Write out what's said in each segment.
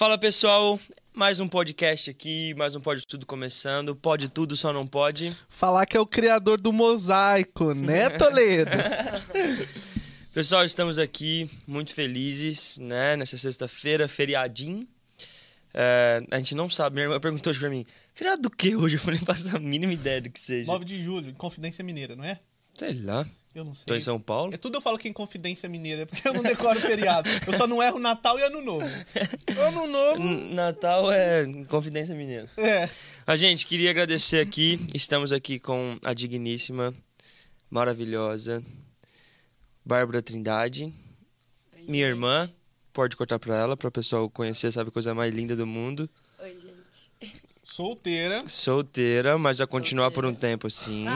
Fala pessoal, mais um podcast aqui, mais um Pode Tudo começando. Pode tudo, só não pode. Falar que é o criador do mosaico, né, Toledo? Pessoal, estamos aqui muito felizes, né? Nessa sexta-feira, feriadinho. É, a gente não sabe, minha irmã perguntou hoje pra mim: feriado do que hoje? Eu falei, não faço a mínima ideia do que seja. 9 de julho, Confidência Mineira, não é? Sei lá. Eu não sei. Tô em São Paulo. É tudo eu falo que é em Confidência Mineira, porque eu não decoro feriado. Eu só não erro Natal e Ano Novo. Ano Novo. N- Natal é Confidência Mineira. É. A gente queria agradecer aqui. Estamos aqui com a digníssima, maravilhosa Bárbara Trindade, minha irmã. Pode cortar pra ela, para o pessoal conhecer, sabe a coisa mais linda do mundo. Solteira. Solteira, mas vai continuar por um Solteira. tempo assim.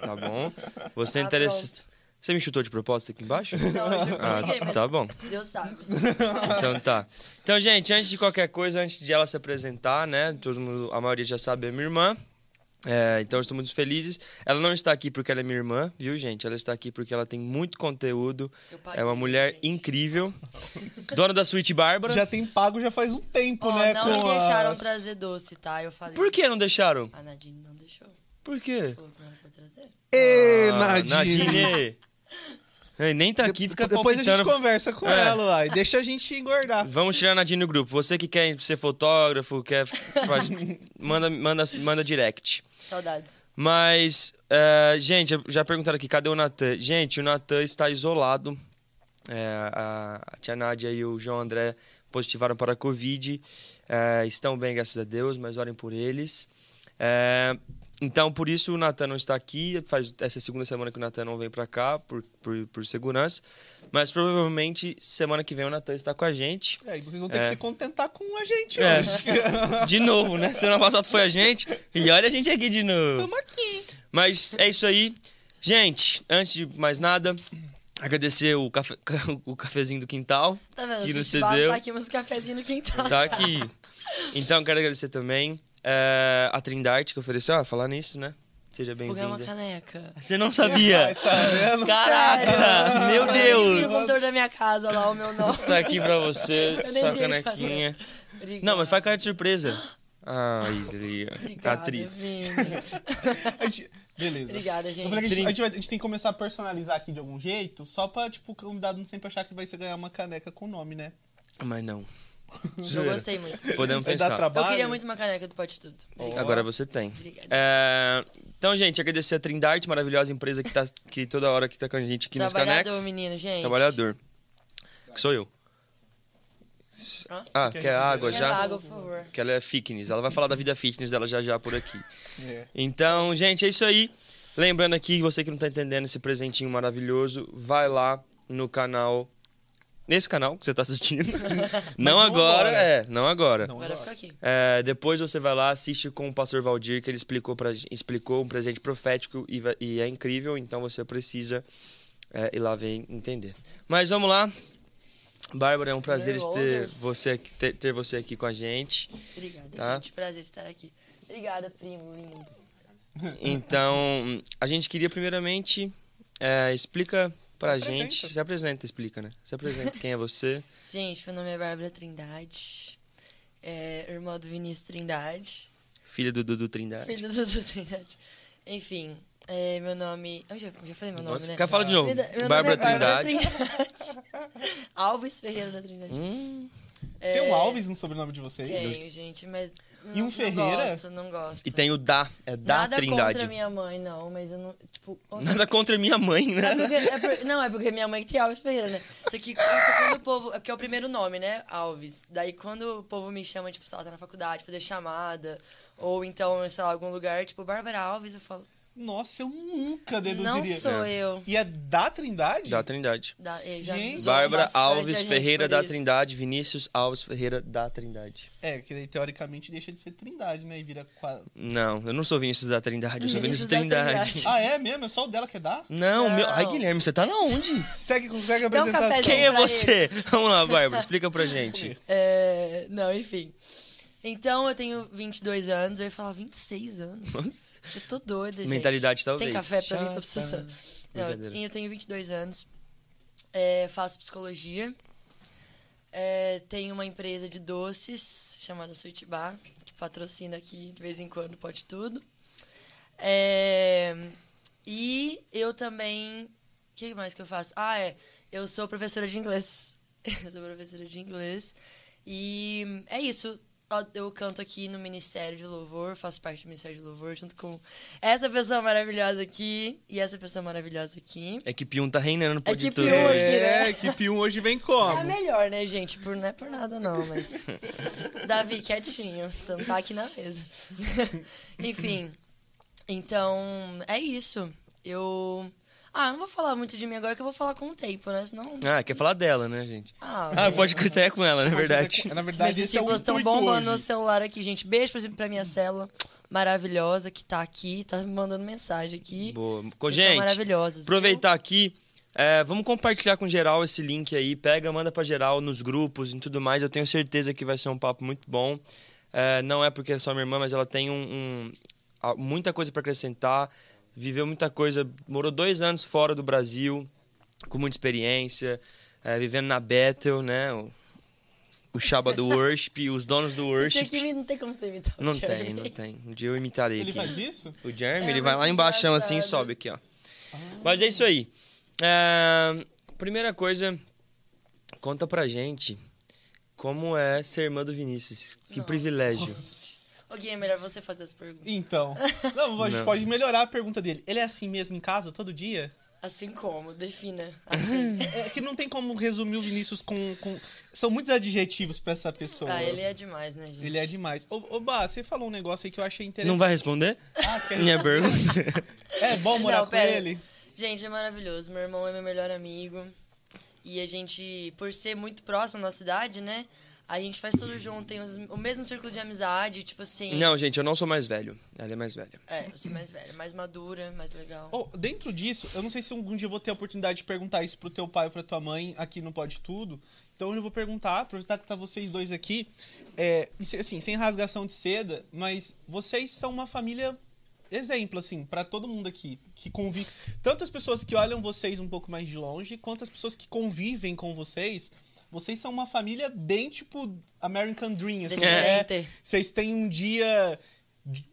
Tá bom? Você é Ah, interessante. Você me chutou de propósito aqui embaixo? Não, eu juro Ah, ninguém, tá bom. Deus sabe. Então tá. Então, gente, antes de qualquer coisa, antes de ela se apresentar, né? Todo mundo, a maioria já sabe, é minha irmã. É, então estamos muito felizes. Ela não está aqui porque ela é minha irmã, viu, gente? Ela está aqui porque ela tem muito conteúdo. Paguei, É uma mulher gente. incrível. Dona da Suíte Bárbara. Já tem pago já faz um tempo, Ó, né? não com me deixaram as- trazer doce, tá? Eu falei. Por que não deixaram? A Nadine não deixou. Por quê? Falou que não era pra trazer. Ê, Ah, Nadine. Nadine. Nem tá aqui, fica Depois a gente palpitando. conversa com É. ela, uai. Deixa a gente engordar. Vamos tirar a Nadine do grupo. Você que quer ser fotógrafo, quer. faz- manda, manda, manda direct. Saudades. Mas, é, gente, já perguntaram aqui, cadê o Natan? Gente, o Natan está isolado. É, a, a tia Nádia e o João André positivaram para a Covid. É, estão bem, graças a Deus, mas orem por eles. É, então, por isso o Natan não está aqui. Faz essa segunda semana que o Natan não vem para cá, por, por, por segurança. Mas provavelmente semana que vem o Natan está com a gente. É, e vocês vão ter É. que se contentar com a gente É. hoje. De novo, né? Semana passada foi a gente. E olha a gente aqui de novo. Tamo aqui. Mas é isso aí. Gente, antes de mais nada, agradecer o, cafe- o cafezinho do quintal. Tá vendo? Que o cedeu. Tá aqui, mas o cafezinho no quintal. Tá aqui. Então, quero agradecer também é, a Trindarte que ofereceu. Ah, falar nisso, né? Seja Porque é uma bem-vinda. caneca. Você não sabia? Tá? Caraca! Meu Deus! no computador da minha casa lá, o meu nome. Tá aqui pra você, sua canequinha. Não, mas faz cara de surpresa. Ai, Lia. Atriz. Beleza. Obrigada, Eu gente. falei que a gente, a gente vai- a gente tem que começar a personalizar aqui de algum jeito, só pra, tipo, o convidado não sempre achar que vai ser ganhar uma caneca com nome, né? Mas não. Eu gostei muito. Podemos pensar. Eu queria muito uma caneca do Pode Tudo. Agora você tem. Obrigada. É, Então, gente, agradecer a Trindarte, maravilhosa empresa que, tá, que toda hora que tá com a gente aqui nas Trabalhador, menino, gente. Trabalhador. Que sou eu. Hã? Ah, quer quer água Quer já? água, por favor. Que ela é fitness. Ela vai falar da vida fitness dela já já por aqui. É. Então, gente, é isso aí. Lembrando aqui, você que não tá entendendo esse presentinho maravilhoso, vai lá no canal. Nesse canal que você tá assistindo. não, não agora, agora. é, não agora. Não, Agora fica aqui. É, depois você vai lá, assiste com o pastor Valdir, que ele explicou, pra, explicou um presente profético e, e é incrível, então você precisa é, ir lá ver e entender. Mas vamos lá. Bárbara, é um prazer ter você, aqui- ter, ter você aqui com a gente. Obrigada, Tá. gente. Prazer estar aqui. Obrigada, primo lindo. Então, a gente queria primeiramente é, explica pra Se gente, apresenta. se apresenta, explica, né? Se apresenta quem é você. Gente, meu nome é Bárbara Trindade. É, irmã do Vinícius Trindade. Filha do Dudu Trindade. Filho do Dudu Trindade. Enfim, é, meu nome. Eu já, já falei meu nome, Nossa, né? quer falar de novo? Meu, meu Bárbara é Bárbara Trindade. Trindade. Alves Ferreira da Trindade. Hum, É, Tem um Alves no sobrenome de vocês? Tenho, gente, mas. E um Ferreira? Não gosto, não gosto. e tem o Da, é Da Nada Trindade. contra minha mãe, não, mas eu não. Tipo, Nada contra minha mãe, né? É porque, é por- não, é porque minha mãe que tem Alves Ferreira, né? Isso aqui, isso quando o povo. É porque é o primeiro nome, né? Alves. Daí quando o povo me chama, tipo, sei lá, tá na faculdade, fazer chamada, ou então, sei lá, algum lugar, tipo, Bárbara Alves, eu falo. Nossa, eu nunca deduziria. Não sou eu. E é da Trindade? Da Trindade. Da, Gente. Bárbara Alves Ferreira da. Trindade, Vinícius Alves Ferreira da Trindade. É, que daí teoricamente deixa de ser Trindade, né? E vira. Não, eu não sou Vinícius da Trindade, eu sou Vinícius Vinícius da Trindade. Trindade. Ah, é mesmo? É só o dela que dá? Não, Não. meu. Ai, Guilherme, você tá na onde? Segue, consegue um apresentar cafezinho. Quem é você? Vamos lá, Bárbara, explica pra gente. É, não, enfim. Então, eu tenho 22 anos. Eu ia falar 26 anos. Eu tô doida, gente. Mentalidade, talvez. Tem café pra mim? Tô precisando. Não, eu tenho 22 anos. É, faço psicologia. É, tenho uma empresa de doces chamada Sweet Bar, que patrocina aqui de vez em quando, pode tudo. É, e eu também. O que mais que eu faço? Ah, é. Eu sou professora de inglês. Eu sou professora de inglês. E é isso. Eu canto aqui no Ministério de Louvor, faço parte do Ministério de Louvor, junto com essa pessoa maravilhosa aqui e essa pessoa maravilhosa aqui. Equipe 1 tá reinando, pode Equipe tudo. um aqui, É, né? equipe 1 hoje vem É a como? melhor, né, gente? Por, não é por nada, não, mas. Davi, quietinho. Você não tá aqui na mesa. Enfim. Então, é isso. Eu. Ah, eu não vou falar muito de mim agora, que eu vou falar com o tempo, né? Senão. Ah, quer falar dela, né, gente? Ah, Ah, pode cortar com ela, na verdade. Na Os verdade, meus esse é o discípulos estão intuito bombando no celular aqui, gente. Beijo pra, pra minha célula maravilhosa que tá aqui, tá me mandando mensagem aqui. Boa. Vocês Gente, maravilhosas. viu? aproveitar aqui. é, vamos compartilhar com geral esse link aí. Pega, manda pra geral nos grupos e tudo mais. Eu tenho certeza que vai ser um papo muito bom. É, não é porque é só minha irmã, mas ela tem um, um- muita coisa pra acrescentar. Viveu muita coisa. Morou dois anos fora do Brasil, com muita experiência. é, vivendo na Bethel, né? O, o Shaba do Worship, os donos do Você Worship. tem que, não tem como você imitar o Não Jeremy. tem, não tem. Um dia eu imitarei Ele aqui. faz isso? O Jeremy, É ele vai lá embaixo assim e sobe aqui, ó. Mas é isso aí. É, primeira coisa, conta pra gente como é ser irmã do Vinícius. Que Nossa. privilégio. Ô, Gui, é melhor você fazer as perguntas. Então. Não, a gente Não. pode melhorar a pergunta dele. Ele é assim mesmo em casa, todo dia? Assim como? Defina. Assim. É que não tem como resumir o Vinícius com. com... São muitos adjetivos pra essa pessoa. ah, ele é demais, né, gente? Ele é demais. Ô, ô Bah, você falou um negócio aí que eu achei interessante. Não vai responder? Ah, você quer Minha pergunta. É bom morar Não, com pera. ele? Gente, é maravilhoso. Meu irmão é meu melhor amigo. E a gente, por ser muito próximo da nossa cidade, né? A gente faz tudo junto, tem os- o mesmo círculo de amizade, tipo assim. Não, gente, eu não sou mais velho. Ela é mais velha. É, eu sou mais velha, mais madura, mais legal. Ô, dentro disso, eu não sei se algum dia eu vou ter a oportunidade de perguntar isso pro teu pai ou pra tua mãe aqui no Pode Tudo. Então eu vou perguntar, aproveitar que tá vocês dois aqui. É, assim, sem rasgação de seda, mas vocês são uma família exemplo, assim, pra todo mundo aqui. Que convive. Tanto as pessoas que olham vocês um pouco mais de longe, quanto as pessoas que convivem com vocês. Vocês são uma família bem, tipo, American Dream, assim. Diferente. né? Vocês têm um dia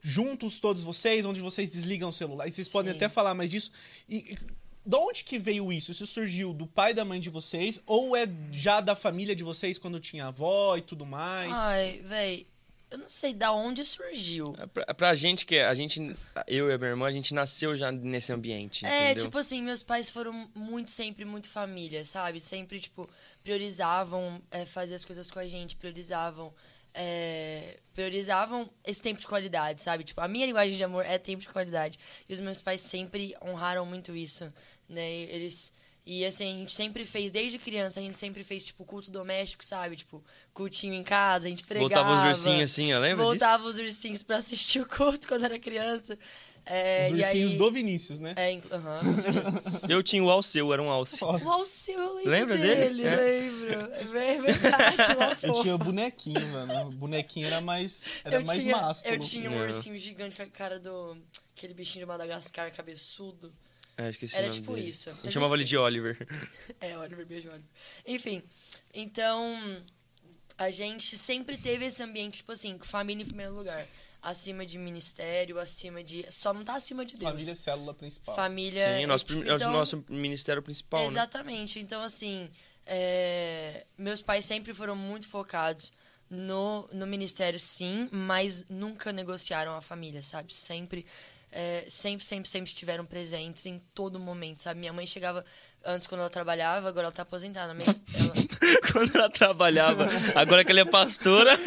juntos, todos vocês, onde vocês desligam o celular. E vocês podem Sim. até falar mais disso. E, e de onde que veio isso? Isso surgiu do pai e da mãe de vocês? Ou é já da família de vocês quando tinha avó e tudo mais? Ai, véi, eu não sei da onde surgiu. É Pra, pra gente que a gente, eu e a minha irmã, a gente nasceu já nesse ambiente, É, entendeu? tipo assim, meus pais foram muito, sempre muito família, sabe? Sempre, tipo, priorizavam é, fazer as coisas com a gente, priorizavam. é, priorizavam esse tempo de qualidade, sabe? Tipo, a minha linguagem de amor é tempo de qualidade. E os meus pais sempre honraram muito isso, né? Eles. E assim, a gente sempre fez, desde criança, a gente sempre fez, tipo, culto doméstico, sabe? Tipo, cultinho em casa, a gente pregava. Voltava os ursinhos assim, lembra disso? Voltava os ursinhos pra assistir o culto quando era criança. É, Os e ursinhos aí- do Vinícius, né? é, certeza. Eu tinha o Alceu, era um Alce. Nossa. O Alceu, eu lembro Lembra dele? dele? É. Lembro. É ver- verdade, uma Eu tinha bonequinho, mano. O bonequinho era mais, era eu mais tinha, másculo. eu tinha um Não. ursinho gigante com a cara do... Aquele bichinho de Madagascar, cabeçudo. É, esqueci Era o nome tipo dele. isso. A gente Mas chamava ele de Oliver. É, Oliver, beijo, Oliver. Enfim, então... A gente sempre teve esse ambiente, tipo assim, com família em primeiro lugar. Acima de ministério, acima de... Só não tá acima de Deus. Família é célula principal. Família... Sim, nosso, tipo, prim- é o então- nosso ministério principal, né? Exatamente. Então, assim, é, meus pais sempre foram muito focados no, no ministério, sim, mas nunca negociaram a família, sabe? Sempre, é, sempre, sempre, sempre estiveram presentes em todo momento, sabe? Minha mãe chegava antes quando ela trabalhava, agora ela tá aposentada, mas ela... Quando ela trabalhava, agora que ela é pastora.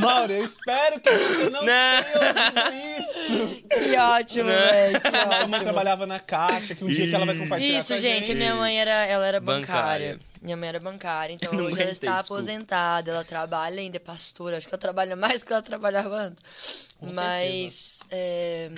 Mauro, eu espero que você não, Não. tenha ouvido isso. Que ótimo, velho. Que Sua mãe trabalhava na caixa, que um dia que ela vai compartilhar Isso, com a gente, gente. minha mãe era, ela era bancária. Bancária. Minha mãe era bancária, então não hoje ela está desculpa. aposentada, ela trabalha ainda, é pastora, acho que ela trabalha mais do que ela trabalhava antes. Com Mas. é,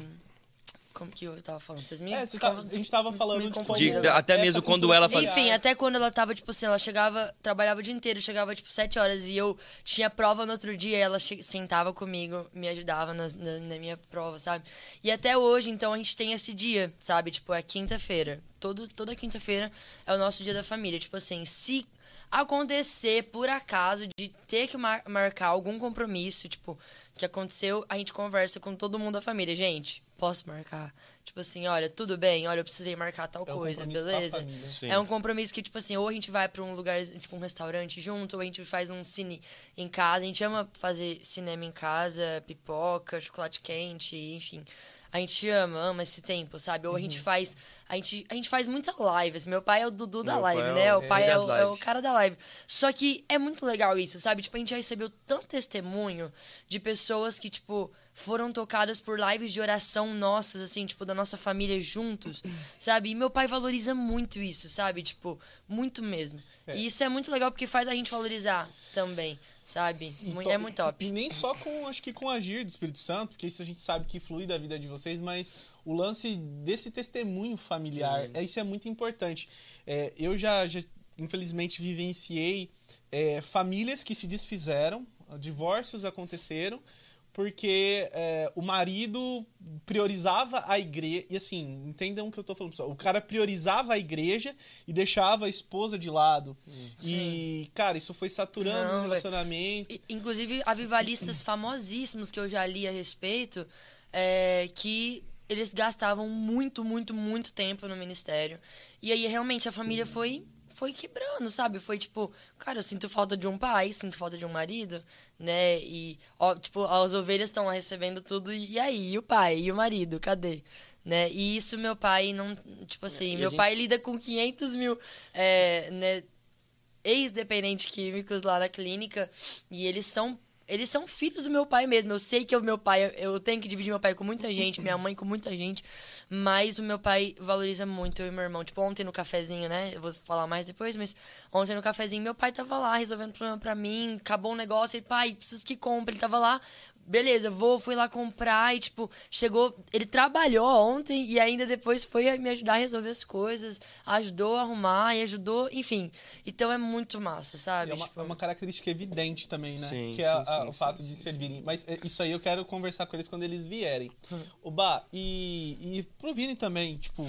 Como que eu tava falando? Vocês me. É, você tá- a gente tava me- falando me de confundiram. De- até Essa mesmo quando ela fazia. Enfim, até quando ela tava, tipo assim, ela chegava, trabalhava o dia inteiro, chegava, tipo, sete horas e eu tinha prova no outro dia e ela sentava comigo, me ajudava nas- na, na minha prova, sabe? E até hoje, então, a gente tem esse dia, sabe? Tipo, é quinta-feira. Todo, toda quinta-feira é o nosso dia da família. Tipo assim, se acontecer, por acaso, de ter que mar- marcar algum compromisso, tipo, que aconteceu, a gente conversa com todo mundo da família. Gente, posso marcar? Tipo assim, olha, tudo bem, olha, eu precisei marcar tal É um coisa, beleza? É um compromisso que, tipo assim, ou a gente vai pra um lugar, tipo um restaurante junto, ou a gente faz um cine em casa. A gente ama fazer cinema em casa, pipoca, chocolate quente, enfim. A gente ama, ama esse tempo, sabe? Ou a Uhum. gente faz. A gente, a gente faz muita live. assim, Meu pai é o Dudu da Meu pai live, é né? o pai é o, é o cara da live. Só que é muito legal isso, sabe? Tipo, a gente já recebeu tanto testemunho de pessoas que, tipo, foram tocadas por lives de oração nossas, assim, tipo, da nossa família juntos, sabe? E meu pai valoriza muito isso, sabe? Tipo, muito mesmo. E isso é muito legal porque faz a gente valorizar também, sabe? É muito top. E, nem só com, acho que com agir do Espírito Santo, porque isso a gente sabe que flui da vida de vocês, mas o lance desse testemunho familiar, é, isso é muito importante. É, eu já, já, infelizmente, vivenciei é, famílias que se desfizeram, divórcios aconteceram, porque é, o marido priorizava a igreja. E assim, entendam o que eu tô falando, pessoal. O cara priorizava a igreja e deixava a esposa de lado. E, cara, isso foi saturando Não, o relacionamento. I- Inclusive, avivalistas famosíssimos que eu já li a respeito, é, que eles gastavam muito, muito, muito tempo no ministério. E aí, realmente, a família foi foi quebrando, sabe? Foi tipo, cara, eu sinto falta de um pai, sinto falta de um marido, né? E, ó, tipo, as ovelhas estão lá recebendo tudo, e aí? E o pai? E o marido? Cadê? Né? E isso meu pai não. Tipo assim, E meu gente- pai lida com 500 mil é, né, ex-dependentes químicos lá na clínica e eles são eles são filhos do meu pai mesmo. Eu sei que o meu pai, eu tenho que dividir meu pai com muita gente, minha mãe com muita gente, mas o meu pai valoriza muito eu e meu irmão. Tipo, ontem no cafezinho, né? Eu vou falar mais depois, mas ontem no cafezinho meu pai tava lá resolvendo problema pra mim, acabou um negócio, ele, pai, preciso que compre. Ele tava lá, beleza, vou, fui lá comprar e, tipo, chegou. Ele trabalhou ontem e ainda depois foi me ajudar a resolver as coisas, ajudou a arrumar e ajudou, enfim. Então é muito massa, sabe? É uma, Tipo, é uma característica evidente também, né? Sim, que é sim, a- sim, o fato sim, de sim, servirem. Mas é, isso aí eu quero conversar com eles quando eles vierem. Hum. O Bah, e, e pro Vini também, tipo.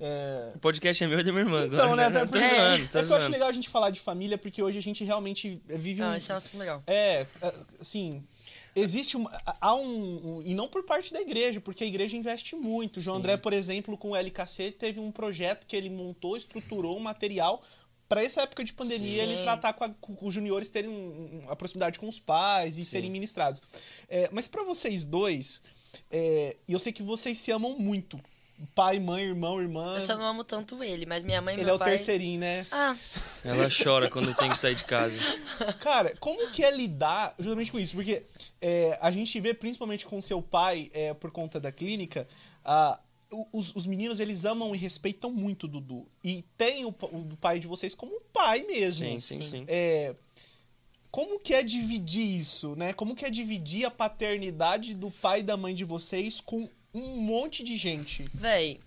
É... O podcast é meu e da minha irmã. Então, né? agora, até Tô porque- zoando, tô é que eu acho legal a gente falar de família, porque hoje a gente realmente vive um. Não, isso é um assunto legal. É, é, assim, existe uma, há um, um- e não por parte da igreja, porque a igreja investe muito. João André, por exemplo, com o LKC teve um projeto que ele montou, estruturou um material para essa época de pandemia Sim. ele tratar com, a- com os juniores terem um- a proximidade com os pais e serem ministrados. É, mas para vocês dois, é, eu sei que vocês se amam muito. Pai, mãe, irmão, irmã. Eu só não amo tanto ele, mas minha mãe e Ele meu é o pai... terceirinho, né? Ah, Ela chora quando tem que sair de casa. Cara, como que é lidar justamente com isso? Porque é, a gente vê, principalmente com seu pai, é, por conta da clínica, a- os, os meninos, eles amam e respeitam muito o Dudu. E tem o, o pai de vocês como pai mesmo. Sim, sim, sim. É, como que é dividir isso, né? Como que é dividir a paternidade do pai e da mãe de vocês com um monte de gente? véi,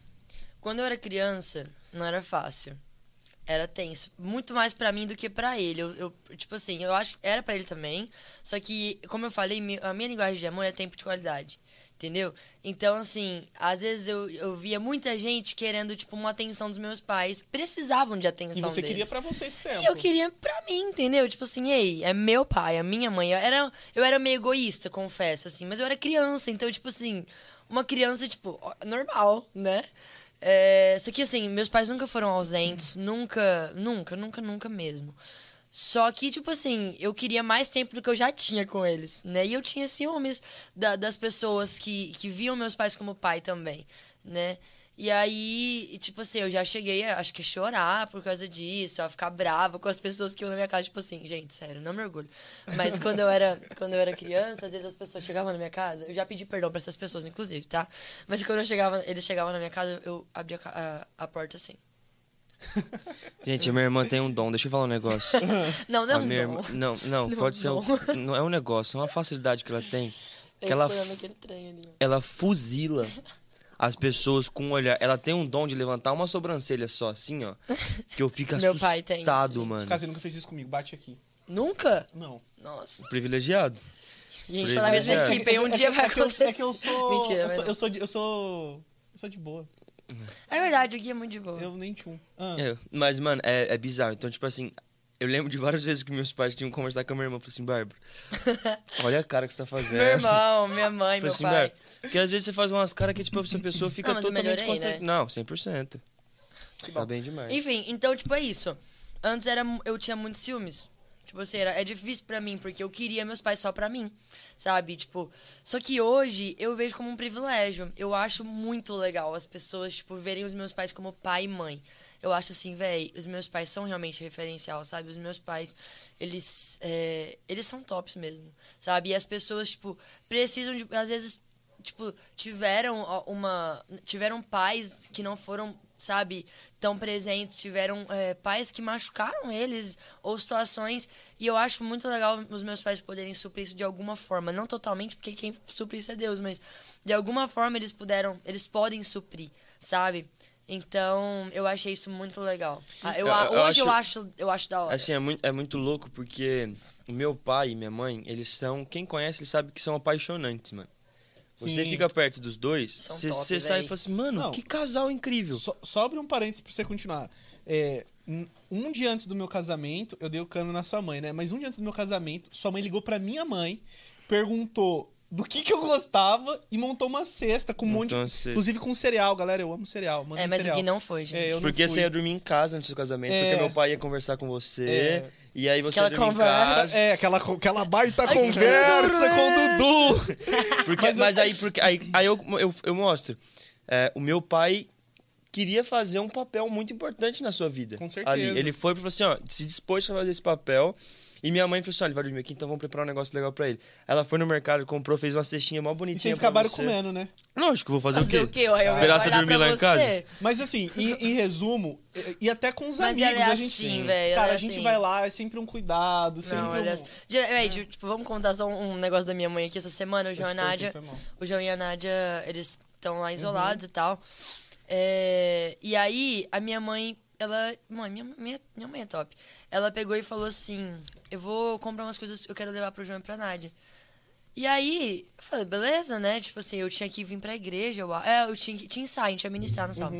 quando eu era criança, não era fácil. Era tenso. Muito mais pra mim do que pra ele. Eu, eu- tipo assim, eu acho que era pra ele também. Só que, como eu falei, a minha linguagem de amor é tempo de qualidade. Entendeu? Então, assim, às vezes eu, eu via muita gente querendo, tipo, uma atenção dos meus pais. Precisavam de E atenção você deles. queria pra você esse tempo. E eu queria pra mim, entendeu? Tipo assim, ei, é meu pai, é minha mãe. Eu era, eu era meio egoísta, confesso, assim, mas eu era criança, então, tipo assim, uma criança, tipo, normal, né? É, só que, assim, meus pais nunca foram ausentes, nunca, nunca, nunca, nunca mesmo. Só que, tipo assim, eu queria mais tempo do que eu já tinha com eles, né? E eu tinha ciúmes da- das pessoas que, que viam meus pais como pai também, né? E aí, tipo assim, eu já cheguei a, acho que a chorar por causa disso, a ficar brava com as pessoas que iam na minha casa, tipo assim, gente, sério, não me orgulho. Mas quando eu era, quando eu era criança, às vezes as pessoas chegavam na minha casa, eu já pedi perdão pra essas pessoas, inclusive, tá? Mas quando eu chegava, eles chegavam na minha casa, eu abria a a, porta assim. Gente, a minha irmã tem um dom. Deixa eu falar um negócio. Não, não é um dom. irmã- não, não, Não, pode ser um, não. é um negócio, é uma facilidade que ela tem. Tá Que ela, procurando aquele trem ali. ó. ela fuzila as pessoas com um olhar. Ela tem um dom de levantar uma sobrancelha só, assim, ó. Que eu fico Meu pai tem isso, assustado, mano. Caso você nunca fez isso comigo, bate aqui. Nunca? Não. Nossa. Privilegiado. E a gente tá na mesma Privilegiado. equipe, e um dia vai é que eu, acontecer. é que eu sou. Mentira, eu mas sou, não. eu sou, de- eu sou. Eu sou de boa. É verdade, o Gui é muito de boa. Eu nem tchum. Ah. É, mas, mano, é, é bizarro. Então, tipo assim, eu lembro de várias vezes que meus pais tinham que conversar com a minha irmã. Eu falei assim, Bárbara, olha a cara que você tá fazendo. Meu irmão, minha mãe, Falei meu assim, pai. Bárbara, porque às vezes você faz umas caras que, tipo, essa pessoa fica Não, totalmente constrangida. né? Não, 100%. Tá bem demais. Enfim, então, tipo, é isso. Antes era, eu tinha muitos ciúmes. Tipo assim, era, é difícil pra mim, porque eu queria meus pais só pra mim, sabe? Tipo, só que hoje eu vejo como um privilégio. Eu acho muito legal as pessoas, tipo, verem os meus pais como pai e mãe. Eu acho assim, véi, os meus pais são realmente referencial, sabe? Os meus pais, eles, é, eles são tops mesmo, sabe? E as pessoas, tipo, precisam de, às vezes, tipo, tiveram uma. Tiveram pais que não foram, sabe, tão presentes, tiveram é, pais que machucaram eles, ou situações. E eu acho muito legal os meus pais poderem suprir isso de alguma forma. Não totalmente, porque quem supre isso é Deus, mas de alguma forma eles puderam, eles podem suprir, sabe? Então, eu achei isso muito legal. Ah, Eu, Eu- eu hoje eu acho- acho, eu acho da hora. Assim, é muito, é muito louco porque meu pai e minha mãe, eles são. Quem conhece, ele sabe que são apaixonantes, mano. Você Sim. fica perto dos dois, você sai e fala assim, mano, Não. que casal incrível. Só, só abre um parênteses pra você continuar. É, um dia antes do meu casamento, eu dei o cano na sua mãe, né? Mas um dia antes do meu casamento, sua mãe ligou pra minha mãe, perguntou do que que eu gostava e montou uma cesta com um monte de... cesta. Inclusive com cereal, galera. Eu amo cereal. Mandem É, mas cereal. o Gui não foi, gente. É, eu não Porque fui. você ia dormir em casa antes do casamento, É. porque meu pai ia conversar com você, É. e aí você Aquela conversa. em casa. É, aquela, aquela baita Ai, conversa com o Dudu. Porque, mas, aí, porque, aí, aí eu, eu, eu mostro. É, o meu pai queria fazer um papel muito importante na sua vida. Com certeza. Ali. Ele foi e falou assim, ó, se dispôs a fazer esse papel. E minha mãe falou assim, ó, ele vai dormir aqui, então vamos preparar um negócio legal pra ele. Ela foi no mercado, comprou, fez uma cestinha mó E bonitinha vocês pra acabaram você. comendo, né? Lógico, vou fazer, Fazer o o quê? quê? Ué, Esperar você dormir lá em casa? Mas assim, em, em resumo, e, e até com os Mas amigos, ela é a gente. assim, velho, Cara, ela é a gente assim. vai lá, é sempre um cuidado, sempre Não, um... aliás. Di- véi, di- tipo, vamos contar só um um negócio da minha mãe aqui essa semana. O João e a Nádia. O João e a Nádia, eles estão lá isolados e tal. É, e aí, a minha mãe, ela. Mãe, minha, minha, minha mãe é top. Ela pegou e falou assim: Eu vou comprar umas coisas que eu quero levar pro João e pra Nádia. E aí, eu falei, beleza, né? Tipo assim, eu tinha que vir pra igreja. Eu, é, eu tinha, que- tinha ensaio, a gente ia ministrar no sábado.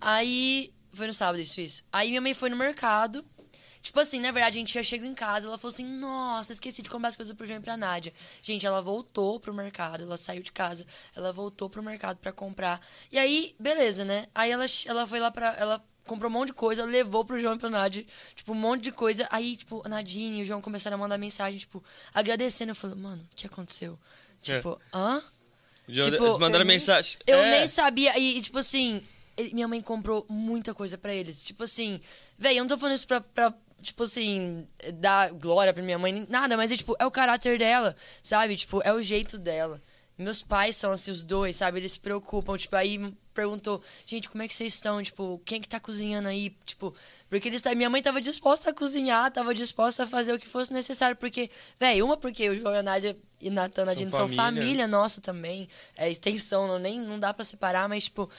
Aí, foi no sábado isso, isso. Aí minha mãe foi no mercado. Tipo assim, na verdade, a gente já chegou em casa, ela falou assim, nossa, esqueci de comprar as coisas pro João e pra Nádia. Gente, ela voltou pro mercado, ela saiu de casa, ela voltou pro mercado pra comprar. E aí, beleza, né? Aí ela, ela foi lá pra... Ela comprou um monte de coisa, levou pro João e pra Nádia, tipo, um monte de coisa. Aí, tipo, a Nadine e o João começaram a mandar mensagem, tipo, agradecendo. Eu falei, mano, o que aconteceu? Tipo, hã? Já- Tipo, eles mandaram mensagem. Eu É. nem sabia. E, tipo assim, ele- minha mãe comprou muita coisa pra eles. Tipo assim, velho, eu não tô falando isso pra, pra, tipo assim, dar glória pra minha mãe, nada, mas é, tipo, é o caráter dela, sabe? Tipo, é o jeito dela. Meus pais são assim, os dois, sabe? Eles se preocupam, tipo, aí perguntou, gente, como é que vocês estão? Tipo, quem é que tá cozinhando aí? Tipo, porque eles minha mãe tava disposta a cozinhar, tava disposta a fazer o que fosse necessário, porque, velho, uma porque o João e a Nádia e Natan e São família. nossa também, é extensão, não, nem, não dá pra separar, mas, tipo,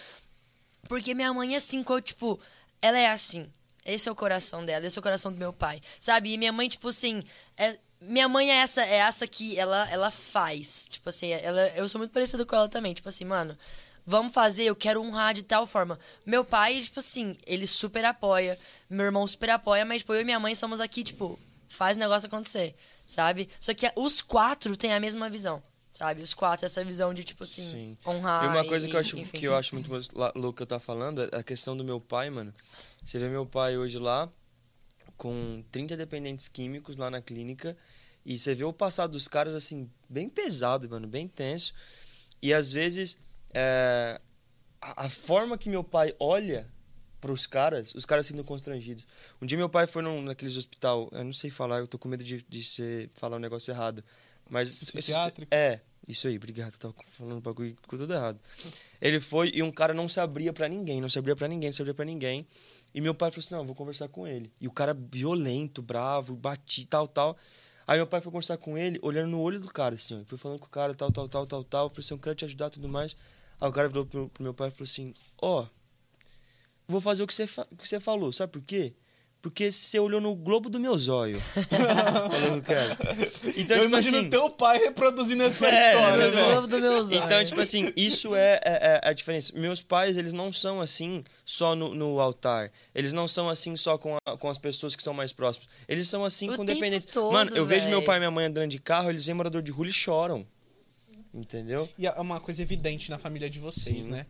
porque minha mãe é assim, tipo, ela é assim. Esse é o coração dela, esse é o coração do meu pai, sabe? E minha mãe, tipo assim, é- minha mãe é essa, é essa que ela, ela faz. Tipo assim, ela, eu sou muito parecida com ela também. Tipo assim, mano, vamos fazer, eu quero honrar de tal forma. Meu pai, tipo assim, ele super apoia, meu irmão super apoia, mas tipo, eu e minha mãe somos aqui, tipo, faz o negócio acontecer, sabe? Só que os quatro têm a mesma visão. Sabe, os quatro, essa visão de, tipo assim, Sim. honrar. E uma coisa que eu acho, enfim. que eu acho muito louco que eu tá falando é a questão do meu pai, mano. Você vê meu pai hoje lá com 30 dependentes químicos lá na clínica e você vê o passado dos caras assim bem pesado, mano, bem tenso. E às vezes é, a, a forma que meu pai olha pros caras, os caras sendo constrangidos. Um dia meu pai foi num, naqueles hospital, eu não sei falar, eu tô com medo de, de ser, falar um negócio errado. Mas. Psiquiátrico? É, isso aí, obrigado. Tava falando bagulho com tudo errado. Ele foi e um cara não se abria pra ninguém, não se abria pra ninguém, não se abria pra ninguém. E meu pai falou assim: não, vou conversar com ele. E o cara violento, bravo, bati, tal, tal. Aí meu pai foi conversar com ele, olhando no olho do cara, assim, ó. Foi falando com o cara, tal, tal, tal, tal, tal. Falei assim: eu quero te ajudar tudo mais. Aí o cara virou pro, pro meu pai e falou assim: ó, vou fazer o que você, fa- que você falou, sabe por quê? Porque você olhou no globo do meu zóio. Falando, cara. Então, eu tipo imagino assim. teu pai reproduzindo essa É, história, velho. Globo do meu zóio. Então, tipo assim, isso é, é- é a diferença. Meus pais, eles não são assim só no, no altar. Eles não são assim só com, a- com as pessoas que são mais próximas. Eles são assim O com dependentes. todo, Mano, eu vejo véi. meu pai e minha mãe andando de carro, eles veem morador de rua e choram. Entendeu? E é uma coisa evidente na família de vocês, Sim. né?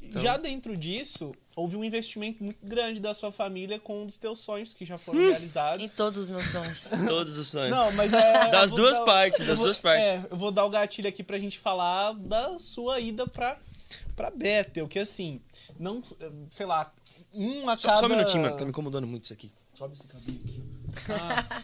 Então- Já dentro disso, houve um investimento muito grande da sua família com um dos teus sonhos que já Hum. foram realizados. Em todos os meus sonhos. Todos os sonhos. Não, mas é. Das duas dar- partes, eu das vou- duas partes. É, eu vou dar o gatilho aqui pra gente falar da sua ida pra, pra Bethel, que assim, não. Sei lá, um a Só, cada. só um minutinho, mano. Tá me incomodando muito isso aqui. Sobe esse cabelo aqui. Ah,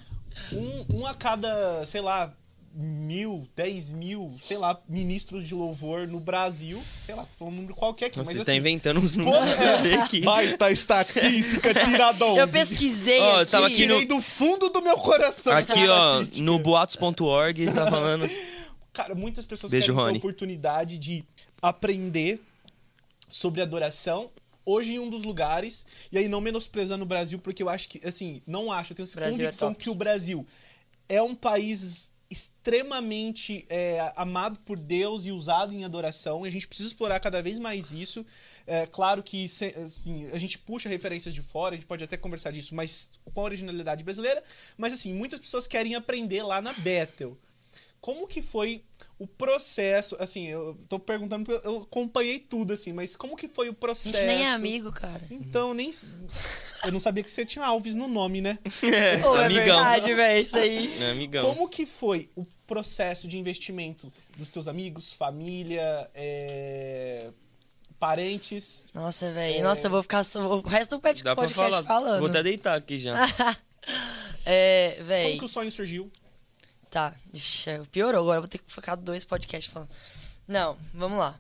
um, um a cada, sei lá, mil, dez mil, sei lá, ministros de louvor no Brasil. Sei lá, foi um número qualquer aqui, Você mas tá assim. inventando uns números é, aqui. Baita estatística, tiradão. Eu pesquisei eu aqui. tava aqui no- Tirei do fundo do meu coração. essa Aqui, ó, no boatos.org tá falando. Cara, muitas pessoas Beijo, querem ter a Rony. oportunidade de aprender sobre adoração. Hoje em um dos lugares, e aí não menosprezando o Brasil, porque eu acho que, assim, não acho, eu tenho Brasil é convicção top. que o Brasil é um país extremamente é, amado por Deus e usado em adoração, e a gente precisa explorar cada vez mais isso. É, claro que assim, a gente puxa referências de fora, a gente pode até conversar disso, mas com a originalidade brasileira. Mas assim, muitas pessoas querem aprender lá na Bethel. Como que foi o processo? Assim, eu tô perguntando porque eu acompanhei tudo, assim, mas como que foi o A processo? gente nem é amigo, cara. Então, nem. Eu não sabia que você tinha Alves no nome, né? Pô, é amigão. verdade, velho, isso aí. É, amigão. Como que foi o processo de investimento dos teus amigos, família, é, parentes? Nossa, velho. Nossa, eu vou ficar o resto do pod- Dá pra podcast falar. falando. Vou até deitar aqui já. É, Como que o sonho surgiu? Tá, Ixi, piorou agora, eu vou ter que ficar dois podcasts falando. Não, vamos lá.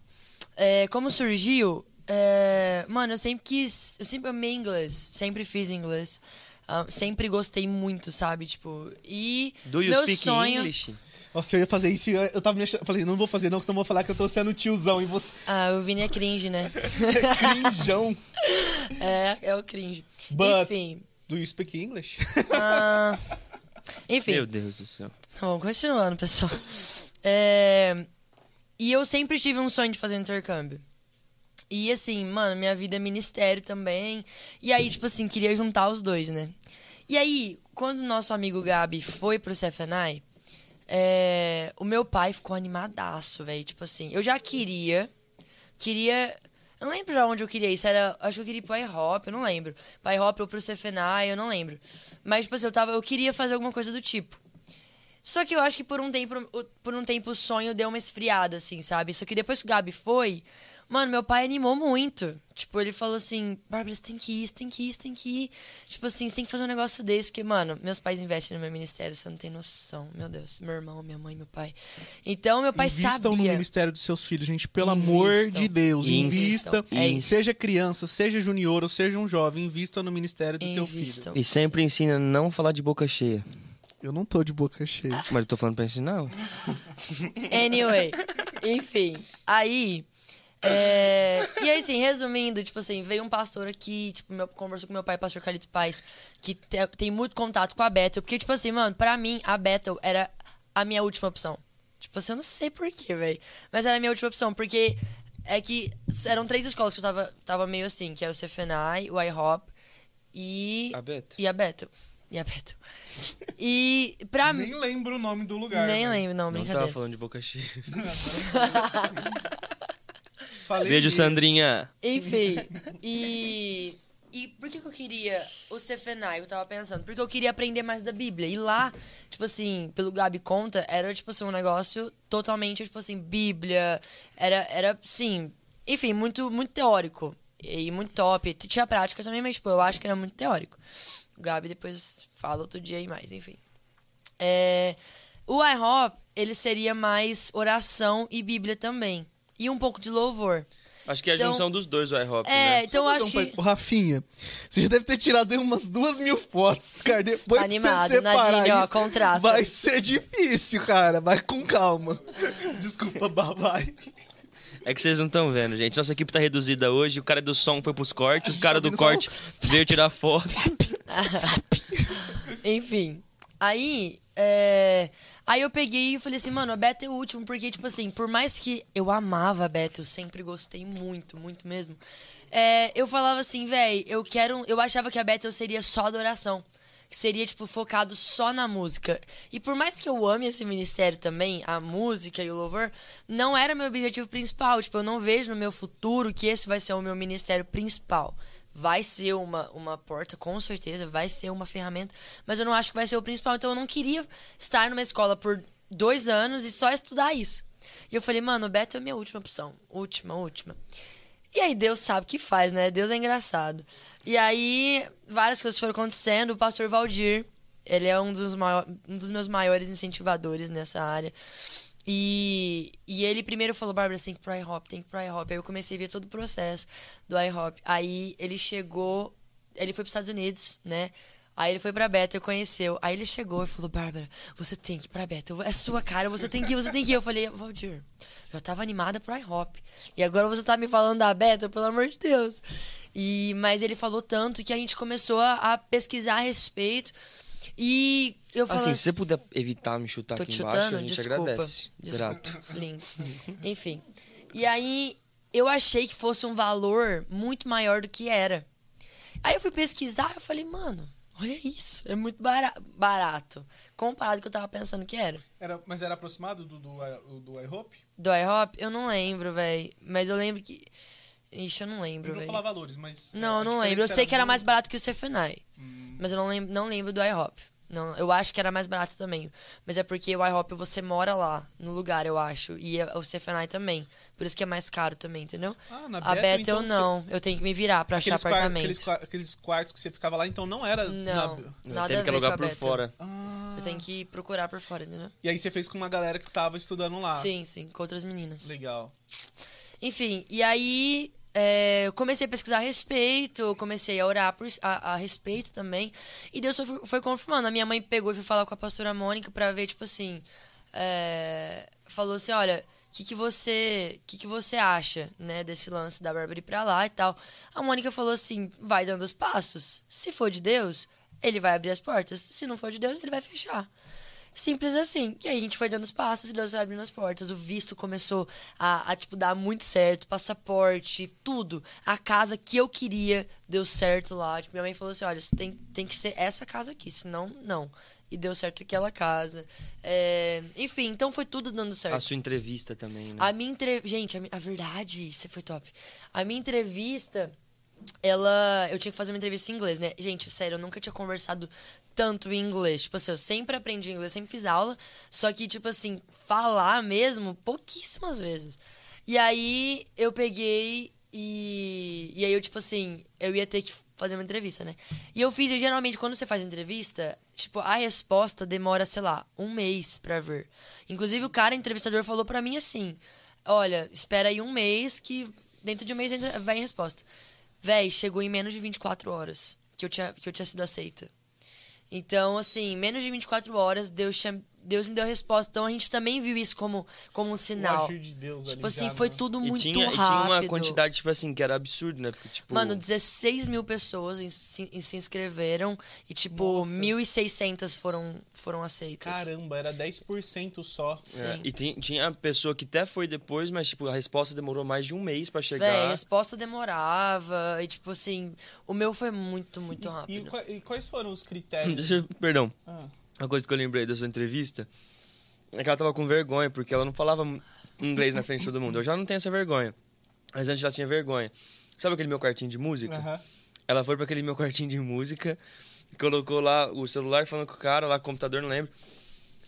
É, como surgiu? É, mano, eu sempre quis. Eu sempre amei inglês, sempre fiz inglês. ah, sempre gostei muito, sabe? Tipo, e. Do you meu speak sonho. English? Nossa, eu ia fazer isso e eu tava me achando. Falei, não vou fazer, não, senão eu vou falar que eu tô sendo tiozão e você. Ah, o Vini é cringe, né? Crinjão. é, é o cringe. But- Enfim. Do you speak English? ah, enfim. Meu Deus do céu. Tá bom, continuando, pessoal. É, E eu sempre tive um sonho de fazer um intercâmbio. E assim, mano, minha vida é ministério também. E aí, tipo assim, queria juntar os dois, né? E aí, quando o nosso amigo Gabi foi pro CFNI, é, o meu pai ficou animadaço, velho. Tipo assim, eu já queria. Queria. Eu não lembro pra onde eu queria isso. Era. Acho que eu queria ir pro iHop, eu não lembro. Pro iHop ou pro CFNI, eu não lembro. Mas, tipo assim, eu, tava, eu queria fazer alguma coisa do tipo. Só que eu acho que por um tempo, o- por um tempo o sonho deu uma esfriada, assim, sabe? Só que depois que o Gabi foi, mano, meu pai animou muito. Tipo, ele falou assim, Bárbara, você tem que ir, você tem que ir, você tem que ir. Tipo assim, você tem que fazer um negócio desse, porque, mano, meus pais investem no meu ministério, você não tem noção. Meu Deus, meu irmão, minha mãe, meu pai. Então, meu pai Invistam no sabia. ministério dos seus filhos, gente. Pelo Invistam. amor de Deus. Invistam. Invista. É isso. Seja criança, seja junior ou seja um jovem, invista no ministério do teu filho. Invistam. E sempre ensina a não falar de boca cheia. Eu não tô de boca cheia. Mas eu tô falando pra ensinar. Anyway, enfim, aí. é, E aí, assim, resumindo, tipo assim, veio um pastor aqui, tipo, meu, conversou com meu pai, pastor Carlito Paz, que te- tem muito contato com a Bethel, porque, tipo assim, mano, pra mim, a Bethel era a minha última opção. Tipo assim, eu não sei porquê, velho, mas era a minha última opção, porque é que eram três escolas que eu tava, tava meio assim, que é o CFNI, o IHOP e... A Bethel. E a Bethel. E a Bethel. E pra mim... Nem lembro o nome do lugar. Nem né? lembro, não, Não brincadeira. tava falando de boca cheia. Falei Beijo, que- Sandrinha. Enfim, e. E por que, que eu queria o CFNI? Eu tava pensando. Porque eu queria aprender mais da Bíblia. E lá, tipo assim, pelo Gabi conta, era, tipo assim, um negócio totalmente, tipo assim, Bíblia. Era, era sim. enfim, muito, muito teórico. E muito top. Tinha prática também, mas, tipo, eu acho que era muito teórico. O Gabi depois fala outro dia aí mais, enfim. É, o IHOP, ele seria mais oração e Bíblia também. E um pouco de louvor. Acho que é a Então- junção dos dois, o iHop, É, né? então acho um que. Ô, Rafinha, você já deve ter tirado aí umas duas mil fotos, cara. Depois Animado, pra você separar Nadine, ó, isso, contrata. vai ser difícil, cara. Vai com calma. Desculpa, Bá, vai. É que vocês não estão vendo, gente. Nossa equipe tá reduzida hoje. O cara do som foi pros cortes, os caras do ouvindo só corte veio tirar foto. Enfim. Aí, é... Aí eu peguei e falei assim, mano, a Beta é o último, porque, tipo assim, por mais que eu amava a Beta, eu sempre gostei muito, muito mesmo. é, eu falava assim, véi, eu quero. Eu achava que a Beta seria só adoração. Que seria, tipo, focado só na música. E por mais que eu ame esse ministério também, a música e o louvor, não era meu objetivo principal. Tipo, eu não vejo no meu futuro que esse vai ser o meu ministério principal. Vai ser uma, uma porta, com certeza, vai ser uma ferramenta, mas eu não acho que vai ser o principal. Então eu não queria estar numa escola por dois anos e só estudar isso. E eu falei, mano, o Beto é a minha última opção. Última, última. E aí Deus sabe o que faz, né? Deus é engraçado. E aí, várias coisas foram acontecendo. O pastor Valdir, ele é um dos, maior, um dos meus maiores incentivadores nessa área. E, e ele primeiro falou, Bárbara, você tem que ir pro iHop, tem que ir pro iHop. Aí eu comecei a ver todo o processo do iHop. Aí ele chegou, ele foi pros Estados Unidos, né? Aí ele foi pra Bethel, conheceu. Aí ele chegou e falou, Bárbara, você tem que ir pra Bethel. É sua cara, você tem que ir, você tem que ir. Eu falei, Valdir, eu tava animada pro iHop. E agora você tá me falando da Bethel, pelo amor de Deus. E, mas ele falou tanto que a gente começou a, a pesquisar a respeito. E eu falei Assim, se você puder evitar me chutar aqui embaixo, chutando? a gente Desculpa. agradece. Desculpa. Grato. Lindo. Enfim. E aí, eu achei que fosse um valor muito maior do que era. Aí eu fui pesquisar eu falei, mano, olha isso. É muito bara- barato. Comparado com o que eu tava pensando que era. Era, mas era aproximado do, do, do iHop? Do iHop, eu não lembro, velho. Mas eu lembro que. Ixi, eu não lembro, Não vou velho. falar valores, mas. Não, eu não lembro. Eu sei que era mais barato que o Cefenai. Mas eu não lembro, não lembro do iHop. Não, eu acho que era mais barato também. Mas é porque o iHop você mora lá, no lugar, eu acho. E a- o Cefenai também. Por isso que é mais caro também, entendeu? Ah, na a Bethel, Bethel então, não. Eu tenho que me virar pra achar Aqueles, quar- apartamento. aqueles, aqueles quartos que você ficava lá, então não era. Não, na- nada Teve a que alugar por Bethel. fora. Ah. Eu tenho que procurar por fora, entendeu? E aí você fez com uma galera que tava estudando lá. Sim, sim, com outras meninas. Legal. Enfim, e aí é, eu comecei a pesquisar a respeito, comecei a orar por, a, a respeito também. E Deus foi, foi confirmando. A minha mãe pegou e foi falar com a pastora Mônica pra ver, tipo assim. é, falou assim: olha. O que, que você que, que você acha, né, desse lance da Bárbara ir pra lá e tal? A Mônica falou assim: vai dando os passos. Se for de Deus, ele vai abrir as portas. Se não for de Deus, ele vai fechar. Simples assim. E aí a gente foi dando os passos e Deus vai abrindo as portas. O visto começou a, a, tipo, dar muito certo. Passaporte, tudo. A casa que eu queria deu certo lá. Tipo, minha mãe falou assim, olha, isso tem, tem que ser essa casa aqui, senão não. E deu certo aquela casa. É, Enfim, então foi tudo dando certo. A sua entrevista também, né? A minha entrevista. Gente, a, a verdade, isso foi top. A minha entrevista, ela. Eu tinha que fazer uma entrevista em inglês, né? Gente, sério, eu nunca tinha conversado tanto em inglês. Tipo assim, eu sempre aprendi inglês, sempre fiz aula. Só que, tipo assim, falar mesmo, pouquíssimas vezes. E aí eu peguei e. E aí eu, tipo assim, eu ia ter que fazer uma entrevista, né? E eu fiz, e geralmente, quando você faz entrevista, tipo, a resposta demora, sei lá, um mês pra ver. Inclusive, o cara, entrevistador, falou pra mim assim: Olha, espera aí um mês que dentro de um mês vai em resposta. Véi, chegou em menos de 24 horas que eu tinha, que eu tinha sido aceita. Então, assim, menos de 24 horas, Deus, tinha, Deus me deu a resposta. Então, a gente também viu isso como, como um O sinal. agir de Deus Tipo ali assim, já, foi né? tudo E muito tinha, e rápido. tinha uma quantidade, tipo assim, que era absurdo, né? Porque, tipo. Mano, 16 mil pessoas em- se, em- se inscreveram e, tipo, Nossa. 1.600 foram, foram aceitas. Caramba, era 10% só. é, Sim. e tem- tinha pessoa que até foi depois, mas, tipo, a resposta demorou mais de um mês pra Véi, chegar. a resposta demorava. E, tipo assim, o meu foi muito, muito E, rápido. qua- e quais foram os critérios? Deixa eu- Perdão. Ah, Uma coisa que eu lembrei da sua entrevista é que ela tava com vergonha, porque ela não falava inglês na frente de todo mundo. Eu já não tenho essa vergonha. Mas antes ela tinha vergonha. Sabe aquele meu quartinho de música? aham. Ela foi pra aquele meu quartinho de música, colocou lá o celular falando com o cara, lá o computador, não lembro.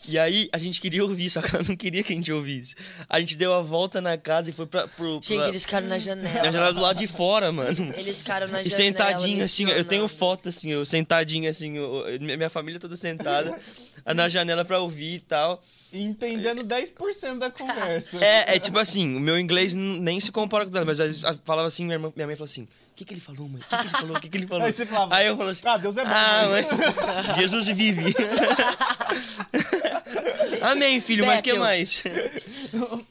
E aí a gente queria ouvir, só que ela não queria que a gente ouvisse. A gente deu a volta na casa e foi pra. Pro, Gente, pra- eles ficaram na janela. Na janela do lado de fora, mano. Eles ficaram na E janela. sentadinho me assim, eu tenho foto assim, eu sentadinho assim, eu- minha família toda sentada na janela pra ouvir e tal. Entendendo 10% da conversa. É, é tipo assim, o meu inglês nem se compara com o dela, mas falava assim, minha, irmã- minha mãe falou assim: o que, que ele falou, mãe? O que, que ele falou? O que, que ele falou? Aí você falava, Aí eu falo assim: "Ah, Deus é bom, Ah, mãe." mãe. Jesus vive. Amém, filho, mas o que mais?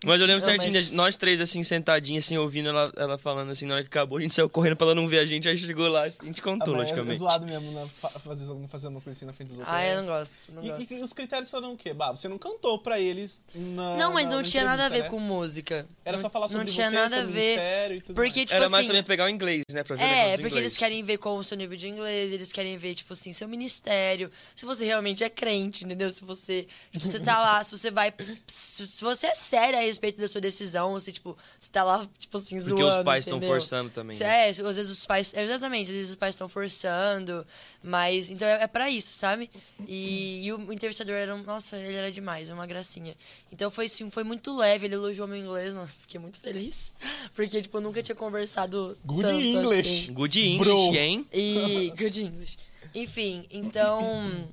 Mas eu lembro Não, certinho, mas- nós três assim, sentadinhos, assim, ouvindo ela, ela falando assim, na hora que acabou, a gente saiu correndo pra ela não ver a gente, aí chegou lá e a gente Ah, contou, mas é logicamente. zoado mesmo né, fa- fazer, fazer umas coisas assim na frente dos outros. Ah, né? eu não gosto, não E, gosto. e os critérios foram o quê? Bah, você não cantou pra eles na. Não, mas na- não na tinha nada a ver entrevista, com né? música. Era não, só falar sobre Não tinha você, nada a ver. ministério e tudo Porque, mais. tipo Era assim. mais também pegar o inglês, né, pra ver É, porque eles querem ver qual o seu nível de inglês, eles querem ver, tipo assim, seu ministério, se você realmente é crente, entendeu? Se você, tipo, você tá lá, se você vai, se, se você é sério a respeito da sua decisão, ou se, tipo, você tá lá, tipo assim, zoando, Porque os pais estão forçando também. Se- né? É, às vezes os pais, exatamente, às vezes os pais estão forçando, mas, então é, é pra isso, sabe? E, e o entrevistador era, um, nossa, ele era demais, uma gracinha. Então foi, assim, foi muito leve, ele elogiou meu inglês, não, fiquei muito feliz, porque, tipo, eu nunca tinha conversado Good tanto English. assim. Good English, Bro. hein? E good English. Enfim, então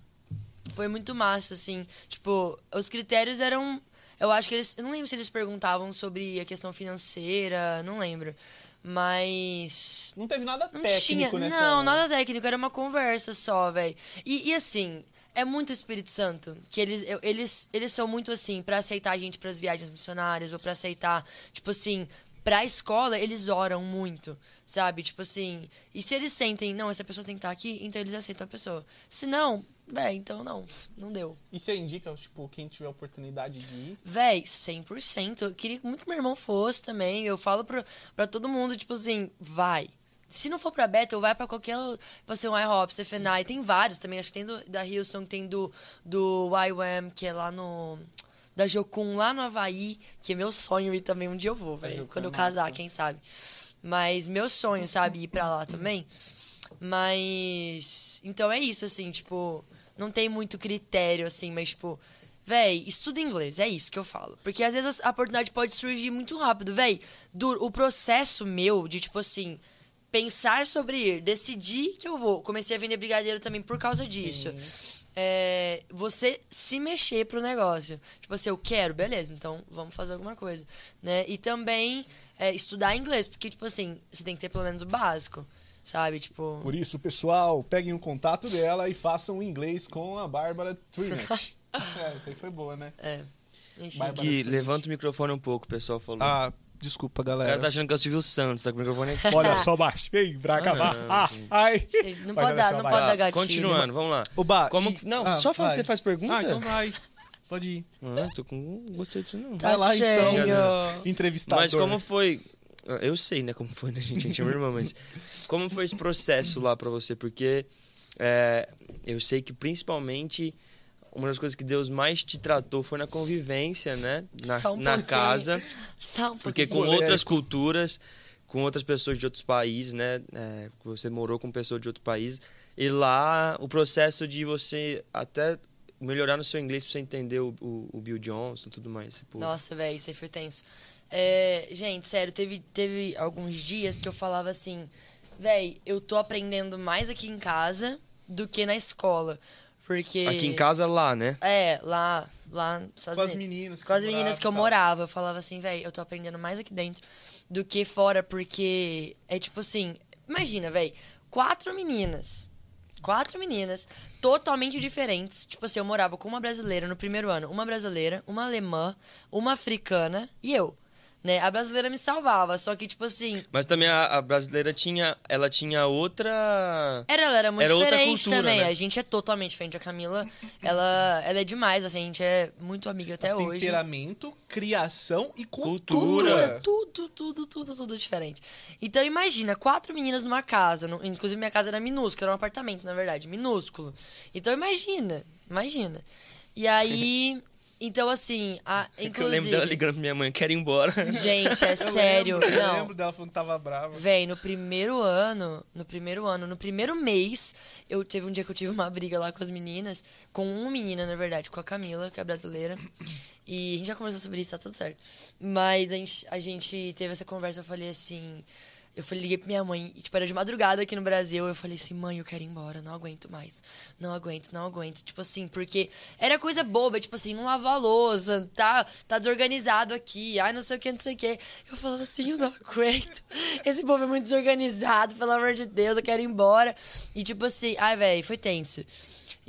foi muito massa, assim. Tipo, os critérios eram. Eu acho que eles. Eu não lembro se eles perguntavam sobre a questão financeira, não lembro. Mas. Não teve nada Não técnico tinha. nessa. Não, nada técnico, era uma conversa só, velho. E, e assim. É muito o Espírito Santo, que eles, eles, eles são muito assim, pra aceitar a gente pras viagens missionárias, ou pra aceitar, tipo assim, pra escola, eles oram muito, sabe? Tipo assim, e se eles sentem, não, essa pessoa tem que estar aqui, então eles aceitam a pessoa. Se não, véi, então não, não deu. E você indica, tipo, quem tiver oportunidade de ir? Véi, 100%. Eu queria muito que meu irmão fosse também. Eu falo pra, pra todo mundo, tipo assim, vai. Se não for pra Bethel, vai pra qualquer. Você, um IHOP, CFNI. Tem vários também. Acho que tem do, da Hillsong, tem do, do YWAM, que é lá no. Da Jocum, lá no Havaí, que é meu sonho ir também. Um dia eu vou, velho. Jocum Quando eu é casar, massa. quem sabe. Mas meu sonho, sabe, ir pra lá também. Mas. Então é isso, assim, tipo. Não tem muito critério, assim, mas, tipo. Véi, estuda inglês, é isso que eu falo. Porque às vezes a oportunidade pode surgir muito rápido. Véi, du- o processo meu de, tipo assim, pensar sobre ir, decidir que eu vou. Comecei a vender brigadeiro também por causa disso. É, você se mexer pro negócio. Tipo assim, eu quero, beleza, então vamos fazer alguma coisa. Né? E também é, estudar inglês, porque, tipo assim, você tem que ter pelo menos o básico. Sabe? Tipo. Por isso, pessoal, peguem o contato dela e façam inglês com a Bárbara Trinett. É, isso aí foi boa, né? É. Enfim. Bárbara. Gui, levanta o microfone um pouco, o pessoal falou. ah, desculpa, o galera. cara tá achando que é o Silvio Santos, tá com o microfone aqui. Olha só, baixo. Vem pra acabar. não, Ah, ai. Não Vai, pode dar, não vai. pode dar Tá, gatilho. continuando, vamos lá. Ô, Bah, Como e- que- Não, Ah, só fala, vai. você faz pergunta? Ah, então vai. Pode ir. Ah, tô com... gostei disso não. Tá Vai lá, então. cheio. Entrevistador. Mas como foi... Eu sei, né, como foi, né, gente? A gente é minha irmã, mas... Como foi esse processo lá pra você? Porque é, eu sei que principalmente uma das coisas que Deus mais te tratou foi na convivência, né? Na, um na casa. Só um Porque com outras culturas, com outras pessoas de outros países, né? É, você morou com pessoas de outro país. E lá, o processo de você até melhorar no seu inglês pra você entender o, o, o Bill Johnson e tudo mais. Tipo, Nossa, velho, isso aí foi tenso. É, gente, sério, teve, teve alguns dias que eu falava assim, véi, eu tô aprendendo mais aqui em casa do que na escola. Porque. Aqui em casa, lá, né? É, lá, lá nos Estados Com as Unidos. meninas que Com as meninas morava que eu tal. morava. Eu falava assim, velho, eu tô aprendendo mais aqui dentro do que fora, porque é tipo assim, imagina, velho, quatro meninas. Quatro meninas totalmente diferentes. Tipo assim, eu morava com uma brasileira no primeiro ano, uma brasileira, uma alemã, uma africana e eu. Né? A brasileira me salvava, só que, tipo assim, Mas também a, a brasileira tinha... Ela tinha outra... Era, ela era muito Era outra diferente cultura, também. né? A gente é totalmente diferente. A Camila, ela, ela é demais, assim, a gente é muito amiga até hoje. Temperamento, criação e Cultura. cultura. Tudo, tudo, tudo, tudo diferente. Então imagina, quatro meninas numa casa. no- inclusive minha casa era minúscula, era um apartamento, na verdade, minúsculo. Então imagina, imagina. E aí Então, assim, a, que eu lembro dela inclusive. ligando pra minha mãe, quero ir embora. Gente, é sério. Eu Não. lembro dela falando que tava brava. Véi, no primeiro ano, no primeiro ano, no primeiro mês, eu teve um dia que eu tive uma briga lá com as meninas, com uma menina, na verdade, com a Camila, que é brasileira. E a gente já conversou sobre isso, tá tudo certo. Mas a gente, a gente teve essa conversa, eu falei assim. Eu falei, liguei pra minha mãe, e, tipo, era de madrugada aqui no Brasil. Eu falei assim, mãe, eu quero ir embora, não aguento mais. Não aguento, não aguento. Tipo assim, porque era coisa boba, tipo assim, não lavar a louça, tá, tá desorganizado aqui, ai, não sei o que, não sei o que. Eu falava assim, eu não aguento. Esse povo é muito desorganizado, pelo amor de Deus, eu quero ir embora. E tipo assim, ai, velho, foi tenso.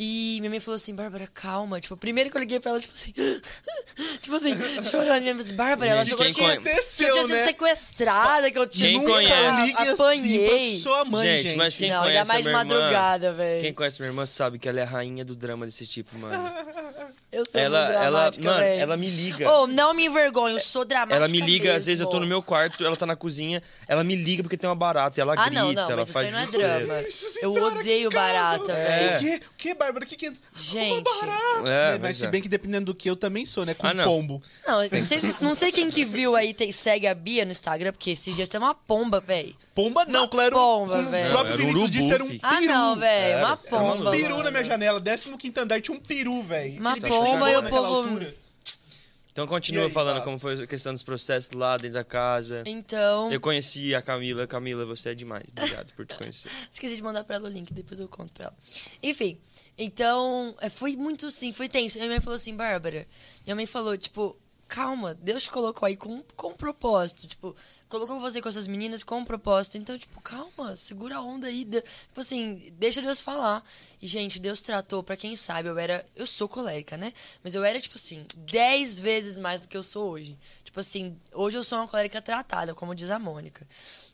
E minha mãe falou assim, Bárbara, calma. Tipo, primeiro que eu liguei pra ela, tipo assim, tipo assim, chorando. Minha mãe falou assim, Bárbara, ela que quem tinha, conhe- que eu tinha sido né? sequestrada, que eu tinha Quem nunca conhece? Assim apanhei. pra sua mãe, gente. gente, mas quem não, conhece ainda mais minha madrugada, velho. Quem conhece minha irmã sabe que ela é a rainha do drama desse tipo, mano. Eu sou ela, ela, mano, velho. ela me liga. Oh, não me envergonho, eu sou dramática Ela me liga, às vezes eu tô mesmo. no meu quarto, ela tá na cozinha, ela me liga porque tem uma barata, e ela Ah, grita, não, não, ela mas isso aí faz não é desespero. drama. Isso Eu odeio barata, É. velho. O quê? O quê, Bárbara? O que que é? Gente. Uma. É, mas mas se é. bem que dependendo do que eu também sou, né? Com Ah, não. pombo. Não, não sei, não sei quem que viu aí, tem, segue a Bia no Instagram, porque esses dias tem uma pomba, velho. Pomba não, claro. pomba, velho. O próprio Vinícius disse era um fi. peru. Ah, não, velho, uma tá pomba. maluco. Peru mano. na minha janela, 15 andar, tinha um peru, velho. Uma pomba e o naquela povo- altura. Então continua aí, falando Bárbara? como foi a questão dos processos lá dentro da casa. Então, Eu conheci a Camila. Camila, você é demais. Obrigado por te conhecer. esqueci de mandar pra ela o link, depois eu conto pra ela. Enfim, então, é, foi muito assim, foi tenso. Minha mãe falou assim, Bárbara, minha mãe falou, tipo, calma, Deus te colocou aí com, com um propósito, tipo, colocou você com essas meninas com um propósito, então, tipo, calma, segura a onda aí, tipo assim, deixa Deus falar. E, gente, Deus tratou, pra quem sabe, eu era, eu sou colérica, né? Mas eu era, tipo assim, dez vezes mais do que eu sou hoje. Tipo assim, hoje eu sou uma colérica tratada, como diz a Mônica.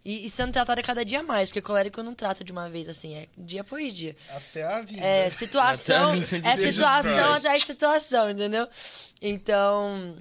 E, e sendo tratada cada dia mais, porque colérico não trata de uma vez, assim, é dia após dia. Até a vida. É situação, Até a vinda de é Jesus situação atrás de situação, entendeu? Então,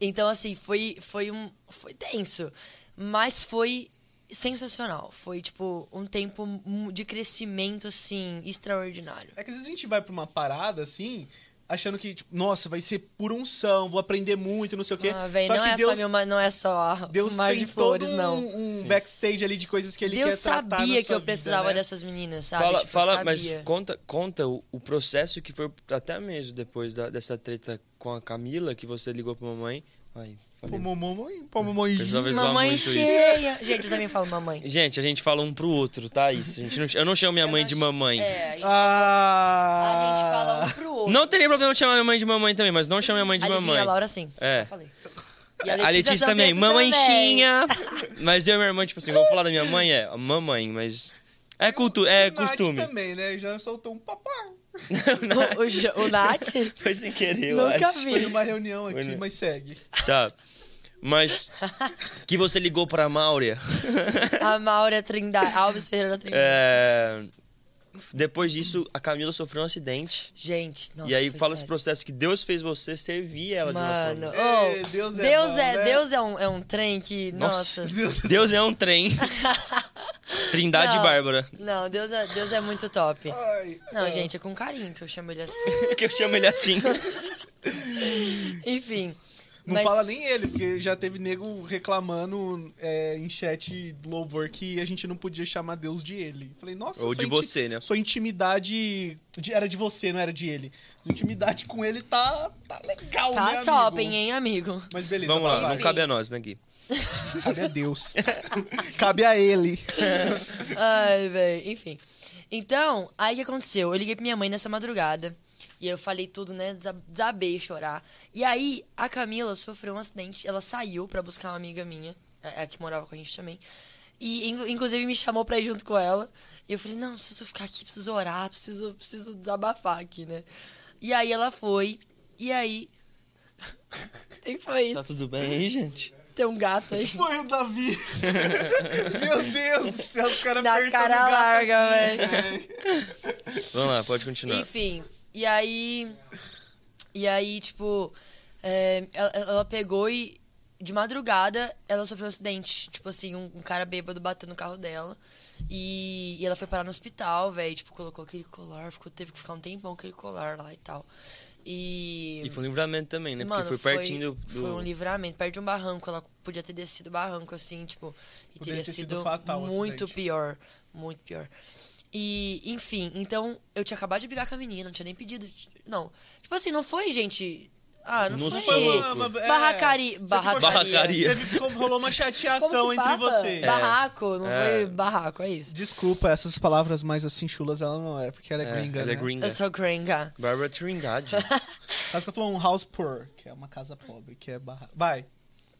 então assim, foi foi um foi tenso, mas foi sensacional. Foi tipo um tempo de crescimento assim extraordinário. É que às vezes a gente vai pra uma parada assim, achando que, tipo, nossa, vai ser por unção, vou aprender muito, não sei o quê. Ah, véi, Só não que é Deus, só meu, não é só Deus mar tem de flores, todo um, não. um backstage ali de coisas que ele Deus quer tratar na sabia que eu precisava vida, né? dessas meninas, sabe? Fala, Tipo, fala mas conta, conta o, o processo que foi até mesmo depois da- dessa treta com a Camila, que você ligou pra mamãe. Ai, falei. Pô, mamãe, pô, mamãe. Mamãe muito isso. cheia. Gente, eu também falo mamãe. Gente, a gente fala um pro outro, tá? Isso. A gente não, eu não chamo minha mãe de mamãe. É, Ah! a gente fala um pro outro. Não teria problema de chamar minha mãe de mamãe também, mas não chame minha mãe de a Livinha, mamãe. a Laura sim. É. Já falei. E A Letícia, também, Zampeto mamãechinha. Mas eu e minha irmã, tipo assim, vou falar da minha mãe, é mamãe, mas. É, cultu é O Nath costume. também, né? Já soltou um papai. O, o, o Nath? Foi sem querer, eu Nunca acho. vi. Foi numa reunião Foi, aqui, né? mas segue. Tá. Mas. Que você ligou pra Máurea. A Maura Trindade. Alves Ferreira Trindade. É. Depois disso, a Camila sofreu um acidente. Gente, nossa, e aí foi fala esse sério. processo que Deus fez você servir ela Mano, de uma forma. oh, Deus é Deus bom, é, né? Deus é um, é um trem que, Nossa. nossa. Deus Deus é um trem. Trindade Não. Bárbara. Não, Deus é, Deus é muito top. Ai, Não, é. gente, é com carinho que eu chamo ele assim. que eu chamo ele assim. Enfim. Não mas- fala nem ele, porque já teve nego reclamando é, em chat do louvor que a gente não podia chamar Deus de ele. Falei, nossa, Ou sua de você, né? Sua intimidade. de- era de você, não era de ele. Sua intimidade com ele tá, tá legal, né? Tá amigo? top, hein, amigo? Mas beleza, Vamos lá, não cabe a nós, né, Gui? Cabe a Deus. Cabe a ele. Ai, velho. Enfim. Então, aí o que aconteceu? Eu liguei pra minha mãe nessa madrugada. E eu falei tudo, né? desa- Desabei chorar. E aí, a Camila sofreu um acidente. Ela saiu pra buscar uma amiga minha, a, a que morava com a gente também. E, in- inclusive, me chamou pra ir junto com ela. E eu falei, não, preciso ficar aqui, preciso orar, preciso, preciso desabafar aqui, né? E aí, ela foi. E aí... O que foi isso? Tá tudo bem aí, gente? Tem um gato aí. Foi o Davi. Meu Deus do céu, os caras Na apertando cara o gato larga, velho. Vamos lá, pode continuar. Enfim, e aí. E aí, tipo, é, ela, ela pegou e. De madrugada, ela sofreu um acidente. Tipo assim, um, um cara bêbado bateu no carro dela. E, e ela foi parar no hospital, velho. Tipo, colocou aquele colar, ficou, teve que ficar um tempão com aquele colar lá e tal. E. E foi um livramento também, né? Mano, Porque foi pertinho do. Foi um livramento, perto de um barranco. Ela podia ter descido barranco, assim, tipo. E Poderia teria ter sido sido fatal o muito acidente. pior. Muito pior. E, enfim, então eu tinha acabado de brigar com a menina, não tinha nem pedido. Não. Tipo assim, não foi, gente. Ah, não No foi. uma- é, Barracari... Barracaria. Barracaria. Teve, ficou, rolou uma chateação entre vocês. Barraco, não É. foi barraco, é isso. Desculpa, essas palavras mais assim chulas ela não é, porque ela é, É, gringa, ela né? é gringa. Eu sou gringa. Bárbara Trindade. Mas que eu falou um house poor, que é uma casa pobre, que é barra... Vai,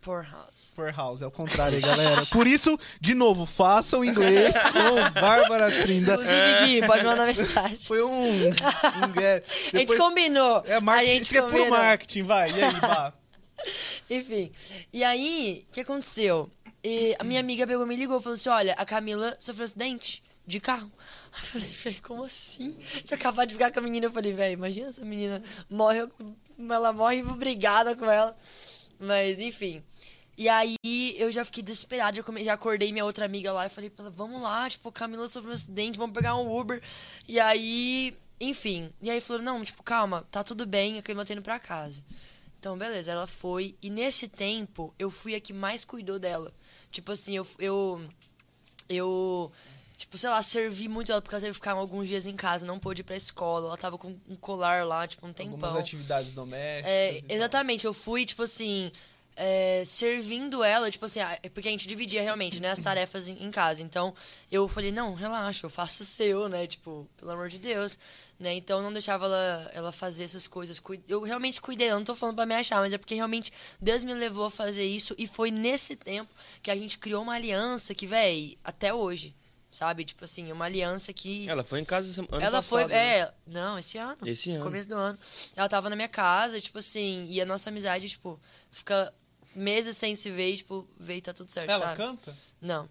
Poor house. poor house, é o contrário aí, galera. Por isso, de novo, façam inglês com Bárbara Trinda. Inclusive, Gui, pode mandar mensagem. Foi um... um é, A gente combinou. É, marketing, a gente isso que é puro marketing, vai. E aí, Bá? Enfim. E aí, o que aconteceu? E a minha amiga pegou, me ligou e falou assim: olha, a Camila sofreu um acidente de carro. Eu falei, velho, como assim? Tinha acabado de ficar com a menina. Eu falei, velho, imagina essa menina morre, ela morre e vou brigada com ela. Mas, enfim. E aí eu já fiquei desesperada, já, come- já acordei minha outra amiga lá e falei pra ela, vamos lá, tipo, Camila sofreu um acidente, vamos pegar um Uber. E aí, enfim. E aí falou, não, tipo, calma, tá tudo bem, a Camila tá indo pra casa. Então, beleza, ela foi. E nesse tempo, eu fui a que mais cuidou dela. Tipo assim, eu. Eu. eu tipo, sei lá, servi muito ela porque ela teve que ficar alguns dias em casa, não pôde ir pra escola. Ela tava com um colar lá, tipo, um tempão. Algumas atividades domésticas. É, e tal. exatamente, eu fui, tipo assim, é, servindo ela, tipo assim, ah, porque a gente dividia realmente, né, as tarefas em, em casa. Então, eu falei, não, relaxa, eu faço o seu, né, tipo, pelo amor de Deus, né, então eu não deixava ela, ela fazer essas coisas. Eu realmente cuidei, eu não tô falando pra me achar, mas é porque realmente Deus me levou a fazer isso e foi nesse tempo que a gente criou uma aliança que, véi, até hoje, sabe? Tipo assim, uma aliança que... Ela foi em casa ano Ela passado. foi. né? É, não, esse ano. Esse ano. Começo do ano. Ela tava na minha casa, tipo assim, e a nossa amizade, tipo, fica meses sem se ver e, tipo, ver e tá tudo certo, Ela sabe? canta? Não.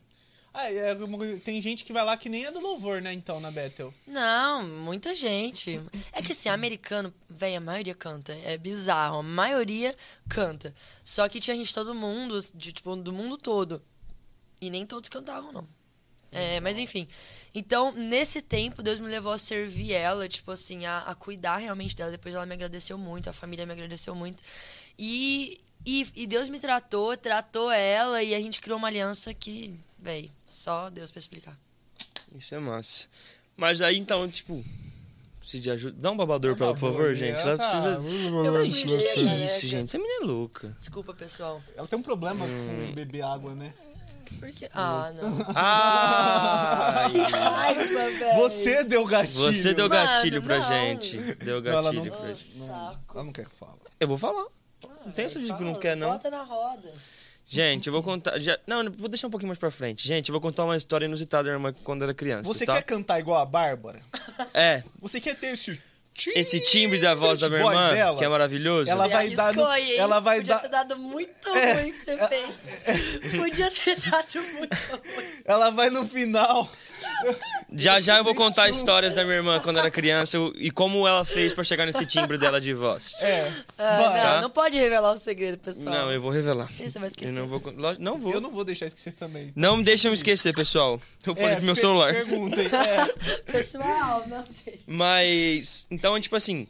Ah, é, tem gente que vai lá que nem é do louvor, né, então, na Bethel. Não, muita gente. É que assim, americano, velho, a maioria canta. É bizarro. A maioria canta. Só que tinha gente todo mundo, de, tipo, do mundo todo. E nem todos cantavam, não. É, mas enfim. Então, nesse tempo, Deus me levou a servir ela, tipo assim, a, a cuidar realmente dela. Depois ela me agradeceu muito, a família me agradeceu muito. E, e, e Deus me tratou, tratou ela, e a gente criou uma aliança que, véi, só Deus pra explicar. Isso é massa. Mas aí então, tipo. Precisa de ajuda. Dá um babador pra ela, por favor, gente. Ela precisa. Eu Gente, que é isso, gente? Essa menina é louca. Desculpa, pessoal. Ela tem um problema Hum. com beber água, né? Por quê? Ah, não. Ai! Raiva, velho. Você deu gatilho. Você deu Mano, gatilho pra não. gente. Deu Não, ela não- gatilho pra Ah, gente. saco. Ela não quer que fala. Eu vou falar. Não tem essa de que não quer, não. Bota na roda. Gente, eu vou contar. Já... Não, vou deixar um pouquinho mais pra frente. Gente, eu vou contar uma história inusitada da minha irmã quando era criança. Você tá? quer cantar igual a Bárbara? É, Você quer ter esse esse timbre da voz da minha voz irmã, dela? que é maravilhoso. Ela vai dar no- ela vai Podia dar- ter dado muito É. ruim que você fez. Podia ter dado muito ruim. Ela vai no final. Já já eu vou contar histórias da minha irmã quando era criança e como ela fez pra chegar nesse timbre dela de voz. É. Ah, não, Tá. não pode revelar o segredo, pessoal. Não, eu vou revelar. Você vai Eu esquecer. não vou. Não vou. Eu não vou deixar esquecer também. Não me deixa eu me esquecer, pessoal. Eu falei É, pro meu celular. Perguntem. É. Pessoal, não deixa. Mas. Então, tipo assim.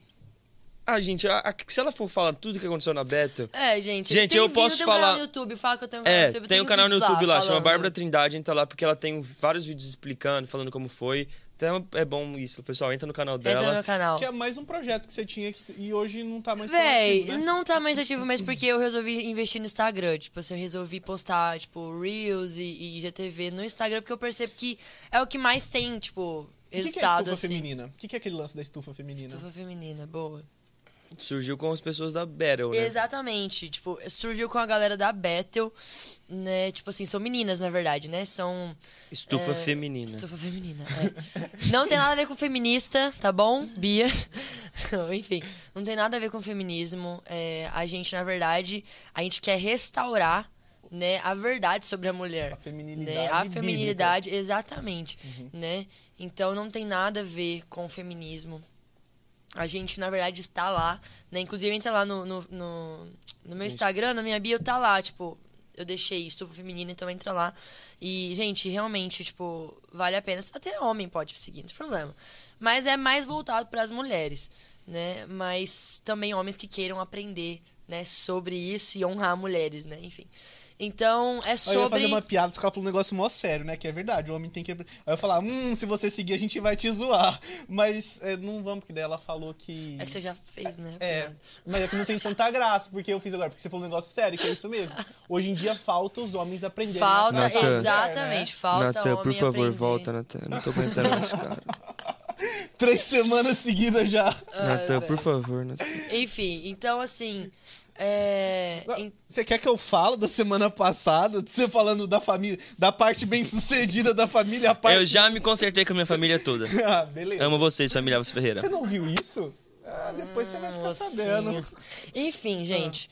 Ah, gente, a- a- se ela for falar tudo que aconteceu na Beta. É, gente. Gente, tem eu posso tem um canal falar- no YouTube. Fala que eu tenho um canal É, no YouTube. tem um canal no YouTube lá, chama falando. Bárbara Trindade, entra lá porque ela tem vários vídeos explicando, falando como foi. Então é bom isso, pessoal. Entra no canal Entra no dela. canal. Que é mais um projeto que você tinha que- e hoje não tá mais tão Véi, ativo, né? não tá mais ativo, mas porque eu resolvi investir no Instagram. Tipo, assim, eu resolvi postar, tipo, Reels e, e IGTV no Instagram, porque eu percebo que é o que mais tem, tipo, O que, é estufa assim. feminina? O que, que é aquele lance da estufa feminina? Estufa feminina, boa. Surgiu com as pessoas da Battle, né? Exatamente. Tipo, surgiu com a galera da Battle, né? Tipo assim, são meninas, na verdade, né? São. Estufa é, feminina. Estufa feminina, é. Não tem nada a ver com feminista, tá bom? Bia. Enfim, não tem nada a ver com feminismo. É, a gente, na verdade, a gente quer restaurar né, a verdade sobre a mulher. A feminilidade Né? A bíblica. feminilidade, exatamente. Né? Então não tem nada a ver com o feminismo. A gente, na verdade, está lá, né? Inclusive, entra lá no, no, no, no meu Instagram, na minha bio, tá lá, tipo... eu deixei estufa feminina, então entra lá. E, gente, realmente, tipo, vale a pena. Até homem pode seguir, não tem problema. Mas é mais voltado para as mulheres, né? Mas também homens que queiram aprender, né, sobre isso e honrar mulheres, né? Enfim. Então, é Eu ia sobre. fazer uma piada, os caras falando um negócio mó sério, né? Que é verdade, o homem tem que. Aí eu ia falar, hum, se você seguir, a gente vai te zoar. Mas é, não vamos, porque daí ela falou que. É que você já fez, né? É, piada. mas é que não tem tanta graça, porque eu fiz agora, porque você falou um negócio sério, que é isso mesmo. Hoje em dia falta os homens aprenderem. Falta, a tratar a mulher, exatamente, falta Natan, por favor, aprender. volta, Natan. Não tô aguentando esse cara. né? Três semanas seguidas já. Natan, por favor, Natan. Enfim, então assim. É... Você quer que eu fale da semana passada? Você falando da família, da parte bem sucedida da família, a parte. Eu já me consertei com a minha família toda. ah, beleza. Amo vocês, família Alves Ferreira. Você não viu isso? Ah, depois você vai ficar mocinho. sabendo. Enfim, gente.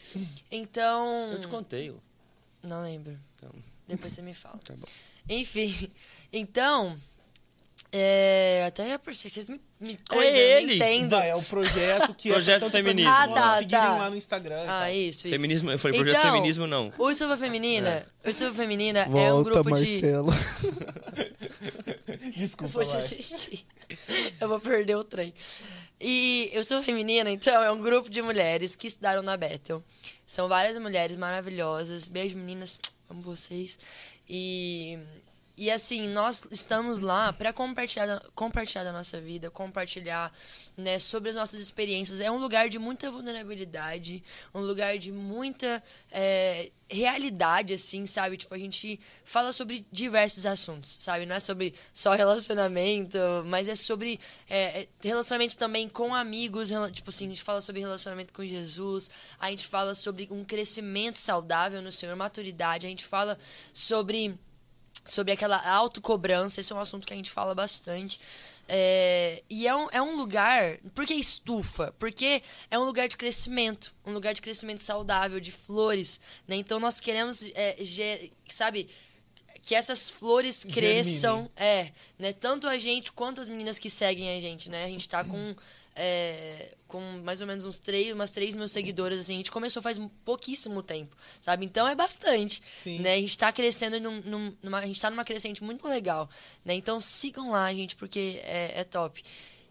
Então. Eu te contei. Não lembro. Então. Depois você me fala. Tá bom. Enfim, então. É, até por vocês me, me É eu ele. entendo. Vai, é o projeto que Projeto é pra Feminismo. Ah, tá, seguirem tá. lá no Instagram. Ah, isso, isso. Feminismo, eu falei projeto Então, feminismo, não. O Silva Feminina, o Silva Feminina é um grupo de. Eu Desculpa, vou te assistir. Eu vou perder o trem. E eu sou feminina, então é um grupo de mulheres que estudaram na Bethel. São várias mulheres maravilhosas. Beijo, meninas. Amo vocês. E, e assim, nós estamos lá para compartilhar, compartilhar da nossa vida, compartilhar né, sobre as nossas experiências. É um lugar de muita vulnerabilidade, um lugar de muita é, realidade, assim, sabe? Tipo, a gente fala sobre diversos assuntos, sabe? Não é sobre só relacionamento, mas é sobre é, é, relacionamento também com amigos. Tipo assim, a gente fala sobre relacionamento com Jesus, a gente fala sobre um crescimento saudável no Senhor, maturidade, a gente fala sobre sobre aquela autocobrança, esse é um assunto que a gente fala bastante. É, e é um, é um lugar. Por que estufa? Porque é um lugar de crescimento, um lugar de crescimento saudável, de flores. Né? Então nós queremos, é, ger- sabe, que essas flores cresçam. É, né? Tanto a gente quanto as meninas que seguem a gente, né? A gente tá com. É, com mais ou menos uns três, umas 3 mil seguidoras, assim, a gente começou faz pouquíssimo tempo, sabe? Então é bastante, Sim. né? A gente tá crescendo, num, num- numa, a gente tá numa crescente muito legal, né? Então sigam lá, gente, porque é, é top.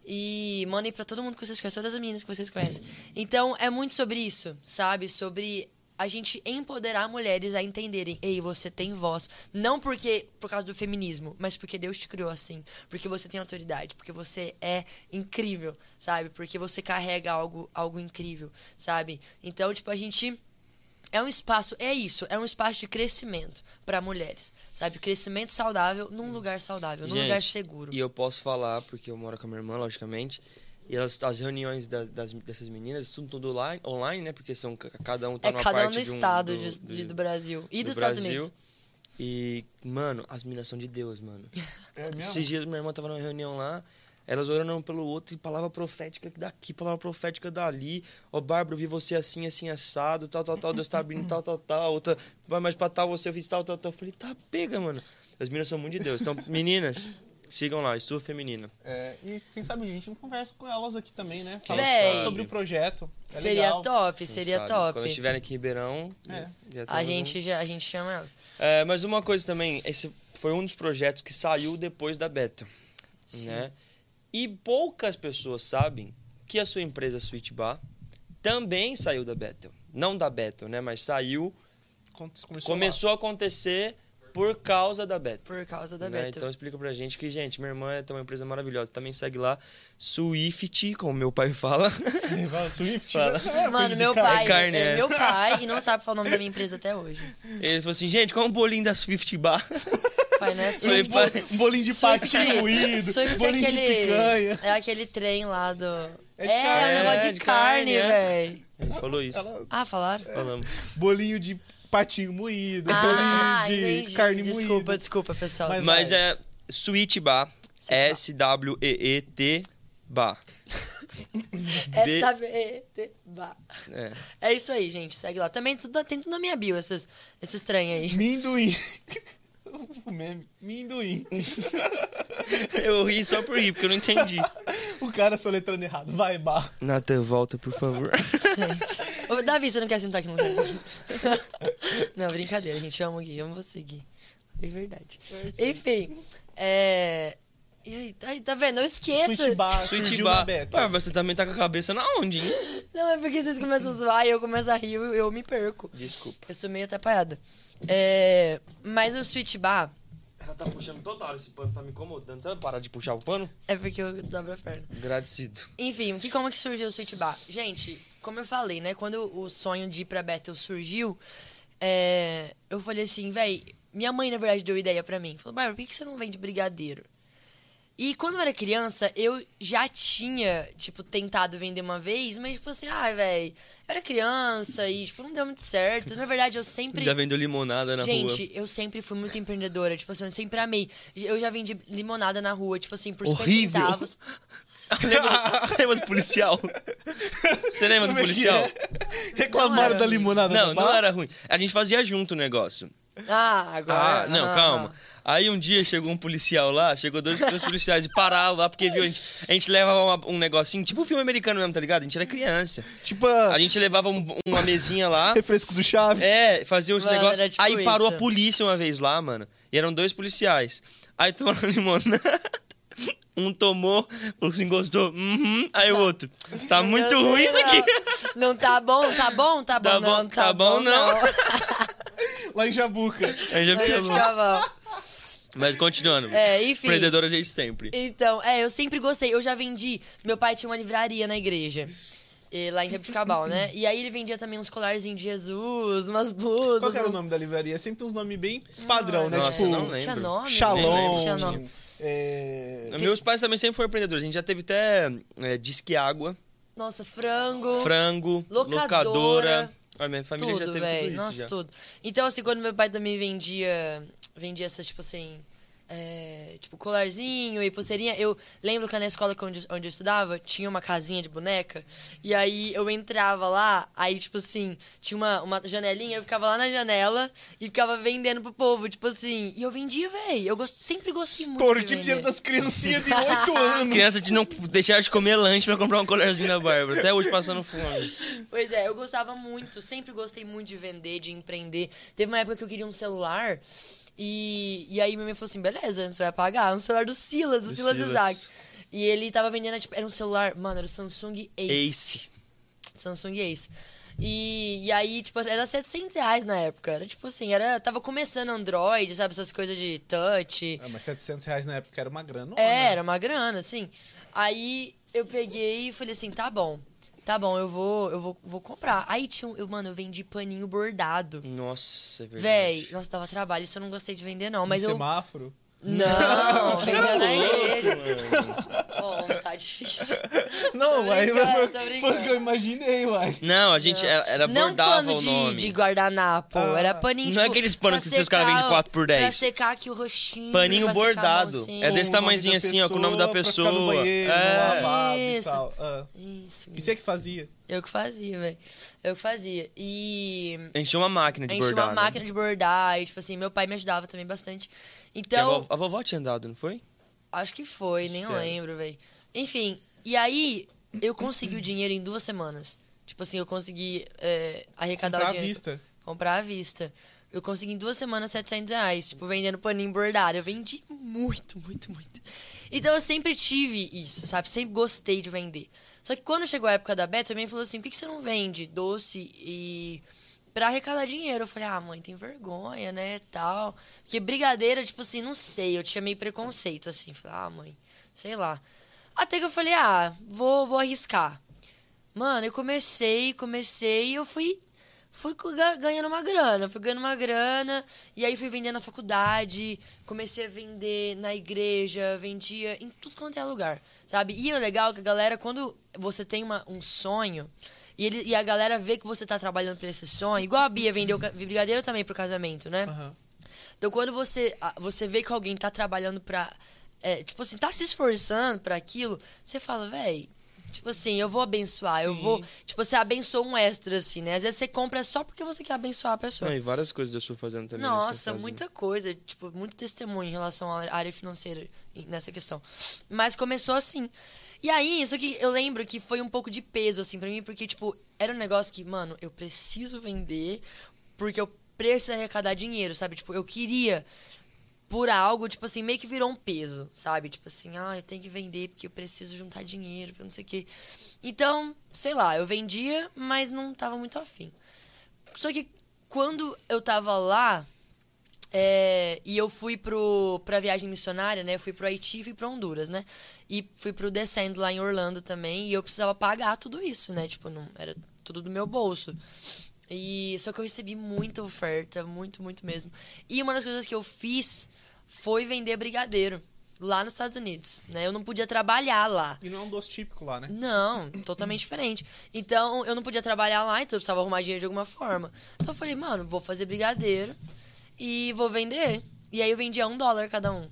E mandem pra todo mundo que vocês conhecem, todas as meninas que vocês conhecem. Então é muito sobre isso, sabe? Sobre a gente empoderar mulheres a entenderem, ei, você tem voz, não porque por causa do feminismo, mas porque Deus te criou assim, porque você tem autoridade, porque você é incrível, sabe? Porque você carrega algo algo incrível, sabe? Então, tipo, a gente é um espaço, é isso, é um espaço de crescimento para mulheres, sabe? Crescimento saudável num lugar saudável, num Gente, lugar seguro. E eu posso falar, porque eu moro com a minha irmã, logicamente. E elas, as reuniões da- das, dessas meninas, tudo, tudo online, online, né? Porque são, cada um tá é numa cada um parte no de um- estado do, de- do- de- do Brasil e do dos Estados Brasil. Unidos. E, mano, as meninas são de Deus, mano. É mesmo? Esses dias minha irmã tava numa reunião lá, elas orando um pelo outro e palavra profética daqui, palavra profética dali. Ó, Bárbara, eu vi você assim, assim, assado, tal, tal, tal, Deus tá abrindo tal, tal, tal. Outra, vai mais pra tal, você eu fiz tal, tal, tal. Eu falei, tá, pega, mano. As meninas são muito de Deus. Então, meninas, sigam lá, Estudo Feminina. É, e quem sabe a gente não conversa com elas aqui também, né? Fala Véi. sobre o projeto. É seria legal. top, Quem seria sabe? top. Quando estiverem aqui em Ribeirão, É. já A temos um- gente, já, a gente chama elas. É, mas uma coisa também, esse foi um dos projetos que saiu depois da Beta, né? E poucas pessoas sabem que a sua empresa Sweet Bar também saiu da Beta. Não da Beta, né? Mas saiu, Começou, começou a acontecer por causa da Beta. Por causa da né? Beto. Então explica pra gente que, gente, minha irmã tem uma empresa maravilhosa. Também segue lá, Swift, como meu pai fala. Swift. Fala. É, Mano, meu pai, carne, é é. meu pai e não sabe falar o nome da minha empresa até hoje. Ele falou assim, gente, qual é o bolinho da Swift Bar? Pai, não é Swift. Um bolinho de patinho moído, Swift é bolinho aquele, de picanha. é aquele trem lá do... É de É, carne. um negócio É, de, carne, carne, é. velho. Ele falou isso. Ela- Ah, falaram? Falamos. Bolinho de patinho moído, Ah, de entendi. carne desculpa, moída. desculpa, pessoal. Mas- Mas vai. é Sweet Bar. Sweet Bar. Bar. S-W-E-T, Bah. É. É isso aí, gente. Segue lá. Também tudo, tem tudo na minha bio, esses, esses trem aí. Minduim. o meme. Minduim. Eu ri só por rir, porque eu não entendi. O cara soletrando errado. Vai, bar. Nathan, volta, por favor. Gente. Ô, Davi, você não quer sentar aqui no lugar? não, brincadeira, gente. Eu amo o Gui, eu amo você, Gui. É verdade. Enfim, é... E aí, tá, vendo? Eu esqueço. Switch bar, Switch surgiu bar. na beta. Ué, mas você também tá com a cabeça na onde, hein? Não, é porque vocês começam a zoar e eu começo a rir, eu, eu me perco. Desculpa. Eu sou meio atrapalhada. É... Mas o Switch Bar Ela tá puxando total esse pano, tá me incomodando. Você vai parar de puxar o pano? é porque eu dobro a perna. Agradecido. Enfim, que, como que surgiu o Switch Bar? Gente, como eu falei, né? Quando o sonho de ir pra Bethel surgiu, é, eu falei assim, véi, minha mãe, na verdade, deu ideia pra mim. Falou, Bárbara, por que que você não vende brigadeiro? E quando eu era criança, eu já tinha, tipo, tentado vender uma vez, mas, tipo assim, ai, véi, eu era criança e, tipo, não deu muito certo. Na verdade, eu sempre... Já vendeu limonada na Gente, rua. eu sempre fui muito empreendedora, tipo assim, eu sempre amei. Eu já vendi limonada na rua, tipo assim, por 50 Horrível. centavos. lembra, lembra do policial? Você lembra do Como é policial? é? Reclamaram da limonada Não, do não era ruim. A gente fazia junto o negócio. Ah, agora. Ah, não, ah. calma. Aí um dia chegou um policial lá, chegou dois, dois policiais e pararam lá, porque viu, a gente, a gente levava uma- um negocinho, tipo um filme americano mesmo, tá ligado? A gente era criança. Tipo, A gente levava um- uma mesinha lá, refresco do Chaves. é, fazia uns Mano, negócios. tipo aí parou isso. a polícia uma vez lá, mano. E eram dois policiais. Aí tomaram limonada. Um tomou, falou assim, gostou. Uhum. Aí o outro, tá muito ruim isso aqui. Não, não tá bom, tá bom, tá bom, Tá não, bom, tá, tá bom, não. Lá em Jabuca. Aí já Aí eu ficou. ficava- Mas continuando. É, enfim. Empreendedora a gente sempre. Então, é, eu sempre gostei. Eu já vendi. Meu pai tinha uma livraria na igreja. eh, Lá em Jabuticabal, né? E aí ele vendia também uns colarzinhos de Jesus, umas blusas. Qual que era o nome da livraria? É sempre uns nomes bem padrão, né? Nossa, tipo, não lembro. Tinha nome? Shalom. Tinha nome. É... Meus pais também sempre foram empreendedores. A gente já teve até é, disque água, Nossa, frango. frango, Locadora. locadora. A minha família já tudo, teve velho. tudo isso. Nossa, já. tudo. Então, assim, quando meu pai também vendia, vendia essas, tipo assim, é, tipo, colarzinho e pulseirinha, eu lembro que na escola que onde, onde eu estudava, tinha uma casinha de boneca, e aí eu entrava lá, aí, tipo assim, tinha uma, uma janelinha, eu ficava lá na janela e ficava vendendo pro povo, tipo assim, e eu vendia, velho. Eu gost, sempre gostei muito Estouro vender. dinheiro das criancinhas de 8 As anos. crianças de não deixar de comer lanche pra comprar um colarzinho da Bárbara. Até hoje passando fome. Pois é, eu gostava muito, sempre gostei muito de vender, de empreender. Teve uma época que eu queria um celular e, e aí minha mãe falou assim: beleza, você vai pagar. Um celular do Silas, do, Do Silas, Silas. Isaac. E ele tava vendendo, tipo, era um celular, mano, era o Samsung Ace. Ace. Samsung Ace. E, e aí, tipo, era 700 reais na época. Era tipo assim, era, tava começando Android, sabe? Essas coisas de touch. Ah, mas 700 reais na época era uma grana. É, era uma grana, assim. Aí eu peguei e falei assim, tá bom. Tá bom, eu vou, eu vou, vou comprar. Aí tinha um, eu, mano, eu vendi paninho bordado. Nossa, é verdade. Véi, nossa, dava trabalho, isso eu não gostei de vender, não. Mas no eu. semáforo. Não, vendia na igreja. Bom, tá difícil. Não, brincando, foi, foi o que eu imaginei, uai. Não, a gente era, era Não bordava pano o de, nome. de guardanapo, Ah. era paninho Não é tipo, aqueles panos que os caras secar vendem o- 4 por 10. Pra secar aqui o rostinho. Paninho secar bordado. mãozinha. É desse tamanhozinho assim, ó, com o nome da pessoa. banheiro, É. Isso. Ah. Isso, E você que fazia? Eu que fazia, velho. Eu que fazia. E tinha uma máquina de tinha bordar. uma né? máquina de bordar. E, tipo assim, meu pai me ajudava também bastante. Que A, Então, vo- a vovó tinha andado, não foi? acho que foi, nem que era. lembro, velho. Enfim, e aí eu consegui o dinheiro em duas semanas. Tipo assim, eu consegui é, arrecadar Comprar o à dinheiro. vista. Comprar à vista. Eu consegui em duas semanas 700 reais, tipo, vendendo paninho bordado. Eu vendi muito, muito, muito. Então eu sempre tive isso, sabe? Sempre gostei de vender. Só que quando chegou a época da Beta, minha mãe falou assim: por que, que você não vende doce e. pra arrecadar dinheiro? Eu falei: ah, mãe, tem vergonha, né? Tal. Porque brigadeira, tipo assim, não sei. Eu tinha meio preconceito, assim. Falei: ah, mãe, sei lá. Até que eu falei: ah, vou, vou arriscar. Mano, eu comecei, comecei e eu fui fui ganhando uma grana, fui ganhando uma grana, e aí fui vendendo na faculdade, comecei a vender na igreja, vendia em tudo quanto é lugar, sabe? E o legal é que a galera, quando você tem uma, um sonho, e, ele, e a galera vê que você tá trabalhando pra esse sonho, igual a Bia vendeu brigadeiro também pro casamento, né? Aham. Então, quando você, você vê que alguém tá trabalhando pra. É, tipo assim, tá se esforçando pra aquilo, você fala, véi. Tipo assim, eu vou abençoar, eu Sim. vou. Tipo, você abençoa um extra, assim, né? Às vezes você compra só porque você quer abençoar a pessoa. Não, e várias coisas eu estou fazendo também. Nossa, muita coisa. Tipo, muito testemunho em relação à área financeira nessa questão. Mas começou assim. E aí, isso que eu lembro que foi um pouco de peso, assim, pra mim, porque, tipo, era um negócio que, mano, eu preciso vender porque eu preciso arrecadar dinheiro, sabe? Tipo, eu queria por algo, tipo assim, meio que virou um peso, sabe? Tipo assim, ah, eu tenho que vender porque eu preciso juntar dinheiro, porque não sei o quê. Então, sei lá, eu vendia, mas não tava muito afim. Só que quando eu tava lá, é, e eu fui pro, pra viagem missionária, né? Eu fui pro Haiti e fui pra Honduras, né? E fui pro Descendo lá em Orlando também. E eu precisava pagar tudo isso, né? Tipo, não, era tudo do meu bolso. E só que eu recebi muita oferta, muito, muito mesmo. E uma das coisas que eu fiz foi vender brigadeiro lá nos Estados Unidos, né? Eu não podia trabalhar lá. E não é um doce típico lá, né? Não, totalmente diferente. Então, eu não podia trabalhar lá, então eu precisava arrumar dinheiro de alguma forma. Então eu falei, mano, vou fazer brigadeiro e vou vender. E aí eu vendia um dólar cada um.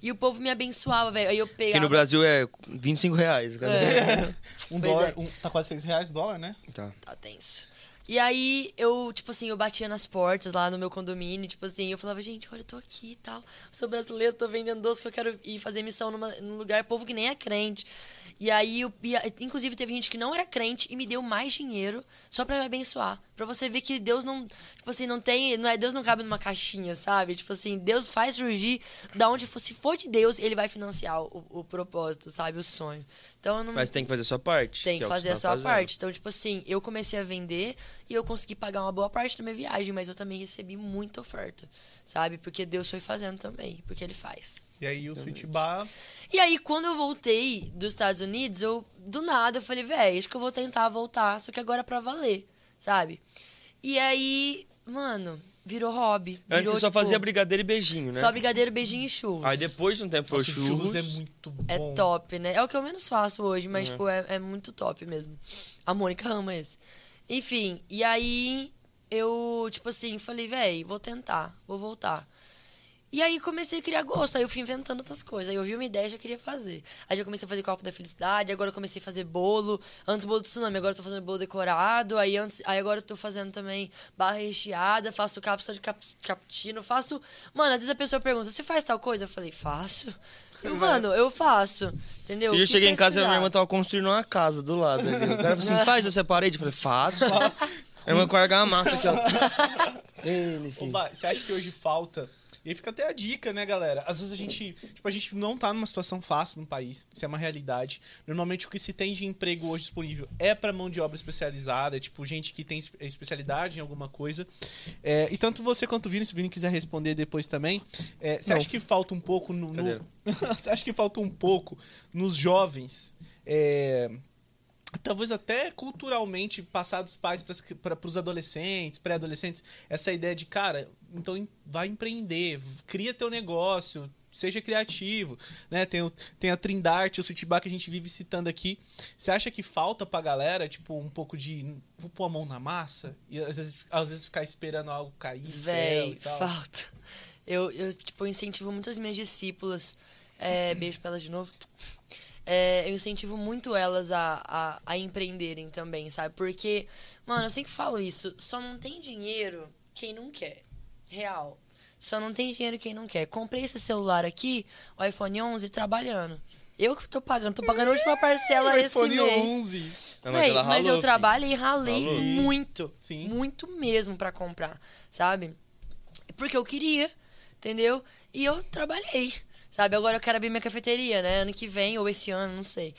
E o povo me abençoava, velho. Aí eu pegava... Que no Brasil é 25 reais. Cara. É, Um Pois dólar, é. um- tá quase 6 reais o dólar, né? Tá. tá tenso. E aí, eu, tipo assim, eu batia nas portas lá no meu condomínio, tipo assim, eu falava, gente, olha, eu tô aqui e tal, sou brasileiro, tô vendendo doce que eu quero ir fazer missão numa, num lugar, povo que nem é crente. E aí, eu, ia- inclusive, teve gente que não era crente e me deu mais dinheiro só pra me abençoar. Pra você ver que Deus não, tipo assim, não tem, não é, Deus não cabe numa caixinha, sabe? Tipo assim, Deus faz surgir da onde for, se for de Deus, ele vai financiar o, o propósito, sabe? O sonho. Então, não, Mas tem que fazer a sua parte. tem que é você fazer tá a sua fazendo. parte. Então, tipo assim, eu comecei a vender e eu consegui pagar uma boa parte da minha viagem, mas eu também recebi muita oferta, sabe? Porque Deus foi fazendo também, porque Ele faz. E aí o Sweet Bar. E aí, quando eu voltei dos Estados Unidos, eu, do nada, eu falei, véi, acho que eu vou tentar voltar, só que agora é pra valer, sabe? E aí, mano, virou hobby. Antes virou, você só tipo, fazia brigadeiro e beijinho, né? Só brigadeiro, beijinho e churros. Aí depois de um tempo foi Nossa, churros. churros é muito bom. É top, né? É o que eu menos faço hoje, mas, Uhum. tipo, é, é muito top mesmo. A Mônica ama esse. Enfim, e aí eu, tipo assim, falei, véi, vou tentar, vou voltar. E aí comecei a criar gosto, aí eu fui inventando outras coisas. Aí eu vi uma ideia e já queria fazer. Aí já comecei a fazer copo da felicidade, agora eu comecei a fazer bolo. Antes bolo de tsunami, agora eu tô fazendo bolo decorado. Aí, antes, aí agora eu tô fazendo também barra recheada, faço cápsula de cap, cappuccino, faço... Mano, às vezes a pessoa pergunta, você faz tal coisa? Eu falei, faço. Eu, mano, eu faço, entendeu? Se eu cheguei em casa e minha irmã tava construindo uma casa do lado. ali. O cara falou assim: faz essa parede. Eu falei: faço. Minha irmã com a argamassa aqui, ó. Ô. Bah, você acha que hoje falta. E aí fica até a dica, né, galera? Às vezes a gente, tipo, a gente não tá numa situação fácil no país, isso é uma realidade. Normalmente o que se tem de emprego hoje disponível é para mão de obra especializada, é, tipo, gente que tem es- especialidade em alguma coisa. É, e tanto você quanto o Vini, se o Vini quiser responder depois também, é, você Não. acha que falta um pouco no. no- você acha que falta um pouco nos jovens? é, talvez até culturalmente passar dos pais para os adolescentes, pré-adolescentes, essa ideia de, cara, então vai empreender, cria teu negócio, seja criativo, né? Tem, o- tem a Trindarte, o Sweetbar que a gente vive citando aqui. Você acha que falta pra galera, tipo, um pouco de vou pôr a mão na massa e às vezes, às vezes ficar esperando algo cair Véi, e tal? falta. Eu, eu, tipo, incentivo muito as minhas discípulas. É, beijo pra elas de novo. É, eu incentivo muito elas a, a, a empreenderem também, sabe? Porque, mano, eu sempre falo isso. Só não tem dinheiro quem não quer. Real. Só não tem dinheiro quem não quer. Comprei esse celular aqui, o iPhone 11, trabalhando. Eu que tô pagando. Tô pagando a última parcela esse iPhone mês. 11. Não, mas Véi, ela mas ralou, eu trabalhei e ralei Ralou. muito. Sim. Muito mesmo pra comprar, sabe? Porque eu queria, entendeu? E eu trabalhei, sabe? Agora eu quero abrir minha cafeteria, né? Ano que vem ou esse ano, não sei.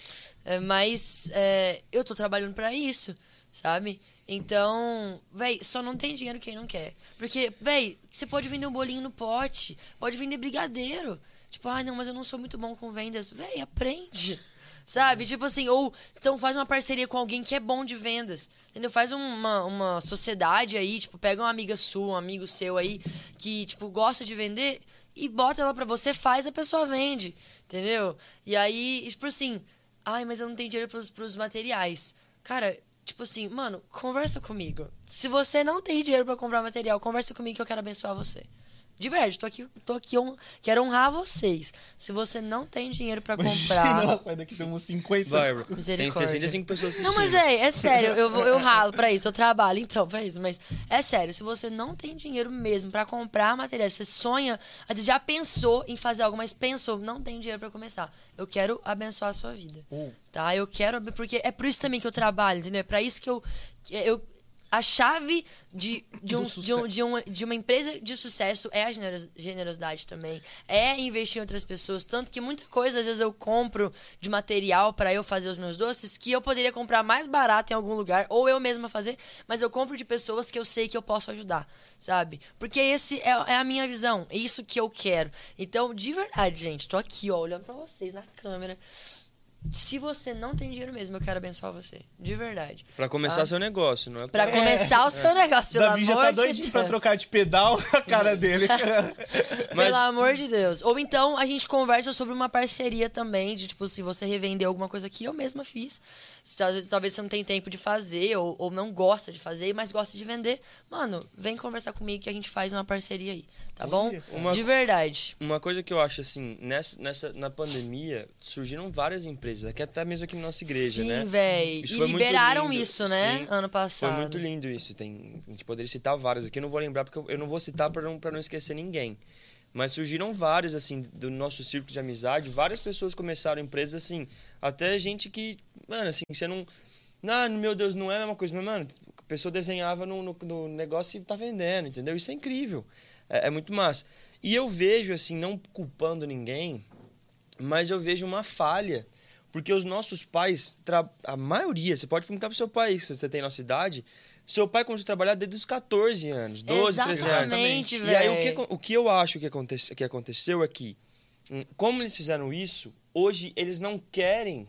É, mas é, eu tô trabalhando pra isso, sabe? Então, véi, só não tem dinheiro quem não quer. Porque, véi, você pode vender um bolinho no pote, pode vender brigadeiro. Tipo, ah, não, mas eu não sou muito bom com vendas. Véi, aprende. Sabe? Tipo assim, ou então faz uma parceria com alguém que é bom de vendas. Entendeu? Faz uma, uma sociedade aí, tipo, pega uma amiga sua, um amigo seu aí, que, tipo, gosta de vender e bota ela pra você, faz, a pessoa vende. Entendeu? E aí, tipo assim, ai, mas eu não tenho dinheiro pros, pros materiais. Cara, tipo assim, mano, conversa comigo. Se você não tem dinheiro pra comprar material, conversa comigo que eu quero abençoar você. De verdade, tô aqui, tô aqui, hon- quero honrar vocês. Se você não tem dinheiro pra comprar. Imagina, sai daqui tem uns 50. Bárbara, tem Misericórdia. 65 pessoas assistindo. Não, mas, véi, é sério, eu, vou- eu ralo pra isso, eu trabalho então pra isso. Mas é sério, se você não tem dinheiro mesmo pra comprar materiais, você sonha, às vezes já pensou em fazer algo, mas pensou, não tem dinheiro pra começar. Eu quero abençoar a sua vida. Tá? Eu quero, porque é por isso também que eu trabalho, entendeu? É pra isso que eu. que eu a chave de, de, um, de, um, de, uma, de uma empresa de sucesso é a generos- generosidade também. É investir em outras pessoas. Tanto que muita coisa, às vezes, eu compro de material para eu fazer os meus doces que eu poderia comprar mais barato em algum lugar, ou eu mesma fazer, mas eu compro de pessoas que eu sei que eu posso ajudar, sabe? Porque esse é, é a minha visão, é isso que eu quero. Então, de verdade, gente, tô aqui, ó, olhando pra vocês na câmera. Se você não tem dinheiro mesmo, eu quero abençoar você. De verdade. Pra começar tá? seu negócio, não é Pra começar o seu negócio, pelo Davi já amor tá de doidinho Deus. pra trocar de pedal a cara dele. Mas- Pelo amor de Deus. Ou então a gente conversa sobre uma parceria também, de tipo, se você revender alguma coisa que eu mesma fiz. Talvez, você não tem tempo de fazer, ou, ou não gosta de fazer, mas gosta de vender. Mano, vem conversar comigo que a gente faz uma parceria aí, tá bom? Uma- De verdade. Uma coisa que eu acho assim, nessa, nessa, na pandemia, surgiram várias empresas, aqui até mesmo aqui na nossa igreja, Sim, né? véi. Isso E liberaram isso, né? Sim, ano passado. Foi muito lindo isso. Tem, a gente poderia citar várias aqui, eu não vou lembrar porque eu, eu não vou citar para não, pra não esquecer ninguém. Mas surgiram vários, assim, do nosso círculo de amizade. Várias pessoas começaram empresas, assim, até gente que, mano, assim, você não. Não, meu Deus, não é a mesma coisa, mas, mano, a pessoa desenhava no, no, no negócio e tá vendendo, entendeu? Isso é incrível. É, é muito massa. E eu vejo, assim, não culpando ninguém, mas eu vejo uma falha. Porque os nossos pais, a maioria, você pode perguntar pro seu pai, se você tem nossa idade, seu pai começou a trabalhar desde os 14 anos, 12, 13 anos. Exatamente, E aí o que, o que eu acho que, aconte, que aconteceu é que, hum, como eles fizeram isso, hoje eles não querem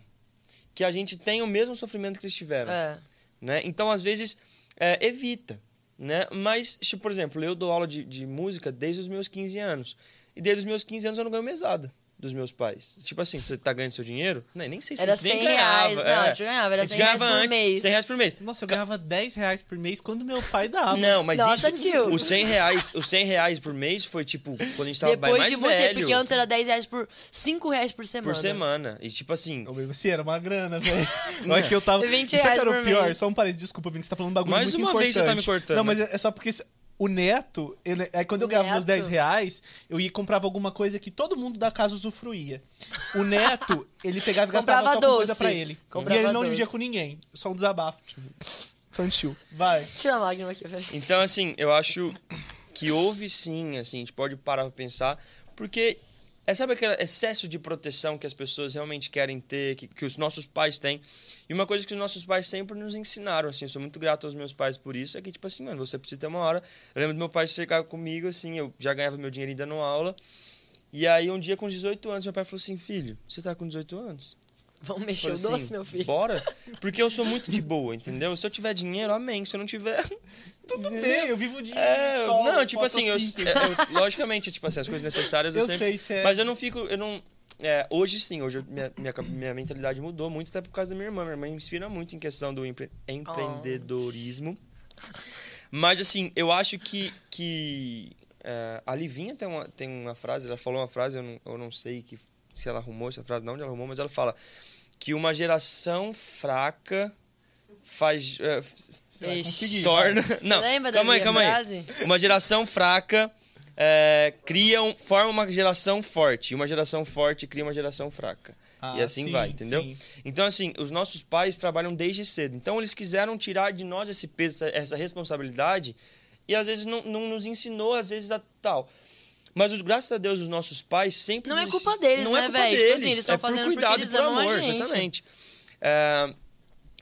que a gente tenha o mesmo sofrimento que eles tiveram. É. Né? Então, às vezes, é, evita. Né? Mas, tipo, por exemplo, eu dou aula de, de música desde os meus 15 anos. E desde os meus 15 anos eu não ganho mesada dos meus pais. Tipo assim, você tá ganhando seu dinheiro? Nem, nem sei se Era a gente nem 100 reais. ganhava. Não, é. a gente ganhava, era A gente 100 reais por antes, mês. 100 reais por mês. Nossa, eu ganhava 10 reais por mês quando meu pai dava. Não, mas Nossa, isso, tio. os 100 reais, os 100 reais por mês foi tipo quando a gente tava Depois mais de muito tempo, velho porque antes era 10 reais por 5 reais por semana. por semana. E tipo assim, Eu mesmo assim, era uma grana, velho. Olha que eu tava. 20 Sabe reais que era o pior? mês. Só um parede, desculpa, Vini, que você tá falando um bagulho Mais muito uma importante. vez você tá me cortando. Não, mas é é só porque o neto, ele, aí quando eu ganhava meus Neto. 10 reais, eu ia e comprava alguma coisa que todo mundo da casa usufruía. O neto, ele pegava e gastava Comprava só com coisa doce. pra ele. Comprava e ele não doce. dividia com ninguém. Só um desabafo. Infantil. Vai. Tira a lágrima aqui, peraí. Então, assim, eu acho que houve sim, assim, a gente pode parar pra pensar, porque é, sabe aquele excesso de proteção que as pessoas realmente querem ter, que, que os nossos pais têm? E uma coisa que os nossos pais sempre nos ensinaram, assim, eu sou muito grato aos meus pais por isso, é que, tipo assim, mano, você precisa ter uma hora. Eu lembro do meu pai chegar comigo, assim, eu já ganhava meu dinheiro dando aula, e aí um dia com 18 anos, meu pai falou assim, filho, você tá com 18 anos? Vamos mexer o Falei doce, assim, meu filho. Bora? Porque eu sou muito de boa, entendeu? Se eu tiver dinheiro, amém. Se eu não tiver. Tudo bem, eu vivo de. É, sol, não, tipo assim, eu, é, eu- logicamente, tipo assim, as coisas necessárias eu, Eu sempre. sei, cê é- Mas eu não fico, eu não. é, hoje sim, hoje minha, minha, minha mentalidade mudou muito, até por causa da minha irmã. Minha irmã me inspira muito em questão do empre- empreendedorismo. Mas assim, eu acho que, que é, a Livinha tem uma, tem uma frase, ela falou uma frase, eu não, eu não sei que, se ela arrumou essa frase, não onde ela arrumou, mas ela fala que uma geração fraca faz. é, conseguir. torna. Não, lembra da calma aí, calma aí. frase? Uma geração fraca é, cria um, forma uma geração forte. E uma geração forte cria uma geração fraca. Ah, e assim sim, vai, entendeu? sim. Então, assim, os nossos pais trabalham desde cedo. Então, eles quiseram tirar de nós esse peso, essa- essa responsabilidade. E às vezes não, não nos ensinou, às vezes, a tal. Mas, os- graças a Deus, os nossos pais sempre. Não é nos- culpa deles, não né, é culpa véi? Tipo deles. assim, eles tão é por fazendo porque cuidado eles e por amam a amor, gente. exatamente. É,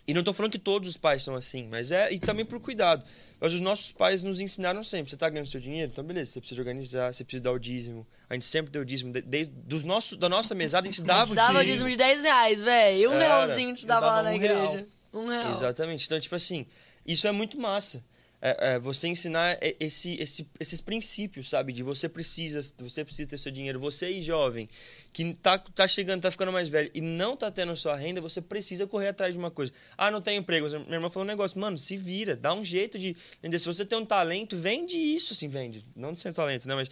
e não tô falando que todos os pais são assim, mas é. E também por cuidado. Mas os nossos pais nos ensinaram sempre. Você tá ganhando seu dinheiro? Então, beleza, você precisa organizar, você precisa dar o dízimo. A gente sempre deu o dízimo. de- Desde dos nossos, da nossa mesada, a gente A dava gente o dava o dízimo. dízimo de 10 reais, velho. Um Era. realzinho te dava dava lá na um igreja. real. Um real. Exatamente. Então, tipo assim, isso é muito massa. É, é, você ensinar esse, esse, esses princípios, sabe? De você precisa, você precisa ter seu dinheiro. Você aí, jovem, que tá, tá chegando, tá ficando mais velho e não tá tendo sua renda, você precisa correr atrás de uma coisa. Ah, não tem emprego. Minha irmã falou um negócio, mano, se vira, dá um jeito de. Entender? Se você tem um talento, vende isso, assim, vende. Não de ser talento, né? Mas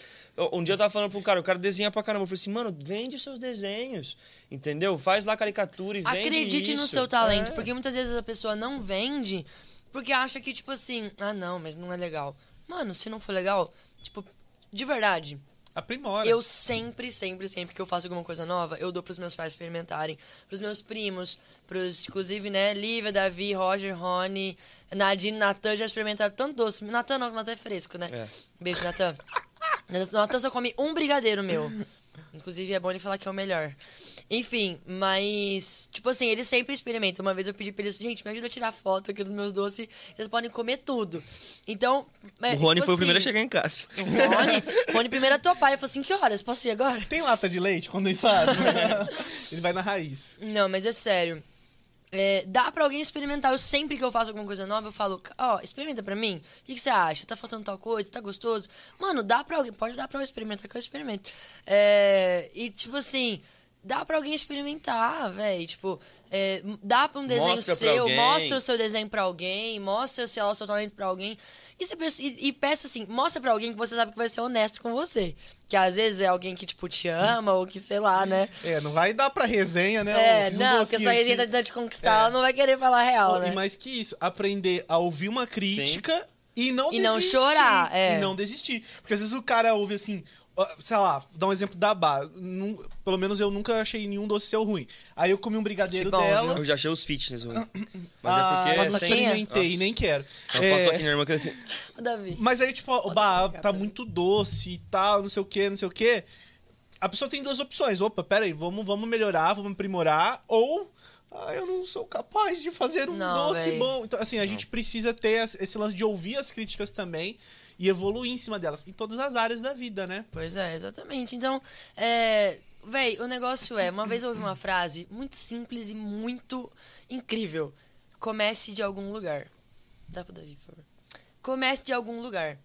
um dia eu tava falando pro cara, o cara desenha pra caramba. Eu falei assim, mano, vende seus desenhos. Entendeu? Faz lá caricatura e vende Acredite no seu talento, É. porque muitas vezes a pessoa não vende porque acha que, tipo assim, ah, não, mas não é legal. Mano, se não for legal, tipo, de verdade, Aprimora. eu sempre, sempre, sempre que eu faço alguma coisa nova, eu dou pros meus pais experimentarem, pros meus primos, pros, inclusive, né, Lívia, Davi, Roger, Rony, Nadine, Natan já experimentaram tanto doce. Natan não, que Natan é fresco, né? É. Beijo, Natan. Natan só come um brigadeiro meu. Inclusive, é bom ele falar que é o melhor. Enfim, mas, tipo assim, eles sempre experimentam. Uma vez eu pedi pra eles, gente, me ajuda a tirar foto aqui dos meus doces, vocês podem comer tudo. Então, é, O Rony tipo foi o primeiro a assim, chegar em casa. o Rony, o Rony primeiro a topar. Ele falou assim: que horas? Posso ir agora? Tem lata de leite condensado? Ele vai na raiz. Não, mas é sério. É, dá pra alguém experimentar. Eu sempre que eu faço alguma coisa nova, eu falo, ó, experimenta pra mim. O que, que você acha? Tá faltando tal coisa? Tá gostoso? Mano, dá pra alguém. Pode dar pra eu experimentar que eu experimento. É, e tipo assim. Dá pra alguém experimentar, velho. Tipo, é, dá pra um desenho Mostra seu, mostra o seu desenho pra alguém, mostra, sei lá, o seu talento pra alguém. E, você pensa- e, e peça assim, mostra pra alguém que você sabe que vai ser honesto com você. Que às vezes é alguém que, tipo, te ama, ou que, sei lá, né? É, não vai dar pra resenha, né? É, fiz um não, porque a sua resenha tá tentando te conquistar, ela não vai querer falar real, Pô, né? E mais que isso, aprender a ouvir uma crítica e não E desistir. não chorar, é. E não desistir. Porque às vezes o cara ouve assim, sei lá, dá um exemplo da Bá. Pelo menos eu nunca achei nenhum doce seu ruim. Aí eu comi um brigadeiro bom, dela. Eu já achei os fitness ruim. Mas ah, é porque. Nossa, sem- quem é? experimentei, Nossa. nem quero. Eu É, passo aqui na irmã que Davi. Mas aí, tipo, o bah, tá muito doce e tal, não sei o que, não sei o que. A pessoa tem duas opções. Opa, pera aí, vamos, vamos melhorar, vamos aprimorar. Ou, ah, eu não sou capaz de fazer um Não, doce véi. bom. Então, assim, a gente precisa ter esse lance de ouvir as críticas também e evoluir em cima delas. Em todas as áreas da vida, né? Pois é, exatamente. Então, é. Véi, o negócio é, uma vez eu ouvi uma frase muito simples e muito incrível. Comece de algum lugar. Dá pra Davi, por favor. Comece de algum lugar.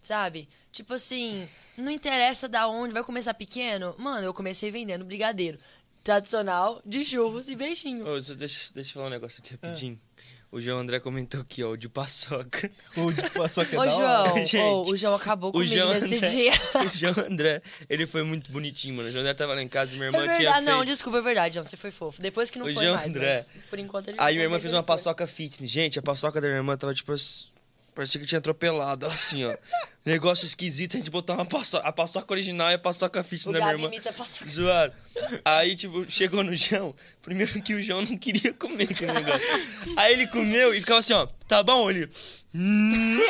Sabe? Tipo assim, não interessa da onde, vai começar pequeno. Mano, eu comecei vendendo brigadeiro. Tradicional de churros e beijinho. Ô, deixa, deixa eu falar um negócio aqui rapidinho. O João André comentou aqui, ó, o de paçoca. O de paçoca é Ô, da hora. João, Gente, ô, o João acabou comigo nesse André, dia. o João André, ele foi muito bonitinho, mano. O João André tava lá em casa e minha É irmã tinha verdade, feito... não, desculpa, é verdade, João, você foi fofo. Depois que não O foi João mais, André. mas por enquanto ele Aí minha irmã fez uma foi. paçoca fitness. Gente, a paçoca da minha irmã tava tipo. Parecia que tinha atropelado ela assim, ó. Negócio esquisito, a gente botou uma paçoca. A paçoca original e a paçoca fitness O da minha Gabi irmã. imita a paçoca. Zoaram. Aí, tipo, chegou no João. Primeiro que o João não queria comer aquele negócio. Aí ele comeu e ficava assim, ó. Tá bom, ele. "Hum,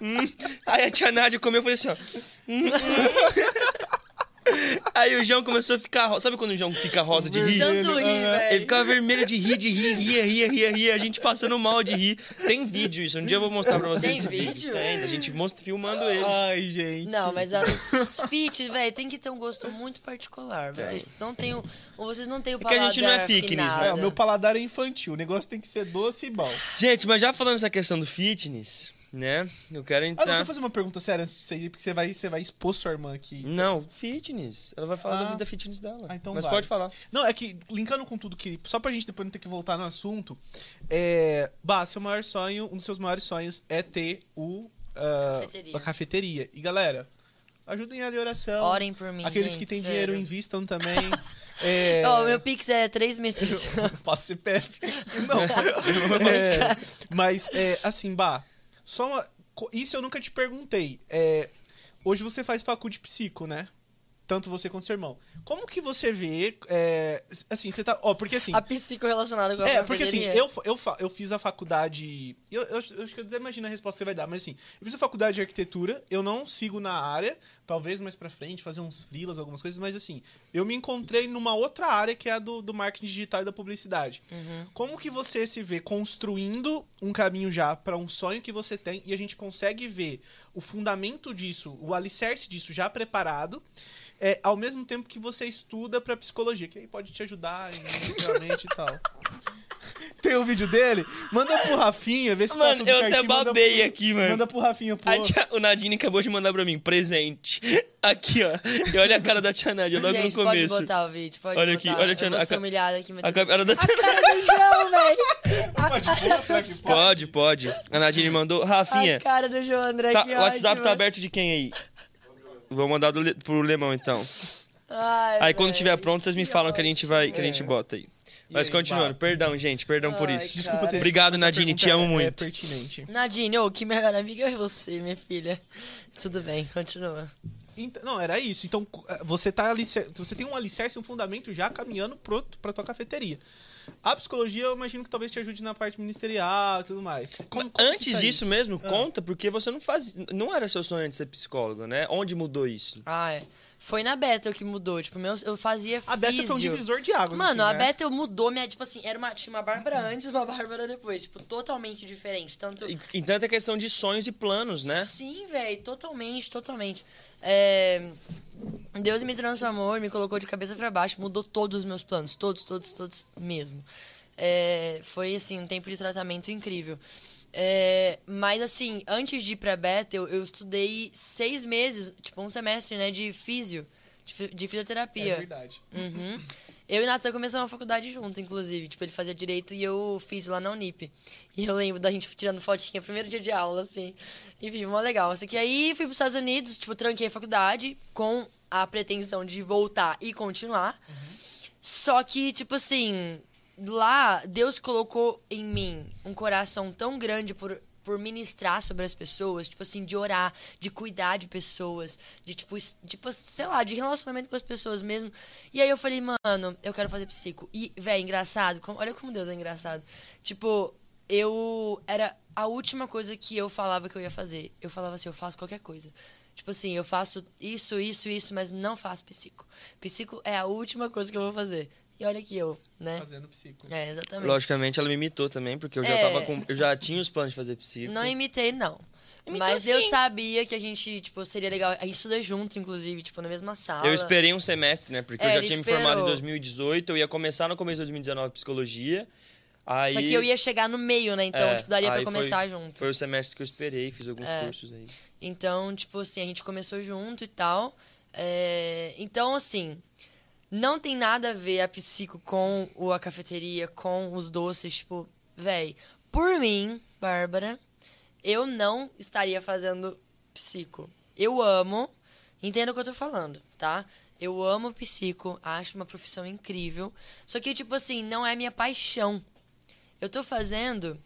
hum." Aí a tia Nádia comeu e falei assim, ó. "Hum, hum." Aí o João começou a ficar. ro- Sabe quando o João fica rosa de rir? Tanto rir, Ele velho. ficava vermelho de rir, de rir, ria, ria, ria, ria. A gente passando mal de rir. Tem vídeo isso. Um dia eu vou mostrar pra vocês. Tem vídeo? Tem, a gente mostra filmando eles. Ai, gente. Não, mas a- os, os fit, velho, tem que ter um gosto muito particular. Vocês não têm o, ou vocês não têm o É que a paladar gente não é fitness, né? É, o meu paladar é infantil. O negócio tem que ser doce e bom. Gente, mas já falando essa questão do fitness, né? Eu quero Ah, não, entrar. deixa eu fazer uma pergunta séria antes disso aí, porque você vai, você vai expor sua irmã aqui. Não, fitness. Ela vai falar Ah. da vida fitness dela. Ah, então mas vai. pode falar. Não, é que, linkando com tudo que. Só pra gente depois não ter que voltar no assunto. É. Bah, seu maior sonho, um dos seus maiores sonhos é ter o. ah, Cafeteria. a cafeteria. E galera, ajudem ali a oração. Orem por mim, Aqueles gente, que têm sério. dinheiro, invistam também. é. Ó, meu Pix é 3 metros. Passo CPF. Não. É, mas, é, assim, Bah, só uma. Isso eu nunca te perguntei. É, hoje você faz facu de psico, né? Tanto você quanto seu irmão. Como que você vê. é, assim, você tá. Ó, porque assim. a psico relacionada com a É, porque assim, cafeteria. eu, eu, eu fiz a faculdade. Eu, eu, acho- eu acho que eu até imagino a resposta que você vai dar, mas assim, eu fiz a faculdade de arquitetura, eu não sigo na área, talvez mais pra frente, fazer uns freelas, algumas coisas, mas assim, eu me encontrei numa outra área que é a do, do marketing digital e da publicidade. Como que você se vê construindo um caminho já pra um sonho que você tem e a gente consegue ver o fundamento disso, o alicerce disso já preparado? É, ao mesmo tempo que você estuda pra psicologia, que aí pode te ajudar em- realmente e tal. tem o vídeo dele? Manda pro Rafinha, vê se tá Mano, tudo eu até certinho, manda babei pro- aqui, mano. Manda pro Rafinha, pô. A tia- o Nadine acabou de mandar pra mim, presente. Aqui, ó. E olha a cara da tia Nádia logo Gente, no começo. pode botar o vídeo, pode Olha botar. aqui, olha a tia a humilhada aqui, mas... A cara da A tia cara do João, velho! Pode pode? Pode, pode. A Nadine mandou. Rafinha, A cara do João André, tá- o WhatsApp ótimo. tá aberto de quem aí? Vou mandar do, pro Lemão, então. Ai, Aí quando tiver pronto, vocês me falam que a gente vai, que a É. gente bota aí. Mas aí, continuando, perdão, gente, perdão por Ai, isso. cara. Desculpa ter Obrigado, Nadine, te amo é- É muito. pertinente. Nadine, ô, que melhor amiga é você, minha filha. Tudo bem, continua. Então, não, era isso. Então, eh, você tá você tem um alicerce, um fundamento já caminhando pro, pra tua cafeteria. A psicologia, eu imagino que talvez te ajude na parte ministerial e tudo mais. Como- como Antes tá disso isso? mesmo, conta, porque você não faz. Não era seu sonho de ser psicólogo, né? Onde mudou isso? Ah, é. Foi na Bethel que mudou. Tipo, meu, eu fazia A Beta foi um divisor de águas. Mano, assim, a né? Bethel mudou minha. Tipo assim, era uma, tinha uma Bárbara antes e uma Bárbara depois. Tipo, totalmente diferente. Tanto. E, e tanta questão de sonhos e planos, né? Sim, velho, totalmente, totalmente. É, Deus me transformou, me colocou de cabeça pra baixo, mudou todos os meus planos, todos, todos, todos mesmo. É, Foi, assim, um tempo de tratamento incrível. É, Mas, assim, antes de ir pra Bethel, eu estudei seis meses, tipo, um semestre, né, de físio, de de fisioterapia. É verdade. Uhum. Eu e Natan começamos a faculdade junto, inclusive. Tipo, ele fazia direito e eu fiz lá na Unip. E eu lembro da gente tirando fotinha, primeiro dia de aula, assim. Enfim, mó legal. Só que aí fui pros Estados Unidos, tipo, tranquei a faculdade com a pretensão de voltar e continuar. Só que, tipo assim, lá Deus colocou em mim um coração tão grande por, por ministrar sobre as pessoas, tipo assim, de orar, de cuidar de pessoas, de tipo, tipo, sei lá, de relacionamento com as pessoas mesmo. E aí eu falei, mano, eu quero fazer psico. E, velho, engraçado, como- olha como Deus é engraçado. Tipo, eu era a última coisa que eu falava que eu ia fazer. Eu falava assim, eu faço qualquer coisa. Tipo assim, eu faço isso, isso, isso, mas não faço psico. Psico é a última coisa que eu vou fazer. E olha aqui eu, né? Fazendo psico. É, exatamente. Logicamente, ela me imitou também, porque eu já É. tava com. Eu já tinha os planos de fazer psico. Não imitei, não. Imitou Mas eu sim. sabia que a gente, tipo, seria legal. A gente estuda junto, inclusive, tipo, na mesma sala. Eu esperei um semestre, né? Porque É, eu já tinha me formado em esperou. 2018, eu ia começar no começo de 2019 psicologia. Aí, Só que eu ia chegar no meio, né? Então, É, tipo, daria pra começar foi, junto. Foi o semestre que eu esperei, fiz alguns É. cursos aí. Então, tipo assim, a gente começou junto e tal. É, Então, assim, não tem nada a ver a psico com a cafeteria, com os doces. Tipo, véi, por mim, Bárbara, eu não estaria fazendo psico. Eu amo, entenda o que eu tô falando, tá? Eu amo psico, acho uma profissão incrível. Só que, tipo assim, não é minha paixão. Eu tô fazendo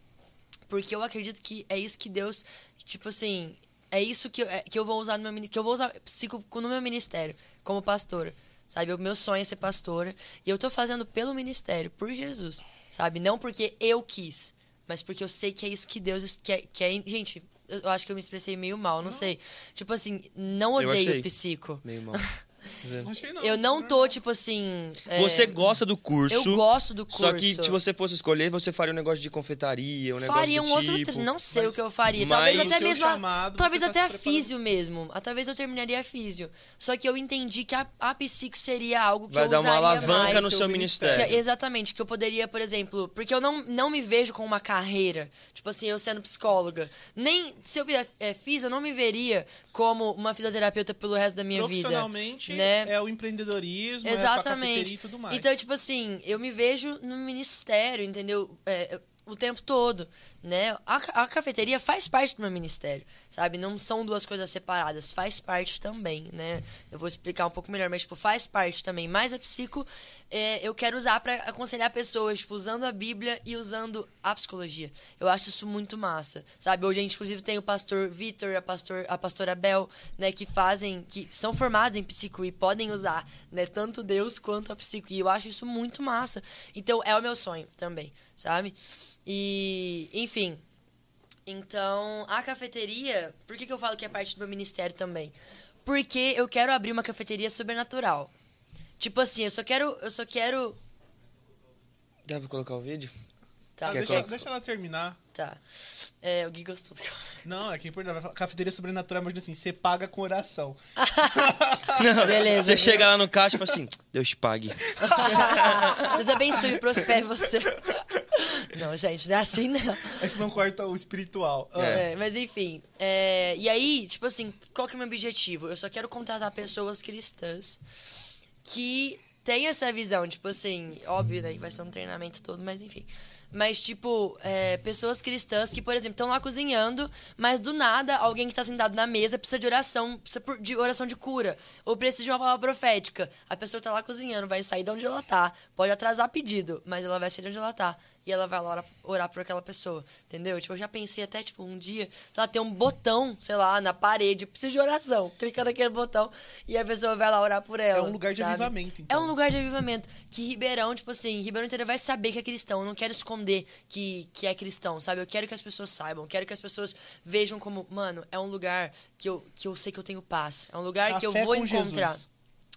porque eu acredito que é isso que Deus, tipo assim, é isso que eu, é- que eu vou usar no meu que eu vou usar psico no meu ministério como pastora. Sabe, o meu sonho é ser pastora e eu tô fazendo pelo ministério, por Jesus, sabe? Não porque eu quis, mas porque eu sei que é isso que Deus quer, quer. Gente, eu acho que eu me expressei meio mal, não, sei. Tipo assim, não odeio psico. Meio mal. Não achei, não. Eu não tô, tipo assim. é, Você gosta do curso. Eu gosto do curso. Só que se você fosse escolher, você faria um negócio de confeitaria, um negócio faria um outro. tipo. Não sei mas- o que eu faria. Talvez até mesmo. a- chamado, talvez tá até se a físio mesmo. Talvez eu terminaria a físio. Só que eu entendi que a, a psico seria algo que Vai eu dar uma alavanca mais. no seu ministério. Que- exatamente, que eu poderia, por exemplo, porque eu não, não me vejo com uma carreira, tipo assim, eu sendo psicóloga. Nem se eu fizer é, físio, eu não me veria como uma fisioterapeuta pelo resto da minha vida. Profissionalmente, né? é o empreendedorismo, é a Exatamente. e tudo mais. Então, tipo assim, eu me vejo no ministério, entendeu? É, o tempo todo, né? A, a cafeteria faz parte do meu ministério, sabe? Não são duas coisas separadas, faz parte também, né? Eu vou explicar um pouco melhor, mas, tipo, faz parte também. Mas a psico, é, eu quero usar pra aconselhar pessoas, tipo, usando a Bíblia e usando a psicologia. Eu acho isso muito massa, sabe? Hoje a gente, inclusive, tem o pastor Vitor, a, pastor, a pastora Bel, né? Que fazem, que são formados em psico e podem usar, né? Tanto Deus quanto a psico. E eu acho isso muito massa. Então, é o meu sonho também, sabe? E, enfim. Então, a cafeteria, por que, que eu falo que é parte do meu ministério também? Porque eu quero abrir uma cafeteria sobrenatural. Tipo assim, eu só quero. Eu só quero. Dá pra colocar o vídeo? Tá, Ah, deixa, colocar? deixa ela terminar. tá. É, o Gui gostou do Não, é que é importante. Cafeteria sobrenatural, mas assim, você paga com oração. Beleza. Você chega lá no caixa e fala assim, Deus te pague. Deus abençoe e prospere você. Não, gente, não é assim, não. É que você não corta o espiritual. Ah, É, mas enfim. é, e aí, tipo assim, qual que é o meu objetivo? Eu só quero contratar pessoas cristãs que têm essa visão, tipo assim, óbvio, daí vai ser um treinamento todo, mas enfim. Mas, tipo, é, pessoas cristãs que, por exemplo, estão lá cozinhando, mas do nada, alguém que está sentado na mesa precisa de oração, precisa de oração de cura, ou precisa de uma palavra profética. A pessoa tá lá cozinhando, vai sair de onde ela tá, pode atrasar pedido, mas ela vai sair de onde ela tá. E ela vai lá orar, orar por aquela pessoa, entendeu? Tipo, eu já pensei até, tipo, um dia, ela tem um botão, sei lá, na parede, precisa de oração. Clica naquele botão e a pessoa vai lá orar por ela. É um lugar de sabe? avivamento, É então. um lugar de avivamento. Que Ribeirão, tipo assim, Ribeirão inteiro vai saber que é cristão. Eu não quero esconder que, que é cristão, sabe? Eu quero que as pessoas saibam. Quero que as pessoas vejam como, mano, é um lugar que eu, que eu sei que eu tenho paz. É um lugar que eu Café vou encontrar. Jesus.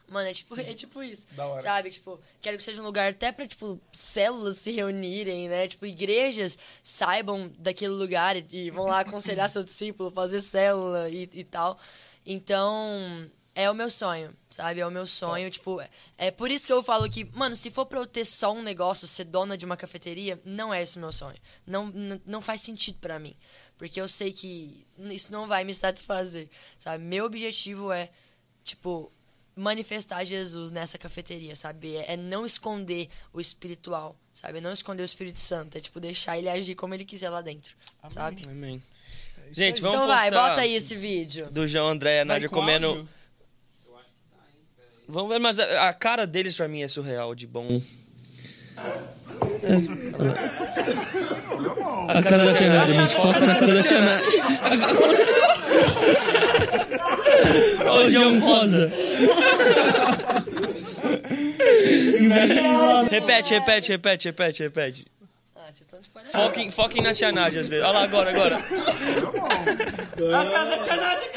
Mano, é tipo, é tipo isso. Da hora. Sabe? Tipo, quero que seja um lugar até pra, tipo, células se reunirem, né? Tipo, igrejas saibam daquele lugar e, e vão lá aconselhar seu discípulo, fazer célula e, e tal. Então, é o meu sonho, sabe? É o meu sonho. Tipo, é- por isso que eu falo que, mano, se for pra eu ter só um negócio, ser dona de uma cafeteria, não é esse o meu sonho. Não, não faz sentido pra mim. Porque eu sei que isso não vai me satisfazer, sabe? Meu objetivo é, tipo, manifestar Jesus nessa cafeteria, sabe? É não esconder o espiritual, sabe? É não esconder o Espírito Santo, é tipo deixar ele agir como ele quiser lá dentro, sabe? Amém. É Gente, vamos Então vai, bota aí esse vídeo. do João André e a Nádia com comendo. áudio? Vamos ver, mas a, a cara deles pra mim é surreal de bom. A cara da Tia Nádia, gente. Foca na cara da Tia Nádia. Olha o João Rosa. repete, repete, repete, repete, repete. Ah, vocês estão de palhaçada. Foquem, foquem na Tia Nádia às vezes. Olha lá, agora, agora. Nádia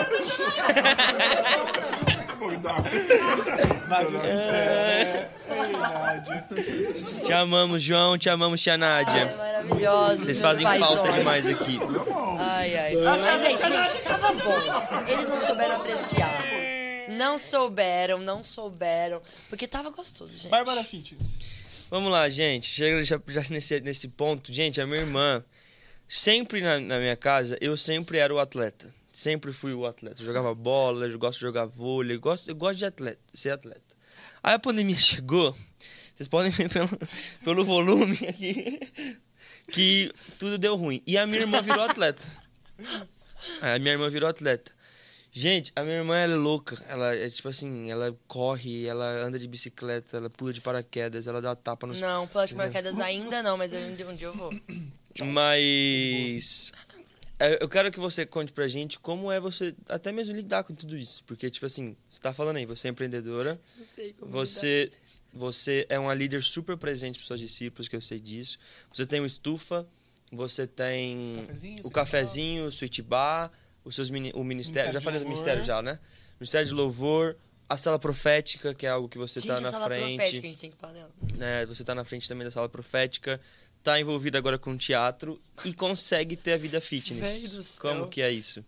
sincera, né? Ei, Nádia. Te amamos, João. Te amamos, Tia Ai, Nádia. maravilhosos, Vocês meus fazem falta demais aqui. Ai, ai. Mas é isso, gente, tava bom. Eles não souberam apreciar. Não souberam, não souberam. Porque tava gostoso, gente. Bárbara Fitness. Vamos lá, gente. Chega já, já nesse, nesse ponto. Gente, a minha irmã, sempre na, na minha casa, eu sempre era o atleta. Sempre fui o atleta. Eu jogava bola, eu gosto de jogar vôlei, eu gosto, eu gosto de atleta, ser atleta. Aí a pandemia chegou, vocês podem ver pelo, pelo volume aqui, que tudo deu ruim. E a minha irmã virou atleta. Aí a minha irmã virou atleta. Gente, a minha irmã ela é louca. Ela é tipo assim, ela corre, ela anda de bicicleta, ela pula de paraquedas, ela dá tapa nos. Não, pula de paraquedas ainda não, mas eu, um dia eu vou. Mas. É, Eu quero que você conte pra gente como é você até mesmo lidar com tudo isso. Porque, tipo assim, você tá falando aí, você é empreendedora, Não sei como você, você é uma líder super presente para seus discípulos, que eu sei disso. Você tem o Estufa, você tem Cafezinho, o cafezinho, o Sweet Bar, os seus mini, o ministério. Ministério já falei do ministério já, né? Ministério de Louvor, a sala profética, que é algo que você Gente, tá a na sala frente profética, a gente tem que falar dela. né, você tá na frente também da sala profética, tá envolvido agora com teatro e consegue ter a vida fitness. Véi do céu. Como que é isso?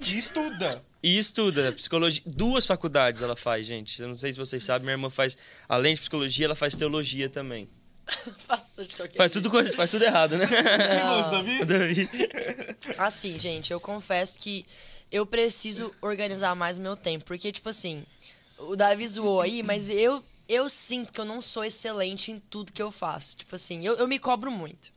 E estuda. E estuda psicologia, duas faculdades ela faz, gente. Eu não sei se vocês sabem, minha irmã faz, além de psicologia, ela faz teologia também. Faço tudo de qualquer Faz tudo coisa, faz tudo errado, né? Davi? Davi. Assim, gente, eu confesso que eu preciso organizar mais o meu tempo. Porque, tipo assim, o Davi zoou aí, mas eu, eu sinto que eu não sou excelente em tudo que eu faço. Tipo assim, eu, eu me cobro muito.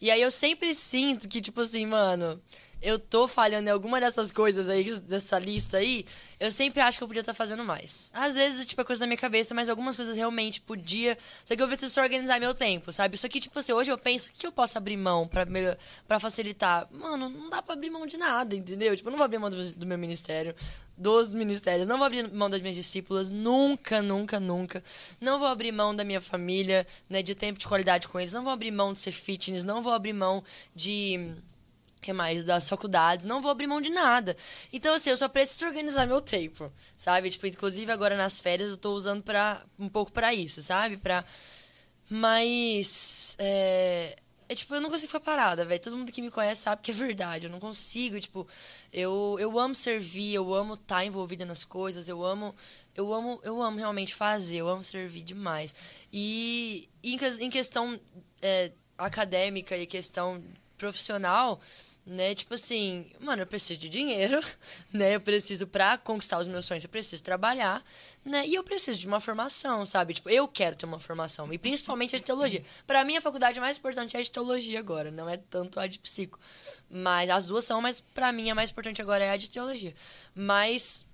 E aí eu sempre sinto que, tipo assim, mano, eu tô falhando em alguma dessas coisas aí, dessa lista aí, eu sempre acho que eu podia estar fazendo mais. Às vezes, tipo, é coisa da minha cabeça, mas algumas coisas realmente podia. Só que eu preciso organizar meu tempo, sabe? Só que, tipo assim, hoje eu penso, o que eu posso abrir mão pra, pra facilitar? Mano, não dá pra abrir mão de nada, entendeu? Tipo, eu não vou abrir mão do, do meu ministério, dos ministérios, não vou abrir mão das minhas discípulas, nunca, nunca, nunca. Não vou abrir mão da minha família, né, de tempo de qualidade com eles, não vou abrir mão de ser fitness, não vou abrir mão de que mais? Das faculdades, não vou abrir mão de nada. Então, assim, eu só preciso organizar meu tempo, sabe? Tipo, inclusive agora nas férias eu tô usando pra, um pouco pra isso, sabe? Pra... Mas, é... é tipo, eu não consigo ficar parada, velho. Todo mundo que me conhece sabe que é verdade. Eu não consigo, tipo, eu, eu amo servir, eu amo estar envolvida nas coisas, eu amo, eu amo, eu amo realmente fazer, eu amo servir demais. E, em, em questão é, acadêmica e questão profissional, né? Tipo assim, mano, eu preciso de dinheiro, né? Eu preciso pra conquistar os meus sonhos, eu preciso trabalhar, né? E eu preciso de uma formação, sabe? Tipo, eu quero ter uma formação, e principalmente a de teologia. Pra mim, a faculdade mais importante é a de teologia agora, não é tanto a de psico. Mas as duas são, mas pra mim a mais importante agora é a de teologia. Mas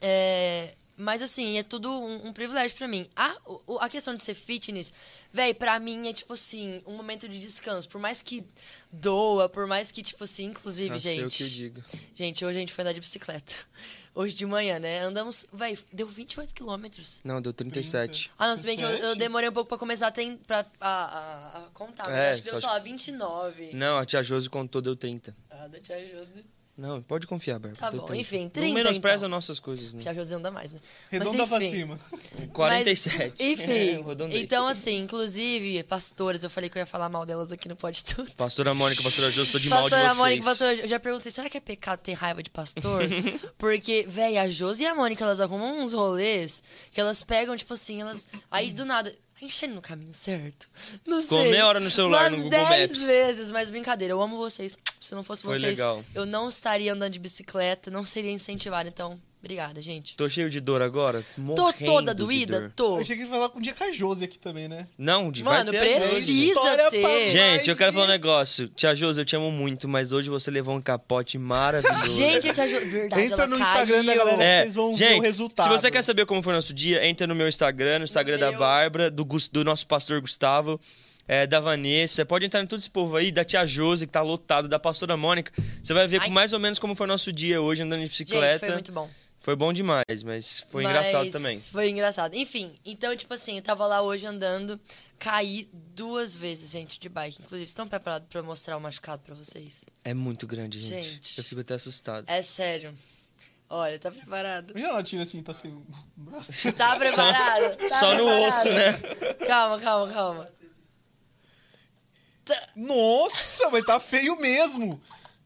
é, mas assim, é tudo um, um privilégio pra mim. A, o- a questão de ser fitness, véi, pra mim é tipo assim, um momento de descanso. Por mais que doa, por mais que, tipo assim, inclusive, Nossa, eu gente. que eu digo. Gente, hoje a gente foi andar de bicicleta. Hoje de manhã, né? Andamos, véi, deu 28 quilômetros. Não, deu 37. Ah, não, se bem que eu, eu 27? demorei um pouco pra começar a, ten, pra, a, a, a contar. É, acho que deu, só sei lá, 29. Não, a tia Josi contou, deu 30. Ah, da tia Josi. Não, pode confiar, Bárbara. Tá bom, 30. enfim, Não 30 menospreza então. nossas coisas, né? Tia Josi anda mais, né? Redonda Mas, pra cima. 47. Mas, enfim, Rodondei. então assim, inclusive, pastoras, eu falei que eu ia falar mal delas aqui no Pode Tudo. Pastora Mônica, pastora Josi, tô de mal de Pastora vocês. Mônica, pastora, eu já perguntei, será que é pecado ter raiva de pastor? Porque, véi, a Josi e a Mônica, elas arrumam uns rolês que elas pegam, tipo assim, elas. Aí do nada. Enchendo no caminho certo. Não sei. Meia hora no celular, Umas no Google 10 Maps. vezes, mas brincadeira, eu amo vocês. Se não fosse Foi vocês, legal. eu não estaria andando de bicicleta, não seria incentivada. Então, obrigada, gente. Tô cheio de dor agora? Tô Morrendo toda de doída? dor. Tô. Eu achei que ia falar com o dia Josi aqui também, né? Não, de Mano, ter precisa ter. pra- Gente, eu quero falar um negócio. Tia Josi, eu te amo muito, mas hoje você levou um capote maravilhoso. Gente, a tia Jo- Verdade, Entra ela no Instagram da caiu. galera. É, Vocês vão ver gente, o resultado. Se você quer saber como foi nosso dia, entra no meu Instagram, no Instagram No da meu. Bárbara, do, do nosso pastor Gustavo, é, da Vanessa. Pode entrar em todo esse povo aí, da tia Josi, que tá lotado, da pastora Mônica. Você vai ver Ai. mais ou menos como foi nosso dia hoje andando de bicicleta. Gente, foi muito bom. Foi bom demais, mas foi Mas engraçado também. Foi engraçado. Enfim, então, tipo assim, eu tava lá hoje andando, caí duas vezes, gente, de bike. Inclusive, estão preparados pra eu mostrar o machucado pra vocês? É muito grande, gente. Gente. Eu fico até assustado. É sério. Olha, tá preparado? Imagina ela tira assim, tá sem o braço. Tá preparado? Tá Só no preparado? osso, né? Calma, calma, calma. Tá- Nossa, mas tá feio mesmo.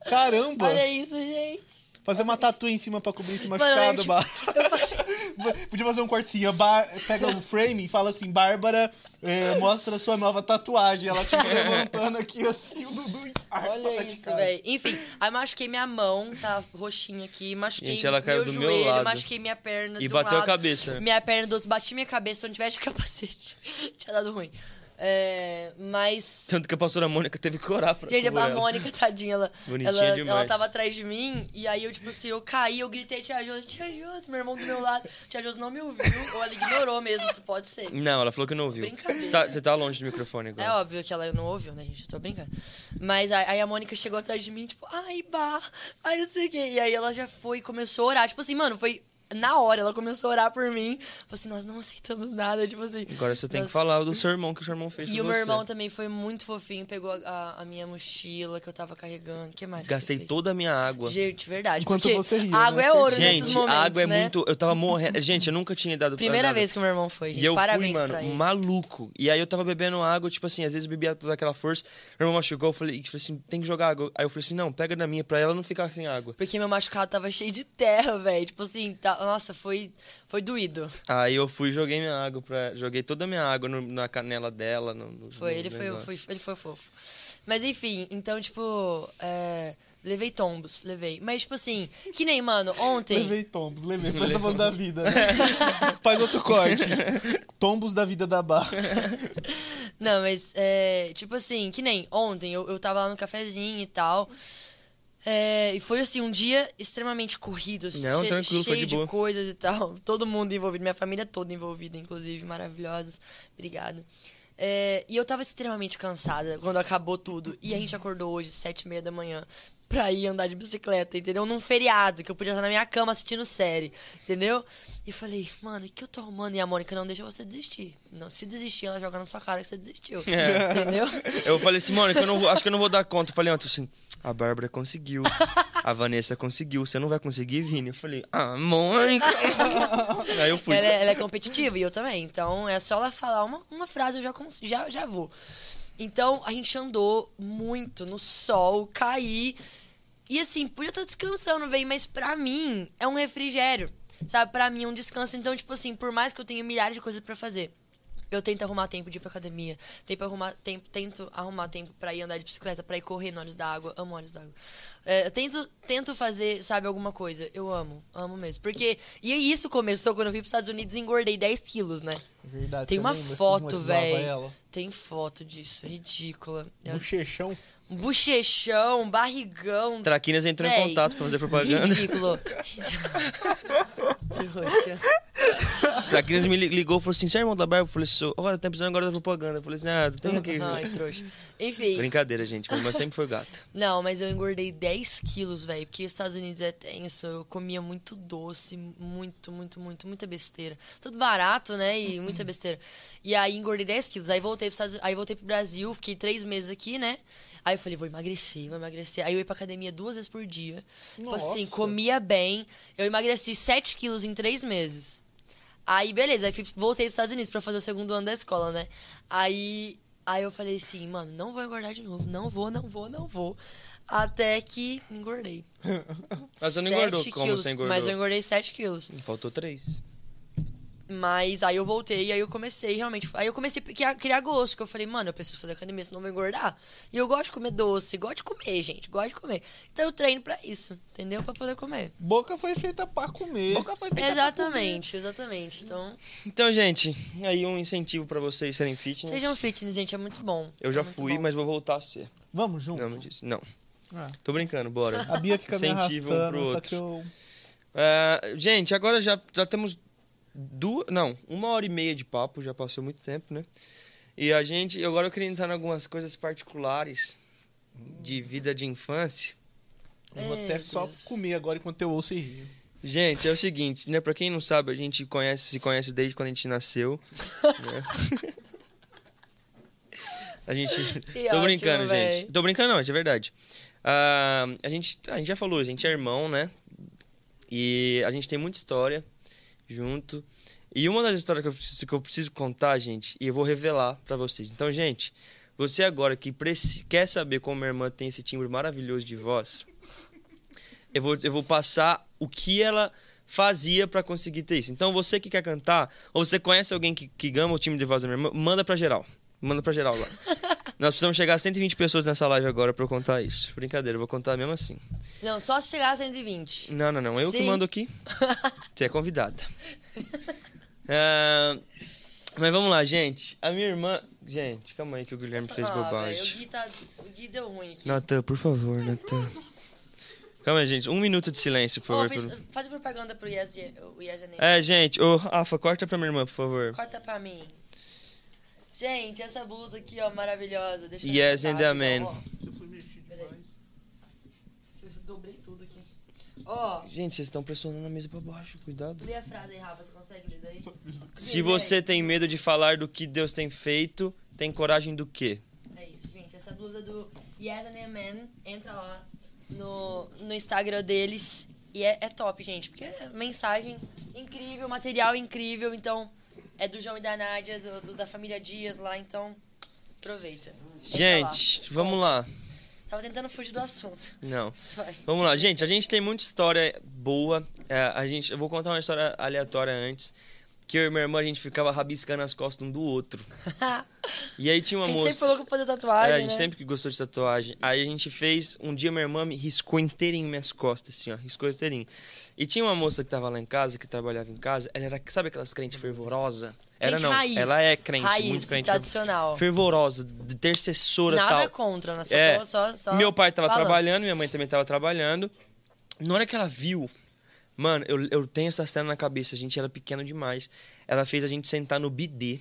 Caramba. Olha isso, gente. Fazer uma tatu em cima pra cobrir esse machucado. eu faço... Podia fazer um cortezinho. Bar... Pega o frame e fala assim: Bárbara, é, mostra a sua nova tatuagem. Ela tipo levantando aqui assim, o Dudu. Olha isso, velho. Enfim, aí machuquei minha mão, tá roxinha aqui. Machuquei Gente, ela caiu meu do meu joelho, lado. machuquei minha perna E do bateu a lado, cabeça. Minha perna do outro, bati minha cabeça. Não tivesse de capacete, tinha dado ruim. É, mas... Tanto que a pastora Mônica teve que orar pra Gente, a. Mônica, tadinha, ela, Bonitinha ela, demais. ela tava atrás de mim, e aí eu, tipo assim, eu caí, eu gritei, tia Josi, tia Josi, meu irmão do meu lado. Tia Josi não me ouviu, ou ela ignorou mesmo, pode ser. Não, ela falou que não ouviu. Brincadeira. Você tá, você tá longe do microfone É agora. óbvio que ela não ouviu, né, gente? Eu tô brincando. Mas aí aí a Mônica chegou atrás de mim, tipo, ai, bah, ai, não sei o quê. E aí ela já foi e começou a orar. Tipo assim, mano, foi na hora, ela começou a orar por mim. Falou assim, nós não aceitamos nada, tipo assim. Agora você tem que nós- falar do seu irmão, que o seu irmão fez E o meu você. irmão também foi muito fofinho, pegou a, a- a minha mochila que eu tava carregando. O que mais? que Gastei fez? toda a minha água. Gente, verdade. Enquanto porque você ria, água né? é ouro nesses Gente, momentos, a água é né? muito. Eu tava morrendo. Gente, eu nunca tinha dado Primeira vez que o meu irmão foi, gente. E eu Parabéns fui, mano, pra ele. maluco. E aí eu tava bebendo água, tipo assim, às vezes eu bebia toda aquela força. Meu irmão machucou, eu falei, eu falei assim, tem que jogar água. Aí eu falei assim, não, pega da minha pra ela não ficar sem água. Porque meu machucado tava cheio de terra, velho. Tipo assim, tá- nossa, foi, foi doído. Aí eu fui e joguei minha água pra. Joguei toda a minha água no- na canela dela. No, no- Foi, no ele foi, negócio. foi- ele foi fofo. Mas enfim, então, tipo, é, levei tombos, levei. Mas, tipo assim, que nem, mano, ontem. Levei tombos, levei. Que tá falando da vida. né? Faz outro corte. Tombos da vida da Bá. Não, mas, é, tipo assim, que nem ontem eu, eu tava lá no cafezinho e tal. É, e foi assim, um dia extremamente corrido, Não, che- tranquilo, foi cheio de de, coisas e tal. Todo mundo envolvido, minha família toda envolvida, inclusive, maravilhosos. Obrigada. É, e eu tava extremamente cansada quando acabou tudo. E a gente acordou hoje, sete e meia da manhã, pra ir andar de bicicleta, entendeu? Num feriado, que eu podia estar na minha cama assistindo série, entendeu? E falei, mano, o que eu tô arrumando? E a Mônica não deixa você desistir. Não, se desistir, ela joga na sua cara que você desistiu. É. Entendeu? Eu falei assim, Mônica, eu não vou, acho que eu não vou dar conta. Eu falei ontem assim, a Bárbara conseguiu. A Vanessa conseguiu. Você não vai conseguir, Vini? Eu falei, ah, Mônica. Aí eu fui. Ela é, ela é competitiva e eu também. Então é só ela falar uma, uma frase, eu já, já, já vou. Então a gente andou muito no sol, caí. E assim, podia estar descansando, velho, mas pra mim é um refrigério. Sabe? Pra mim é um descanso. Então, tipo assim, por mais que eu tenha milhares de coisas pra fazer. Eu tento arrumar tempo de ir pra academia. Tento arrumar tempo, tento arrumar tempo pra ir andar de bicicleta, pra ir correr no olhos d'água. Amo olhos d'água. É, eu tento, tento fazer, sabe, alguma coisa. Eu amo, amo mesmo. Porque. E isso começou quando eu vim pros Estados Unidos e engordei 10 quilos, né? Verdade. Tem uma foto, ela? Tem foto disso, é ridícula. Bochechão. Um bochechão, barrigão. Traquinas entrou em contato pra fazer propaganda. Ridículo. Trouxa. Traquinas me li- ligou e falou assim: Você é irmão da Barba? Eu falei: Sou. Olha, tá precisando agora da propaganda. Eu falei assim: Ah, tu tem aqui. Ai, trouxa. Enfim. Brincadeira, gente. Minha irmã sempre foi gata. Não, mas eu engordei 10 quilos, velho. Porque os Estados Unidos é tenso. Eu comia muito doce, muito, muito, muito, muita besteira. Tudo barato, né? E muita besteira. E aí engordei 10 quilos. Aí voltei, pros Estados... aí voltei pro Brasil, fiquei três meses aqui, né? Aí eu falei, vou emagrecer, vou emagrecer. Aí eu ia pra academia duas vezes por dia. Tipo assim, Nossa. comia bem. Eu emagreci 7 quilos em três meses. Aí, beleza, aí voltei pros Estados Unidos pra fazer o segundo ano da escola, né? Aí, aí eu falei assim, mano, não vou engordar de novo. Não vou, não vou, não vou. Até que engordei. Mas você não engordou Sete como quilos, você engordou? Mas eu engordei 7 quilos. Faltou três. Mas aí eu voltei, aí eu comecei realmente. Aí eu comecei a criar, criar gosto, que eu falei, mano, eu preciso fazer academia, senão eu vou engordar. E eu gosto de comer doce, gosto de comer, gente, gosto de comer. Então eu treino pra isso, entendeu? Pra poder comer. Boca foi feita pra comer. Boca foi Exatamente, exatamente. Então, Então, gente, aí um incentivo pra vocês serem fitness. sejam fitness, gente, é muito bom. Eu já É fui, bom. mas vou voltar a ser. Vamos junto. Não, não disse. Não. Ah. Tô brincando, bora. A Bia fica me Incentivo um arrastando, pro só outro. que eu... Ah, gente, agora já, já temos duas. Não, uma hora e meia de papo, já passou muito tempo, né? E a gente. Agora eu queria entrar em algumas coisas particulares de vida de infância. eu vou Ei, até só comer agora enquanto eu ouço e rio. Gente, é o seguinte, né? Pra quem não sabe, a gente conhece, se conhece desde quando a gente nasceu. né? A gente. Que Tô ótimo, brincando, véi. gente. Tô brincando, não, é de verdade. Ah, a, gente, a gente já falou, a gente é irmão, né? E a gente tem muita história junto. E uma das histórias que eu preciso, que eu preciso contar, gente, e eu vou revelar pra vocês. Então, gente, você agora que quer saber como minha irmã tem esse timbre maravilhoso de voz, eu vou, eu vou passar o que ela fazia pra conseguir ter isso. Então, você que quer cantar, ou você conhece alguém que, que gama o timbre de voz da minha irmã, manda pra geral. Manda pra geral lá. Nós precisamos chegar a 120 pessoas nessa live agora pra eu contar isso. Brincadeira, eu vou contar mesmo assim. Não, só se chegar a 120. Não, não, não. Eu que Sim. mando aqui. Você é convidada. Ah, mas vamos lá, gente. A minha irmã. Gente, calma aí que o Guilherme fez Ah, velho, o bobagem. Gui, tá, o Gui deu ruim aqui. Natan, por favor, Natan. Calma aí, gente. Um minuto de silêncio, por favor. faz propaganda pro Yes, o yes. É, gente. Ô, Rafa, corta pra minha irmã, por favor. Corta pra mim. Gente, essa blusa aqui, ó, maravilhosa. Deixa eu Yes and amen. dobrei tudo aqui. Ó, Gente, vocês estão pressionando a mesa pra baixo. Cuidado. lê a frase aí, Rafa. Você consegue ler daí? Se você tem medo de falar do que Deus tem feito, tem coragem do quê? É isso, gente. Essa blusa do Yes and Amen. Entra lá no, no Instagram deles. E é, é top, gente. Porque é mensagem incrível, material incrível. Então, é do João e da Nádia, do, do- da família Dias lá. Então, aproveita. Gente, lá. vamos lá. Tava tentando fugir do assunto. Não. Vamos lá, gente. A gente tem muita história boa. É, a gente, eu vou contar uma história aleatória antes. Que eu e minha irmã, a gente ficava rabiscando as costas um do outro. E aí tinha uma a gente moça. sempre falou que fazer É, tatuagem, a gente né? sempre que gostou de tatuagem. Aí a gente fez. Um dia minha irmã me riscou inteirinho minhas costas, assim, ó. Riscou inteirinho. E tinha uma moça que tava lá em casa, que trabalhava em casa. Ela era, sabe aquelas crentes fervorosa? Era Crente não. raiz. Ela é crente, Raiz, muito crente. tradicional. Fervorosa, intercessora Nada tal. contra, né? Só, É. só, só Meu pai tava falando. trabalhando, minha mãe também tava trabalhando. Na hora que ela viu, mano, eu, eu tenho essa cena na cabeça, a gente era pequeno demais. Ela fez a gente sentar no bidê.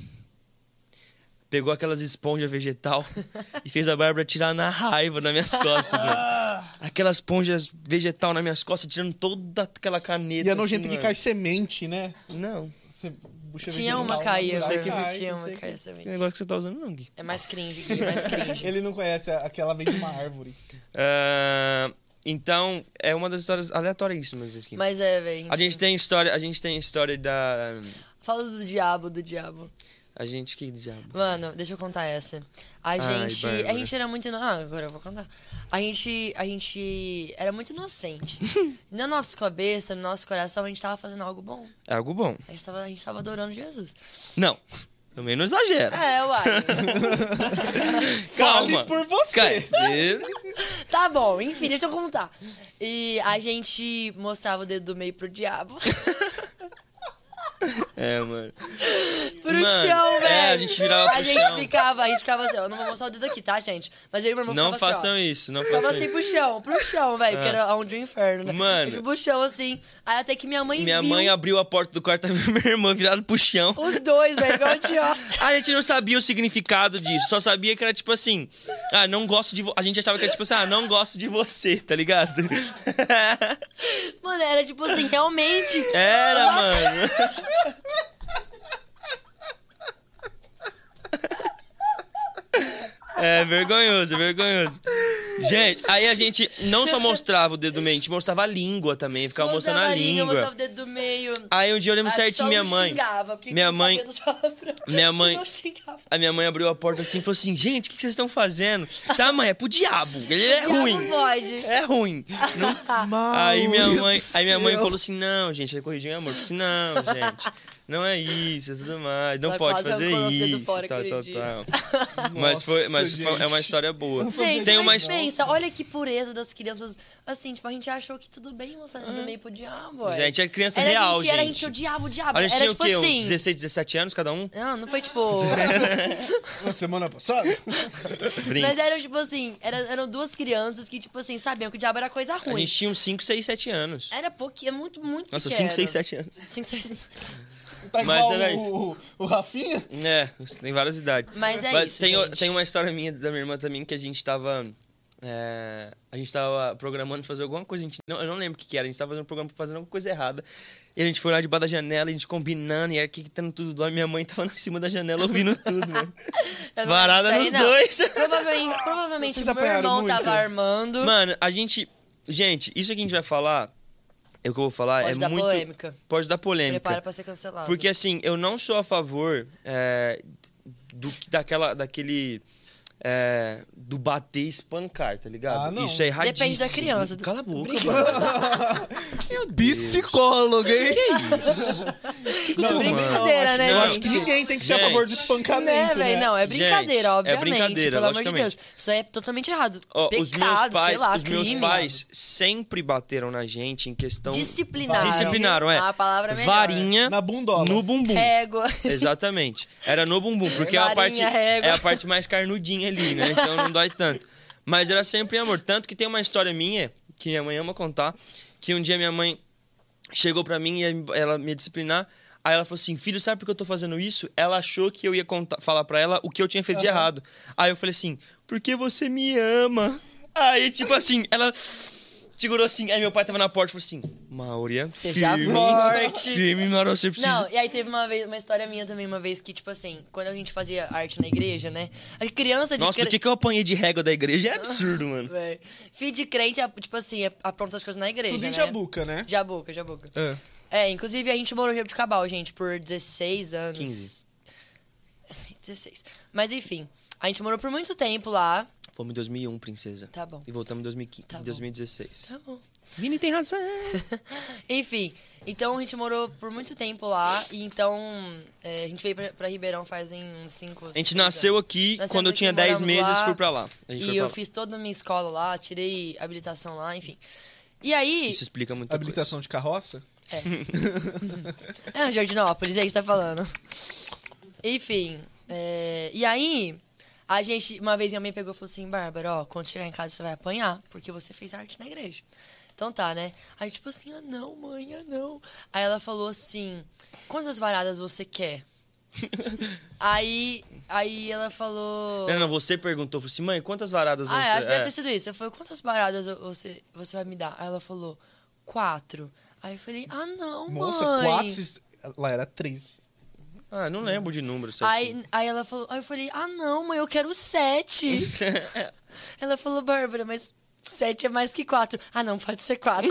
Pegou aquelas esponjas vegetal e fez a Bárbara tirar na raiva nas minhas costas, mano. Aquelas esponjas vegetal nas minhas costas, tirando toda aquela caneta. E é nojento assim, que cai semente, né? Não, Você, Tinha uma caía, que- cai, Tinha uma caía que também. negócio que você tá usando, não, Gui. É mais cringe, Gui, é mais cringe. Ele não conhece a- aquela vem de uma árvore. Ah, então, é uma das histórias aleatoríssimas aqui. Mas é, velho. A gente tem história, a gente tem história da. Fala do diabo, do diabo. A gente que diabo. Mano, deixa eu contar essa. A gente. A gente era muito. ino- Ah, agora eu vou contar. A gente. A gente era muito inocente. Na nossa cabeça, no nosso coração, a gente tava fazendo algo bom. É algo bom. A gente tava, a gente tava adorando Jesus. Não. Também não exagera. É, uai. Calma. por você. Tá bom, enfim, deixa eu contar. E a gente mostrava o dedo do meio pro diabo. É, mano. Pro Mano, chão, é, velho. a gente virava A pro gente chão. ficava, a gente ficava assim, ó. Eu não vou mostrar o dedo aqui, tá, gente? Mas eu e meu irmão Não ficava assim, façam isso, não Ficava façam assim isso. pro chão, pro chão, velho, que Ah. era onde o inferno, né? Mano. Tipo, pro chão, assim. Aí até que minha mãe Minha viu mãe abriu a porta do quarto e minha irmã virada pro chão. os dois, velho, igual idiota. A gente não sabia o significado disso, só sabia que era tipo assim, ah, não gosto de vo... A gente achava que era tipo assim, ah, não gosto de você, tá ligado? Mano, era tipo assim, realmente. Era, mano. É vergonhoso, é vergonhoso. Gente, aí a gente não só mostrava o dedo do meio, a gente mostrava a língua também, ficava mostrando a Mostrava língua, língua. Mostrava o dedo do meio. Aí um dia eu lembro Ah, certinho minha não mãe. Xingava, porque minha mãe- minha mãe- não. A minha mãe abriu a porta assim e falou assim: gente, o que que vocês estão fazendo? Ah, mãe, é pro diabo. Ele é ruim. pode. É ruim. Não- Aí minha mãe, aí minha mãe falou assim: "Não, gente, ele corrigiu em amor". Eu falei assim: "Não, gente. Não é isso, é tudo mais. Não Ela pode quase fazer isso, fora tal, tal, tal". Mas foi, mas foi- é uma gente. história boa. Gente, Tem uma pensa, olha que pureza das crianças. Assim, tipo, a gente achou que tudo bem mostrar do meio pro diabo, ué. Gente, é criança era real, a gente. Era a gente. gente odiava o diabo. A gente era tinha o tipo quê? Uns assim. 16, 17 anos cada um? Não, não foi tipo. Na semana passada? Brinks. Mas eram tipo assim, era- eram duas crianças que, tipo assim, sabiam que o diabo era coisa A ruim. gente tinha uns 5, 6, 7 anos. Era pouquinho, é muito, muito Nossa, pequeno. 5, 6, 7 anos. 5, 6... Tá Mas igual era o, isso. o, o Rafinha? É, você tem várias idades. Mas é isso, tem, o- gente. tem uma história minha da minha irmã também que a gente tava. é, a gente tava programando fazer alguma coisa, a gente, não, eu não lembro o que, que era, a gente tava fazendo um programa fazendo alguma coisa errada. E a gente foi lá debaixo da janela, a gente combinando, e era quitando tudo do ar. Minha mãe tava em cima da janela ouvindo tudo, mano. Não Varada nos não. dois. Provavelmente, provavelmente o meu irmão muito? tava armando. Mano, a gente. Gente, isso que a gente vai falar, é o que eu vou falar, Pode é dar muito. polêmica. Pode dar polêmica. Prepara pra ser cancelado. Porque assim, eu não sou a favor é, do, daquela, daquele. É, do bater e espancar, tá ligado? Ah, não. Isso é erradíssimo. Depende da criança. Cala a boca, mano. Psicólogo, hein? Que que eu tô brincadeira, né, Eu acho que ninguém tem que ser a Gente. favor do espancamento, Né, né? velho? Não, é brincadeira, Gente, é obviamente. brincadeira, pelo amor de. Deus. Isso é totalmente errado. Ó, Pecado, os meus pais, sei lá, os meus crime. pais sempre bateram na gente em questão Disciplinaram. disciplinaram, é. A palavra é melhor. Varinha Na bundola. no bumbum. Régua. Exatamente. Era no bumbum, porque é a, parte, Varinha, régua. é a parte mais carnudinha ali, né? Então não dói tanto. Mas era sempre amor. Tanto que tem uma história minha, que minha mãe ama contar, que um dia minha mãe chegou pra mim e ela me disciplinar. Aí ela falou assim: Filho, sabe por que eu tô fazendo isso? Ela achou que eu ia contar, falar pra ela o que eu tinha feito de errado. Aí eu falei assim: Porque você me ama. Aí, tipo assim, ela segurou assim. Aí meu pai tava na porta e falou assim: Maúria, Seja firme, forte. firme, mas você precisa. Não, e aí teve uma vez, uma história minha também, uma vez que, tipo assim, quando a gente fazia arte na igreja, né? A criança de Nossa, cre- do que, que eu apanhei de régua da igreja é absurdo, mano. Véi. Filho de crente, é, tipo assim, é- apronta as coisas na igreja. Tudo em né? Jabuca, né? Jabuca, Jabuca. É. É, inclusive a gente morou em Jabuticabal, gente, por 16 anos. 15. 16. Mas enfim, a gente morou por muito tempo lá. Fomos em 2001, princesa. Tá bom. E voltamos em 2015, Tá bom. 2016. Tá bom. Vini tem razão. Enfim, então a gente morou por muito tempo lá. E então é, a gente veio pra, pra Ribeirão fazem uns 5 A gente nasceu aqui, Nascemos quando eu tinha 10 moramos meses, lá, fui pra lá. A gente E foi eu pra lá. fiz toda a minha escola lá, tirei habilitação lá, enfim. E aí. Isso explica muita Habilitação de carroça? É, Jardinópolis, é isso que você tá falando. Enfim, é, e aí, a gente, uma vez minha mãe pegou e falou assim, Bárbara, ó, quando chegar em casa você vai apanhar, porque você fez arte na igreja. Então tá, né? Aí tipo assim, ah não, mãe, ah não. Aí ela falou assim, quantas varadas você quer? aí, aí ela falou... Não, não, você perguntou, falou assim, mãe, quantas varadas Ah, você... é, acho que deve é. ter sido isso. Eu falei, quantas varadas você, você vai me dar? Aí ela falou, quatro. Aí eu falei, ah não, Nossa, mãe. quatro. cis- Lá era três. Ah, não lembro de número? Aí, aí ela falou, aí eu falei, ah não, mãe, eu quero sete. ela falou, Bárbara, mas sete é mais que quatro. Ah não, pode ser quatro.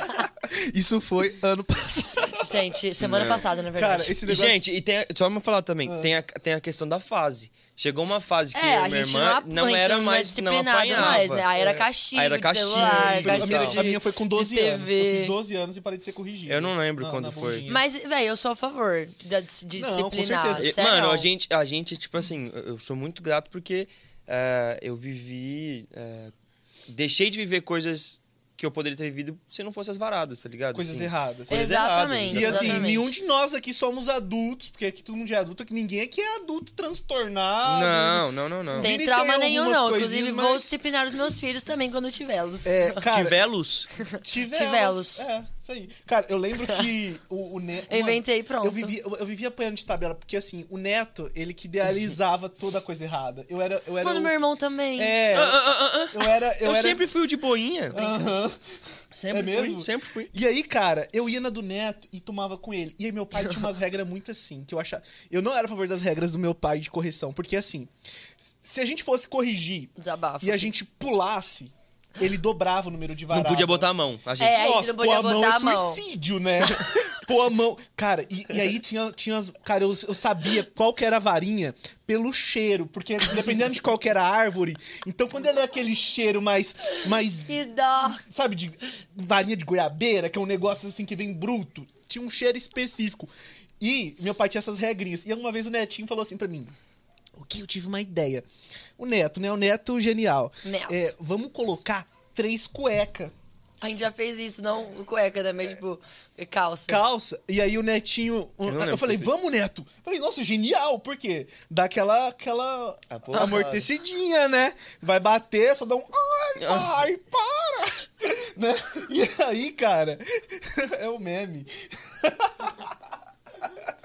Isso foi ano passado. Gente, semana passada, na verdade. Cara, esse negócio... gente, e tem, só pra falar também, tem, a, tem a questão da fase. Chegou uma fase que É, eu a minha gente irmã não, não, era não é mais, não apanhava. mais, né? Aí era castigo, Aí era castigo, celular, foi- a, minha, de, a minha foi com de 12 anos. Eu fiz 12 anos e parei de ser corrigido. Eu não lembro Na- quando foi. bundinha. Mas, velho, eu sou a favor de, de Não, com disciplinar. certeza. Sério. Mano, a gente, a gente, tipo assim, eu sou muito grato porque é, eu vivi. é, deixei de viver coisas que eu poderia ter vivido se não fossem as varadas, tá ligado? Coisas Assim, erradas. Coisas Exatamente. erradas. E assim, exatamente. nenhum de nós aqui somos adultos, porque aqui todo mundo é adulto, que ninguém aqui é adulto transtornado. Não, não, não, não. Tem Vini trauma tem nenhum, algumas não. Inclusive, vou mas- disciplinar os meus filhos também quando tiver-los. É, cara, Tivelos? Tivelos. Tivelos. É, isso aí. Cara, eu lembro que o, o Neto. Eu inventei, pronto. Eu vivia, eu, eu vivia apanhando de tabela, porque assim, o Neto, ele que idealizava toda a coisa errada. Eu era. Eu era Mano, o- meu irmão também. É. Ah, ah, ah. Eu era. Eu, Eu, era... sempre fui o de boinha. Aham. Sempre É mesmo? fui, sempre fui. E aí, cara, eu ia na do Neto e tomava com ele. E aí meu pai tinha umas regras muito assim, que eu achava... Eu não era a favor das regras do meu pai de correção, porque assim, se a gente fosse corrigir Desabafo. e a gente pulasse, ele dobrava o número de Não varada. podia botar a mão. A gente. É, a gente Nossa, não pôr podia a mão botar é a mão. suicídio, né? Pôr a mão. Cara, e, e aí tinha, tinha as. Cara, eu, eu sabia qual que era a varinha pelo cheiro, porque dependendo de qual que era a árvore. Então, quando ele é aquele cheiro mais. mais Que dó. sabe, de varinha de goiabeira, que é um negócio assim que vem bruto. Tinha um cheiro específico. E meu pai tinha essas regrinhas. E uma vez o Netinho falou assim pra mim: O que? Eu tive uma ideia. O Neto, né? O Neto genial. Neto. É, vamos colocar três cuecas. A gente já fez isso, não cueca também, tipo, calça. calça. E aí o Netinho. Eu Eu, falei, vamos, Neto. Eu falei, nossa, genial, por quê? Dá aquela, aquela Ah, amortecidinha, né? Vai bater, só dá um. Ai, pai, para! né? E aí, cara, é o meme.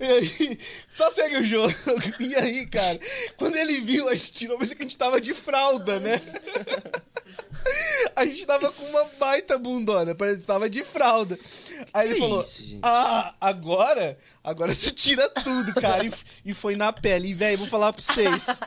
E aí, só segue o jogo. E aí, cara, quando ele viu, a gente tirou, mas que a gente tava de fralda, né? A gente tava com uma baita bundona, parece que tava de fralda. Aí ele Que falou: isso, gente? Ah, agora? Agora você tira tudo, cara. E, e foi na pele. E, velho, vou falar pra vocês.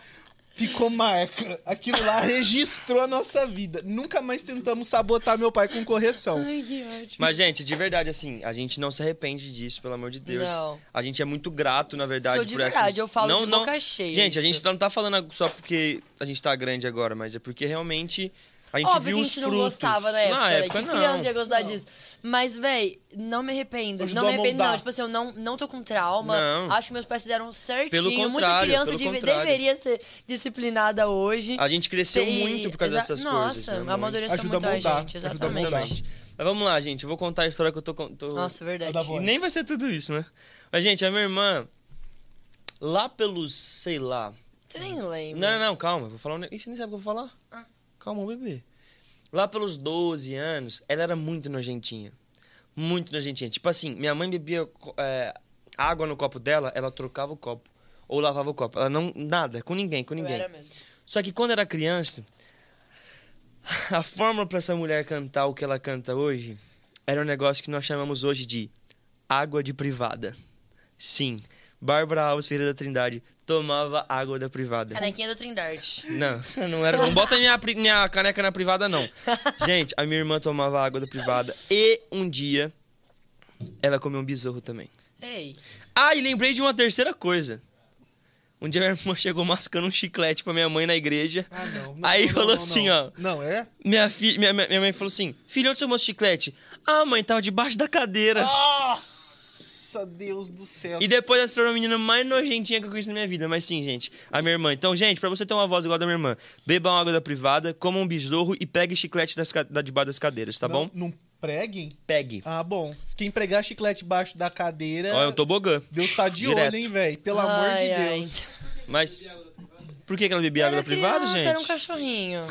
Ficou marca. Aquilo lá registrou a nossa vida. Nunca mais tentamos sabotar meu pai com correção. Ai, que ótimo. Mas, gente, de verdade, assim, a gente não se arrepende disso, pelo amor de Deus. Não. A gente é muito grato, na verdade, Sou de por essa. verdade, eu falo não, de não... boca cheia Gente, a isso. gente não tá falando só porque a gente tá grande agora, mas é porque realmente a gente Óbvio viu que a os gente não frutos. gostava na época, Na né? época que não. criança ia gostar disso. Mas, véi, não me arrependo. Ajudou não me a arrependo, não. Tipo assim, eu não, não tô com trauma. Não. Acho que meus pais fizeram certinho. Pelo Muita contrário, criança pelo deve- contrário. deveria ser disciplinada hoje. A gente cresceu Tem- muito por causa exa- dessas Nossa, coisas. né, muito. amadureceu a muito a, moldar, gente, ajuda a exatamente. moldar. Exatamente. Mas vamos lá, gente. Eu vou contar a história que eu tô. tô... Nossa, verdade. E nem vai ser tudo isso, né? Mas, gente, a minha irmã, lá pelos, sei lá. Você nem lembra. Não, não, não, calma. Vou falar um... ne- Ih, Você nem sabe o que eu vou falar? Calma, bebê. Lá pelos 12 anos, ela era muito nojentinha. Muito nojentinha. Tipo assim, minha mãe bebia é, água no copo dela, ela trocava o copo. Ou lavava o copo. Ela não. Nada, com ninguém, com ninguém. Só que quando era criança, a fórmula pra essa mulher cantar o que ela canta hoje era um negócio que nós chamamos hoje de água de privada. Sim, Bárbara Alves Ferreira da Trindade tomava água da privada. Canequinha do Trindarte. Não, não era. Não bota minha, minha caneca na privada, não. Gente, a minha irmã tomava água da privada e um dia ela comeu um besouro também. Ei. Ah, e lembrei de uma terceira coisa. Um dia minha irmã chegou mascando um chiclete pra minha mãe na igreja. Ah, não. não, Aí não, falou não, assim, não. ó. Não, é? Minha, fi, minha, minha mãe falou assim: Filho, onde você moço chiclete? Ah, mãe, tava debaixo da cadeira. Nossa, Deus do céu. E depois ela se tornou a menina mais nojentinha que eu conheci na minha vida. Mas sim, gente, a minha irmã. Então, gente, pra você ter uma voz igual a da minha irmã, beba uma água da privada, coma um besouro e pegue chiclete das, da debaixo das cadeiras, tá não, bom? Não preguem? Pegue. Ah, bom. Quem pregar chiclete debaixo da cadeira. Ó, é um tobogã. Deus tá de Direto. olho, hein, velho? Pelo amor de Ai, ai. Deus. Mas. Por que, que ela bebia água da privada, criança, gente? Era um cachorrinho.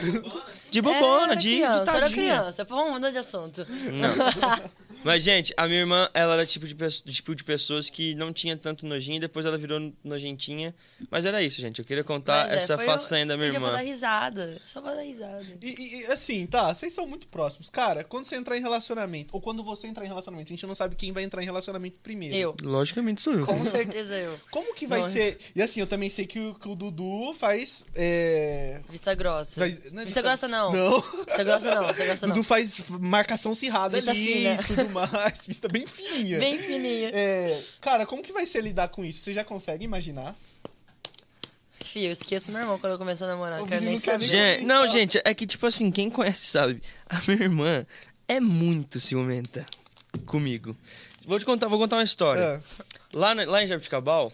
De bobona, era de, de criança, tadinha. Era criança. Vamos mudar de assunto. Não. Mas, gente, a minha irmã, ela era tipo de, tipo de pessoas que não tinha tanto nojinho, depois ela virou nojentinha. Mas era isso, gente. Eu queria contar Mas é, essa façanha o- da minha Gente, Eu vou dar irmã. risada. Só pra dar risada. E, e, assim, tá, vocês são muito próximos. Cara, quando você entrar em relacionamento, ou quando você entrar em relacionamento, a gente não sabe quem vai entrar em relacionamento primeiro. Eu. Logicamente sou eu. Com certeza eu. Como que vai Não. ser. E assim, eu também sei que o, que o Dudu faz. É... Vista grossa. faz não é Vista grossa não. Não. Vista grossa não. Vista grossa não. Dudu faz marcação cirrada Vista ali fina. tudo mais, vista bem fininha. Bem fininha. É, cara, como que vai ser lidar com isso? Você já consegue imaginar? Fio, eu esqueço meu irmão quando eu começo a namorar. Quero nem saber. Gente, não, gente, é que tipo assim, quem conhece sabe. A minha irmã é muito ciumenta comigo. Vou te contar, vou contar uma história. É. Lá, na- lá em Jabuticabal,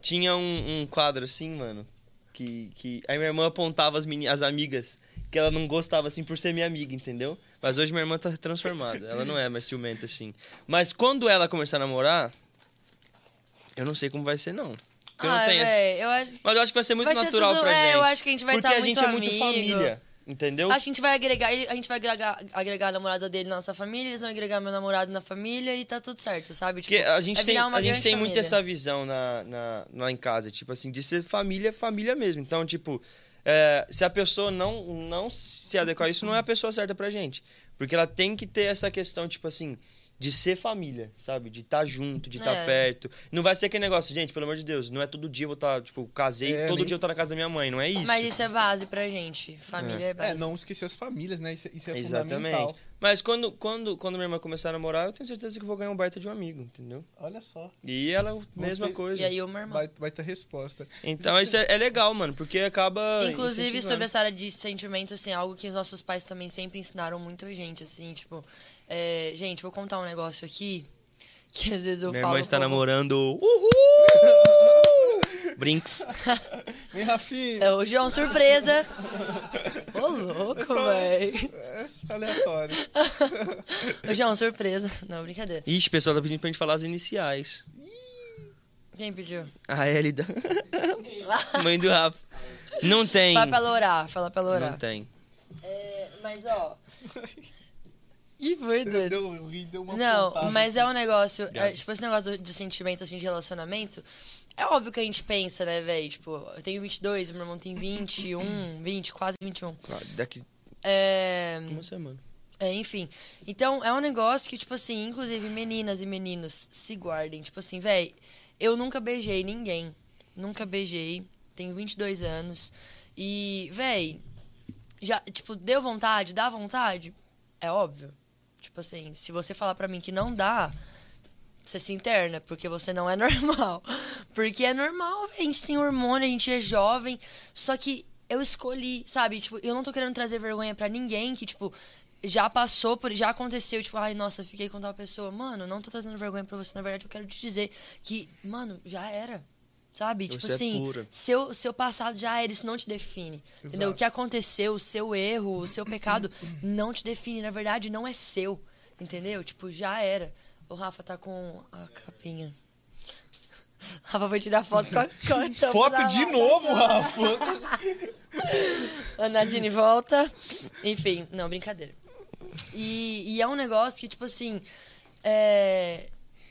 tinha um, um quadro assim, mano, que, que aí minha irmã apontava as, meni- as amigas que ela não gostava assim por ser minha amiga, entendeu? Mas hoje minha irmã tá transformada, ela não é mais ciumenta assim. Mas quando ela começar a namorar, eu não sei como vai ser não. Porque eu não Ah, tenho esse- véi, eu acho... Mas eu acho que vai ser muito Vai ser natural tudo- pra é, gente. eu acho que a gente vai Porque tá a gente muito é muito amigo. família, entendeu? Acho que a gente vai agregar, a gente vai agregar, agregar a namorada dele na nossa família, eles vão agregar meu namorado na família e tá tudo certo, sabe? Porque Tipo, a gente vai tem, a gente tem muito essa visão na, na, lá em casa, tipo assim, de ser família, família mesmo. Então, tipo, é, se a pessoa não, não se adequar a isso, não é a pessoa certa pra gente. Porque ela tem que ter essa questão, tipo assim, de ser família, sabe? De estar junto, de estar É. perto. Não vai ser aquele negócio, gente, pelo amor de Deus, não é todo dia eu vou estar, tipo, casei, É, todo nem- dia eu tô na casa da minha mãe, não é isso. Mas isso é base pra gente. Família é, base. É, não esquecer as famílias, né? Isso, é- isso é Exatamente. fundamental. Mas quando, quando, quando minha irmã começar a namorar, eu tenho certeza que eu vou ganhar um baita de um amigo, entendeu? Olha só. E ela, mesma ter- coisa. E aí o meu irmão. Vai, vai ter resposta. Então isso é, é legal, mano, porque acaba. Inclusive, sobre essa área de sentimento, assim, algo que os nossos pais também sempre ensinaram muito a gente, assim, tipo... é, gente, vou contar um negócio aqui, que às vezes eu Minha falo... irmã está como- namorando. Uhul! Brinks. Vem, Rafinha. É, hoje é uma surpresa. Ô, louco, véi. É aleatório. Hoje é uma surpresa. Não, brincadeira. Ixi, o pessoal tá pedindo pra gente falar as iniciais. Quem pediu? A Elida. Mãe do Rafa. Não tem. Fala pra ela orar, fala pra ela orar. Não tem. É, mas, ó... Ih, foi doido. Deu, deu uma Não, pontada. mas é um negócio. é, tipo, esse negócio do, de sentimento, assim, de relacionamento. É óbvio que a gente pensa, né, velho? Tipo, eu tenho 22, meu irmão tem 21, 20, quase 21. Ah, Daqui É. uma semana. É, enfim. Então, é um negócio que, tipo assim, inclusive meninas e meninos se guardem. Tipo assim, véi, eu nunca beijei ninguém. Nunca beijei. Tenho 22 anos. E, véi, já, tipo, deu vontade? Dá vontade? É óbvio. Tipo assim, se você falar pra mim que não dá, você se interna, porque você não é normal. Porque é normal, a gente tem hormônio, a gente é jovem. Só que eu escolhi, sabe? Tipo, eu não tô querendo trazer vergonha pra ninguém que, tipo, já passou por. Já aconteceu, tipo, ai, nossa, fiquei com tal pessoa. Mano, não tô trazendo vergonha pra você. Na verdade, eu quero te dizer que, mano, já era. Sabe? tipo Você é assim, pura. seu, seu passado já era, isso não te define. Entendeu? O Exato. que aconteceu, o seu erro, o seu pecado, não te define. Na verdade, não é seu. Entendeu? Tipo, já era. O Rafa tá com a capinha. Rafa vai tirar foto com a, com a tampa Foto de novo, Rafa. A Nadine volta. Enfim, não, brincadeira. E, e é um negócio que, tipo assim. É.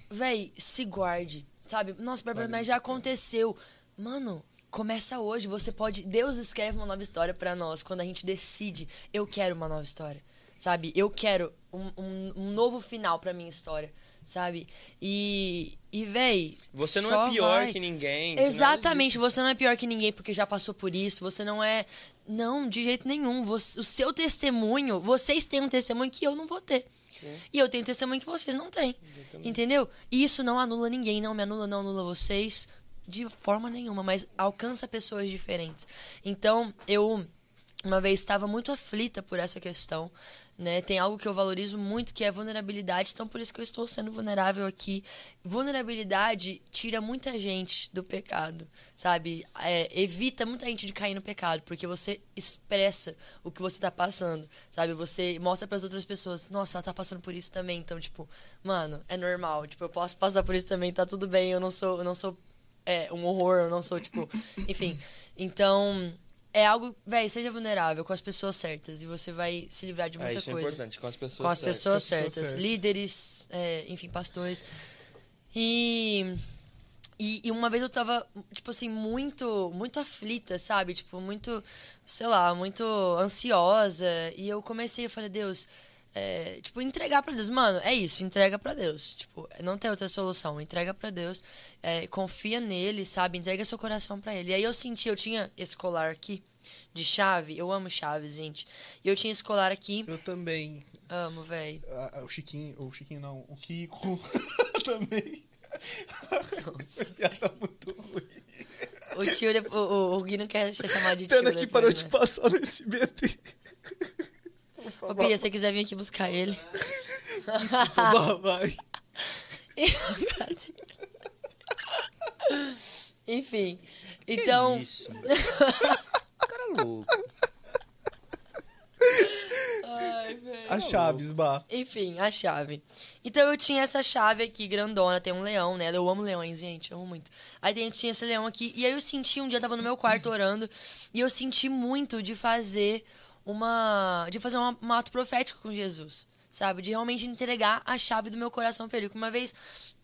Véi, se guarde. Sabe? Nossa, Bárbara, mas já aconteceu. Mano, começa hoje. Você pode. Deus escreve uma nova história pra nós quando a gente decide. Eu quero uma nova história. Sabe? Eu quero um, um, um novo final pra minha história. Sabe? E. E, véi. Você não é pior vai. que ninguém. você não é Exatamente, você não é pior que ninguém porque já passou por isso, você não é. Não, de jeito nenhum. Você- o seu testemunho, vocês têm um testemunho que eu não vou ter. E eu tenho testemunho que vocês não têm. Entendeu? E isso não anula ninguém, não me anula, não anula vocês de forma nenhuma, mas alcança pessoas diferentes. Então, eu uma vez estava muito aflita por essa questão, né? Tem algo que eu valorizo muito que é a vulnerabilidade, então por isso que eu estou sendo vulnerável aqui. Vulnerabilidade tira muita gente do pecado, sabe? É, evita muita gente de cair no pecado, porque você expressa o que você está passando, sabe? Você mostra para as outras pessoas, nossa, ela tá passando por isso também, então tipo, mano, é normal, tipo, eu posso passar por isso também, tá tudo bem, eu não sou, eu não sou é, um horror, eu não sou, tipo, enfim. Então, é algo, véi, seja vulnerável com as pessoas certas e você vai se livrar de É, muita isso é coisa. importante, com as pessoas com as certas. pessoas Com as pessoas certas, certas. líderes, é, enfim, pastores. E, e e uma vez eu tava, tipo assim, muito, muito aflita, sabe? Tipo, muito, sei lá, muito ansiosa. E eu comecei, eu falei, Deus, é, tipo, entregar pra Deus. Mano, é isso, entrega pra Deus. Tipo, não tem outra solução. Entrega pra Deus, é, confia nele, sabe? Entrega seu coração pra ele. E aí eu senti, eu tinha esse colar aqui, de chave. Eu amo chaves, gente. E eu tinha esse colar aqui. Eu também. Amo, velho. Ah, ah, o Chiquinho, o Chiquinho não, o Kiko também. Piada é muito ruim. O tio, o, o, o Gui não quer ser chamado de tio. Pena que parou né? de passar no SBT. Ô, Bia, se você quiser vir aqui buscar ele. Vá, vai. Enfim. Então. Que isso? mano? cara é louco. Ai, velho. A Chaves, Bah. Enfim, a chave. Então eu tinha essa chave aqui, grandona, tem um leão, né? Eu amo leões, gente, eu amo muito. Aí tem- tinha esse leão aqui, e aí eu senti, um dia eu tava no meu quarto orando, e eu senti muito de fazer uma. de fazer uma- um ato profético com Jesus. Sabe? De realmente entregar a chave do meu coração pra ele. Uma vez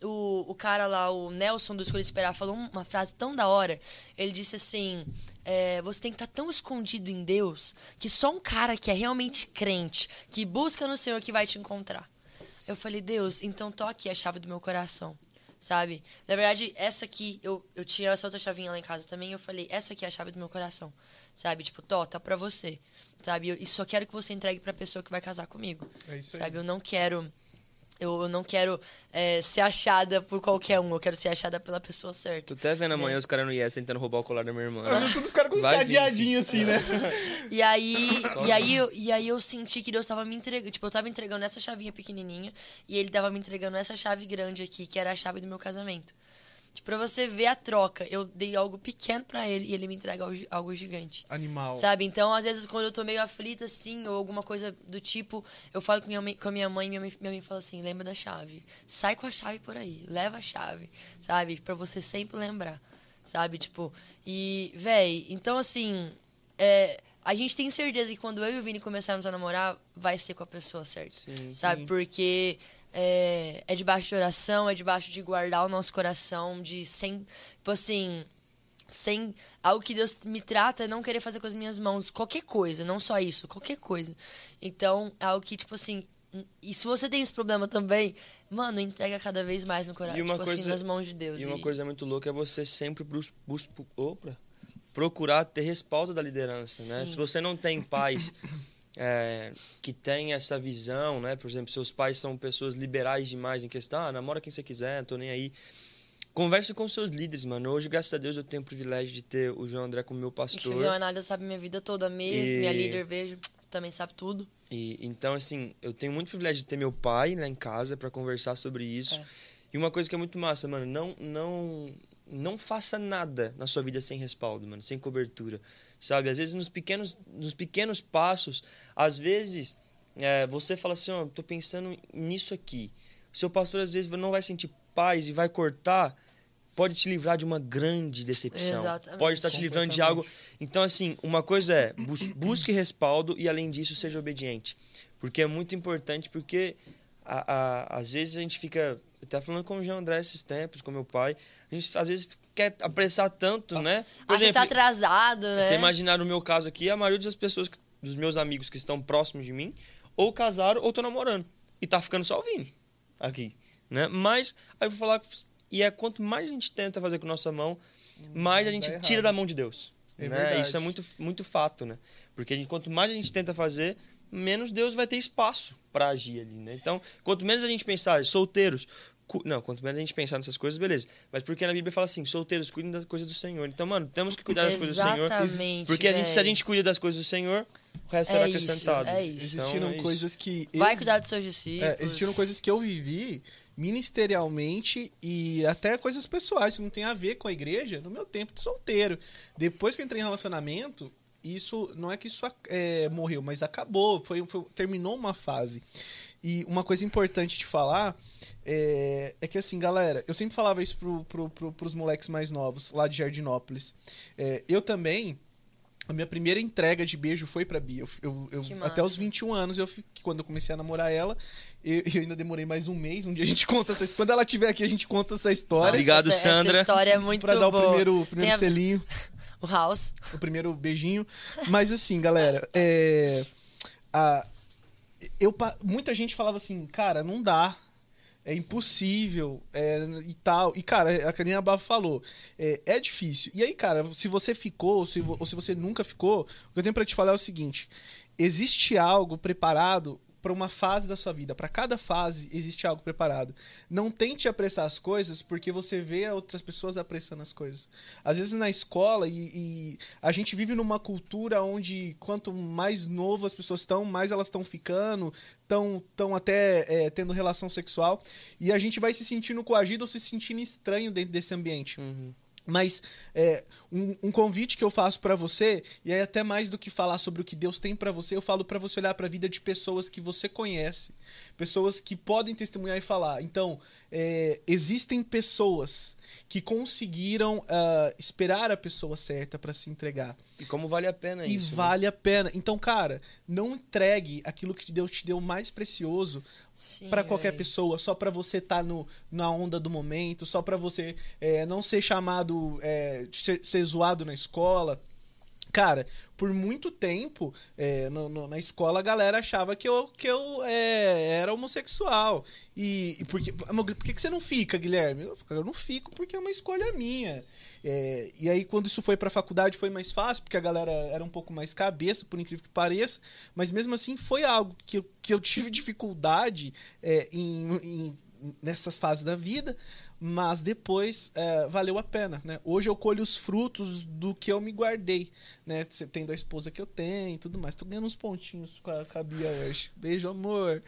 o, o cara lá, o Nelson do Escolha Esperar, falou uma frase tão da hora. Ele disse assim: é, Você tem que estar tão escondido em Deus que só um cara que é realmente crente, que busca no Senhor, que vai te encontrar. Eu falei, Deus, então toque a chave do meu coração, sabe? Na verdade, essa aqui, eu, eu tinha essa outra chavinha lá em casa também, eu falei, essa aqui é a chave do meu coração, sabe? Tipo, Tó, tá pra você, sabe? Eu- E só quero que você entregue pra pessoa que vai casar comigo, É isso aí. sabe? Eu não quero... Eu, eu não quero é, ser achada por qualquer um, eu quero ser achada pela pessoa certa. Tô até vendo amanhã os caras no IES tentando roubar o colar da minha irmã. Todos os caras com uns Vai vir, cadeadinhos assim, né? E aí, e aí, eu, e aí eu senti que Deus tava me entregando. Tipo, eu tava entregando essa chavinha pequenininha e ele tava me entregando essa chave grande aqui, que era a chave do meu casamento. Tipo, pra você ver a troca, eu dei algo pequeno pra ele e ele me entrega algo, gigante. Animal. Sabe? Então, às vezes, quando eu tô meio aflita, assim, ou alguma coisa do tipo, eu falo com minha mãe, com a minha mãe e minha mãe, minha mãe fala assim: lembra da chave. Sai com a chave por aí, leva a chave, sabe? Pra você sempre lembrar, sabe? Tipo, e, véi, então, assim, é, a gente tem certeza que quando eu e o Vini começarmos a namorar, vai ser com a pessoa certa, Sim, sabe? Porque é, é debaixo de oração, é debaixo de guardar o nosso coração, de sem, tipo assim, sem algo que Deus me trata é não querer fazer com as minhas mãos qualquer coisa, não só isso, qualquer coisa. Então, é algo que tipo assim, e se você tem esse problema também, mano, entrega cada vez mais no coração, tipo assim, coisa- nas mãos de Deus. E uma E- coisa muito louca é você sempre bus, bus, opa, procurar ter respaldo da liderança, né? Sim. Se você não tem pais é, que têm essa visão, né? Por exemplo, seus pais são pessoas liberais demais em questão, ah, namora quem você quiser, tô nem aí. Converse com seus líderes, mano. Hoje, graças a Deus, eu tenho o privilégio de ter o João André como meu pastor. viu a nada sabe minha vida toda, me, E- minha líder vejo, também sabe tudo. E, então, assim, eu tenho muito privilégio de ter meu pai lá em casa para conversar sobre isso. É. E uma coisa que é muito massa, mano, não, não, não faça nada na sua vida sem respaldo, mano, sem cobertura, sabe? Às vezes nos pequenos, nos pequenos passos, às vezes é, você fala assim, ó, tô pensando nisso aqui. O seu pastor às vezes não vai sentir paz e vai cortar, pode te livrar de uma grande decepção. Exatamente. Pode estar te livrando de algo. Então, assim, uma coisa é, bus busque respaldo e, além disso, seja obediente. Porque é muito importante, porque a, a- às vezes a gente fica. Tava falando com o João André esses tempos, com meu pai. A gente às vezes quer apressar tanto, né? Acha que tá atrasado, né? Você imaginar no meu caso aqui, a maioria das pessoas, que- dos meus amigos que estão próximos de mim, ou casaram ou estão namorando. E tá ficando só o Vini aqui, né? Mas, aí eu vou falar, e é quanto mais a gente tenta fazer com nossa mão, mais a gente tira errado. da mão de Deus. É né? Isso é muito, muito fato, né? Porque a gente, quanto mais a gente tenta fazer, menos Deus vai ter espaço para agir ali, né? Então, quanto menos a gente pensar, solteiros, cu- não, quanto menos a gente pensar nessas coisas, beleza. Mas porque na Bíblia fala assim, solteiros, cuidem das coisas do Senhor. Então, mano, temos que cuidar das coisas do Senhor. Exatamente, Porque a gente, se a gente cuida das coisas do Senhor, o resto É será isso, acrescentado. é isso. Existiram Então, é isso. coisas que. eu- Vai cuidar dos seus discípulos. É, existiram coisas que eu vivi ministerialmente e até coisas pessoais que não tem a ver com a igreja no meu tempo de solteiro. Depois que eu entrei em relacionamento, isso não é que isso é, morreu, mas acabou, foi, foi- terminou uma fase. E uma coisa importante de falar é, é que assim, galera, eu sempre falava isso pro, pro, pro, pros moleques mais novos lá de Jardinópolis. É, eu também. A minha primeira entrega de beijo foi pra Bia. Eu, eu- eu- até os massa. 21 anos, eu, quando eu comecei a namorar ela, eu, eu ainda demorei mais um mês. Um dia a gente conta essa Quando ela estiver aqui, a gente conta essa história. Obrigado, essa, Sandra. Essa história é muito Pra dar o boa. primeiro, o primeiro a- selinho, O House. o primeiro beijinho. Mas assim, galera, é, a- eu, muita gente falava assim, cara, não dá. é impossível é, e tal. E, cara, a Karina Bava falou, é, é, difícil. E aí, cara, se você ficou, ou se, ou se você nunca ficou, o que eu tenho para te falar é o seguinte: existe algo preparado para uma fase da sua vida. Para cada fase existe algo preparado. Não tente apressar as coisas porque você vê outras pessoas apressando as coisas. Às vezes na escola e, e a gente vive numa cultura onde quanto mais novo as pessoas estão, mais elas estão ficando, estão tão até é, tendo relação sexual e a gente vai se sentindo coagido ou se sentindo estranho dentro desse ambiente. Uhum. Mas é, um, um, convite que eu faço para você, e aí até mais do que falar sobre o que Deus tem para você, eu falo para você olhar para a vida de pessoas que você conhece, pessoas que podem testemunhar e falar. Então, é, existem pessoas que conseguiram uh, esperar a pessoa certa para se entregar. E como vale a pena e isso? E né? vale né? a pena. Então, cara, não entregue aquilo que Deus te deu mais precioso para qualquer pessoa, só para você estar tá no, na onda do momento, só para você é, não ser chamado, é, ser, ser zoado na escola. Cara, por muito tempo, é, no, no, na escola a galera achava que eu, que eu é, era homossexual. E, e por que, você não fica, Guilherme? Eu, não fico porque é uma escolha minha. É, e aí, quando isso foi pra faculdade, foi mais fácil, porque a galera era um pouco mais cabeça, por incrível que pareça. Mas mesmo assim, foi algo que que eu tive dificuldade é, em, em nessas fases da vida, mas depois é, valeu a pena, né? Hoje eu colho os frutos do que eu me guardei, né? Tendo a esposa que eu tenho e tudo mais. Tô ganhando uns pontinhos com a, com a Bia hoje. Beijo, amor.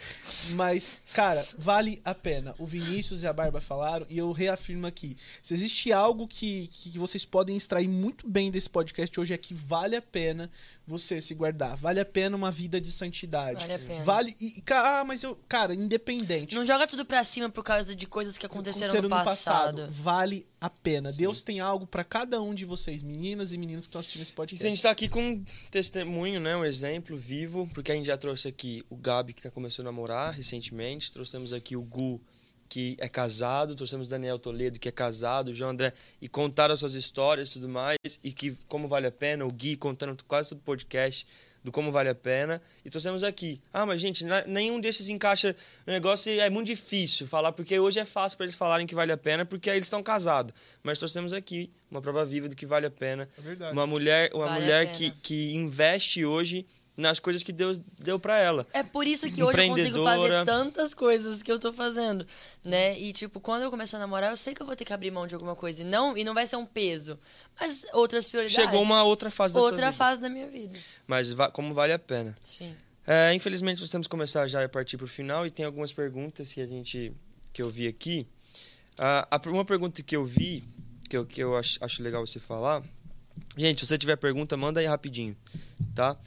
Mas, cara, vale a pena. O Vinícius e a Barba falaram e eu reafirmo aqui. Se existe algo que, que vocês podem extrair muito bem desse podcast hoje é que vale a pena você se guardar. Vale a pena uma vida de santidade. Vale a pena. Vale. E, ah, mas eu. Cara, independente. Não joga tudo pra cima por causa de coisas que aconteceram, aconteceram no, passado. No, passado. Vale a pena. Sim. Deus tem algo para cada um de vocês, meninas e meninos que estão assistindo esse podcast. a gente tá aqui com um testemunho, né? Um exemplo vivo, porque a gente já trouxe aqui o Gabi, que tá começando a namorar recentemente. Trouxemos aqui o Gu, que é casado, trouxemos Daniel Toledo, que é casado, o João André, e contaram as suas histórias e tudo mais, e que como vale a pena, o Gui contando quase todo o podcast do como vale a pena, e trouxemos aqui. Ah, mas gente, nenhum desses encaixa no negócio, é muito difícil falar, porque hoje é fácil para eles falarem que vale a pena, porque aí eles estão casados. Mas trouxemos aqui uma prova viva do que vale a pena. É uma mulher, uma vale mulher que, que investe hoje nas coisas que Deus deu para ela. É por isso que hoje eu consigo fazer tantas coisas que eu tô fazendo, né? E tipo, quando eu começar a namorar, eu sei que eu vou ter que abrir mão de alguma coisa e não e não vai ser um peso, mas outras prioridades. Chegou uma outra fase da outra fase da minha vida. Mas como vale a pena. Sim. É, infelizmente nós temos que começar já a partir pro final e tem algumas perguntas que a gente que eu vi aqui. Ah, uma pergunta que eu vi que eu, que eu acho, acho legal você falar. Gente, se você tiver pergunta, manda aí rapidinho, tá?